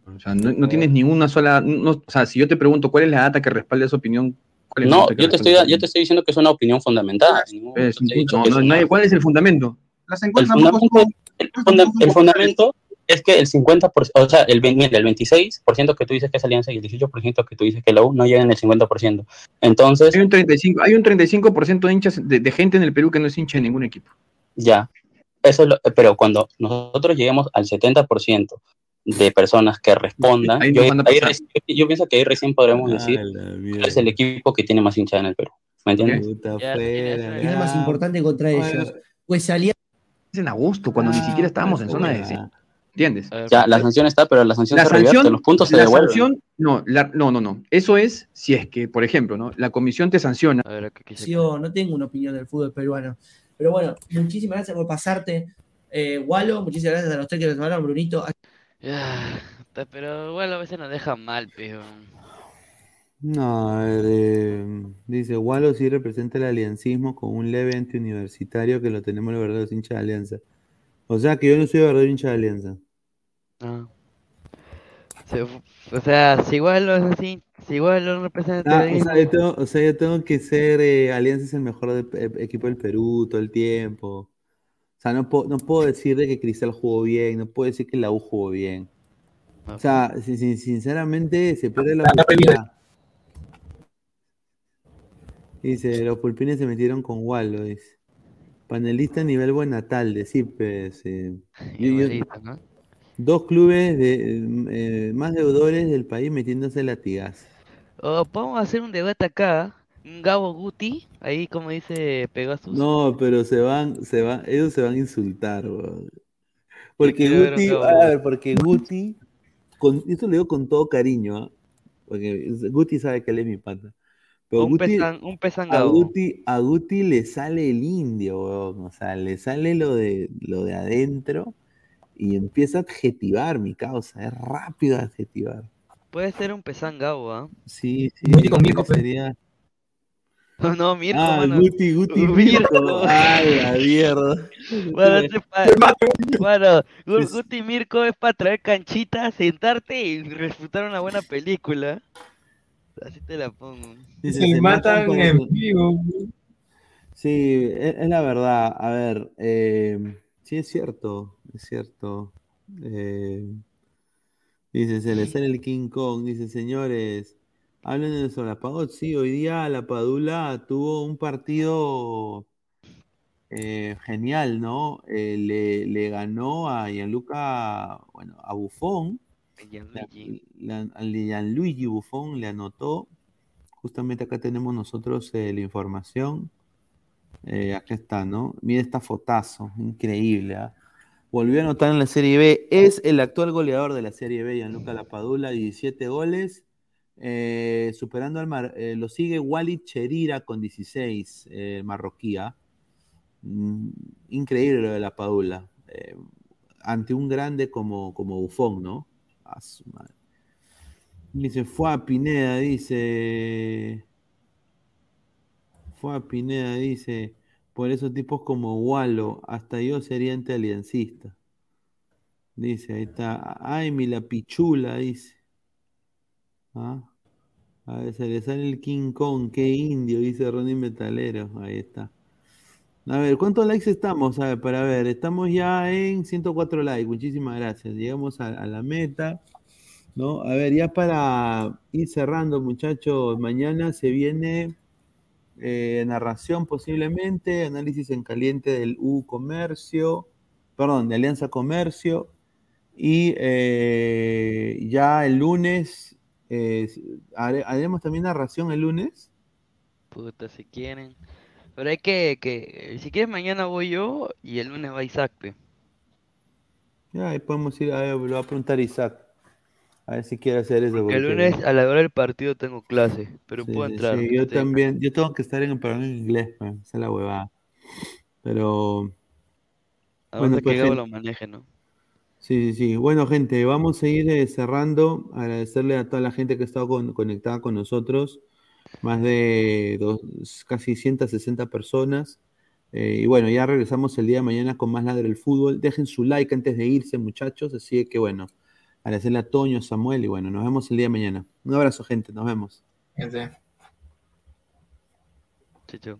O sea, no, no tienes ninguna sola. no- o sea, si yo te pregunto cuál es la data que respalda esa opinión, ¿cuál es la No, data que yo te, estoy, yo te estoy diciendo que es una opinión fundamentada. no, es no ¿Cuál es el fundamento? Las el encuestas fundamento, el, funda- el fundamento es que el 50%, o sea, el, mira, el 26% que tú dices que es Alianza y el 18% que tú dices que la U no llegan al 50%. Entonces, Hay un 35%, hay un 35 de hinchas de, de gente en el Perú que no es hincha de ningún equipo. ya, eso es lo- pero cuando nosotros lleguemos al 70% de personas que respondan, Ahí yo, ahí pasar. reci- yo pienso que ahí recién podremos Ah, decir cuál es el equipo que tiene más hinchas en el Perú. ¿Me entiendes? Puta Ya, fuera, Es lo más importante contra Bueno, ellos. Pues salía. Es en agosto, cuando ni Ah, siquiera estábamos en zona de descenso. ¿Entiendes? Ya, la sanción está, pero la sanción La se revierte, sanción, los puntos se la devuelven. sanción, no, la- no, no, no. Eso es si es que, por ejemplo, ¿no? La comisión te sanciona. Yo no tengo una opinión del fútbol peruano. Pero bueno, muchísimas gracias por pasarte, eh, Walo. Muchísimas gracias a los tres que nos hablaron, Brunito. Ya, pero bueno, a veces nos deja mal, pero. No, a ver, eh, dice, Wallo sí representa el aliancismo con un leve antiuniversitario que lo tenemos los verdaderos hinchas de Alianza. O sea que yo no soy verdadero hincha de Alianza. Ah. Se- o sea, si igual lo es así, si igual lo representa Ah, el o, sea, yo tengo, o sea, yo tengo que ser, eh, Alianza es el mejor de- eh, equipo del Perú todo el tiempo. O sea, no, puedo- no puedo decir de que Cristal jugó bien, no puedo decir que la U jugó bien. O sea, sin- sin- sinceramente se pierde la oportunidad. Dice, los pulpines se metieron con Wallo, dice. Panelista a nivel Buenatal, de eh, Igualito, ¿no? dos clubes de eh, más deudores del país metiéndose latigas. O podemos hacer un debate acá. Gabo Guti, ahí como dice Pegasus. No, pero se van, se van, ellos se van a insultar, weón. Porque ver Guti, a ver, porque Guti, con, esto lo digo con todo cariño, ¿ah? Porque Guti sabe que él es mi pata. Pero Un Guti, pesan- un pesan a. Guti, a Guti le sale el indio, weón. O sea, le sale lo de, lo de adentro y empieza a adjetivar mi causa. Es rápido adjetivar. Puede ser un pesan Gabo, ¿ah? Sí, sí. Guti con Mirko, pues. sería. (laughs) No, Mirko, Ah, mano. Guti, Guti, (laughs) Mirko. Mirko. Ay, la mierda. Bueno, pa- bueno, Gu- Guti Mirko es para traer canchita, sentarte y disfrutar una buena película. Así te la pongo. Dice, Se se matan en vivo. Sí, es, es la verdad. A ver, eh, sí es cierto, es cierto. Eh, dice, se le sale el King Kong. Dice, señores, hablen de Solapagot. Sí, hoy día la Padula tuvo un partido eh, genial, ¿no? Eh, le, le ganó a Gianluca, bueno, a Buffon. Gianluigi. La- Gianluigi Buffon le anotó. Justamente acá tenemos nosotros eh, la información. Eh, acá está, ¿no? Mira esta fotazo, increíble. ¿ah? Volvió a anotar en la Serie B. Es el actual goleador de la Serie B, Gianluca Lapadula, 17 goles. Eh, superando al mar, eh, lo sigue Walid Cherira con 16, eh, marroquí. ¿ah? Mm, increíble lo de Lapadula. Eh, ante un grande como, como Buffon, ¿no? Dice, fue a Pineda, dice. Fue a Pineda, dice. Por esos tipos como Walo, hasta yo sería antialiancista. Dice, ahí está. Ay, mi la pichula, dice. ¿Ah? A ver, se le sale el King Kong, qué indio, dice Ronnie Metalero. Ahí está. A ver, ¿cuántos likes estamos? Para ver, estamos ya en 104 likes. Muchísimas gracias. Llegamos a, la meta. ¿no? A ver, ya para ir cerrando, muchachos, mañana se viene eh, narración posiblemente, análisis en caliente del U Comercio, perdón, de Alianza Comercio, y eh, ya el lunes, eh, hare- haremos también narración el lunes. Puta, si quieren. Pero hay que, que, si quieres mañana voy yo y el lunes va Isaac, pe. Ya, ahí podemos ir, a ver, lo va a preguntar Isaac, a ver si quiere hacer eso. Porque el lunes a la hora del partido tengo clase, pero Sí, puedo entrar. sí, yo también, yo tengo que estar en el programa en inglés, esa es la huevada. Pero, A bueno, pues, que lo maneje, ¿no? sí, sí, sí. Bueno, gente, vamos a ir eh, cerrando. Agradecerle a toda la gente que ha estado con- conectada con nosotros. Más de dos, casi 160 personas. Eh, y bueno, ya regresamos el día de mañana con más Ladre el Fútbol. Dejen su like antes de irse, muchachos. Así que bueno, agradecerle a Toño, Samuel y bueno, nos vemos el día de mañana. Un abrazo, gente. Nos vemos. Gente. Chau, chau.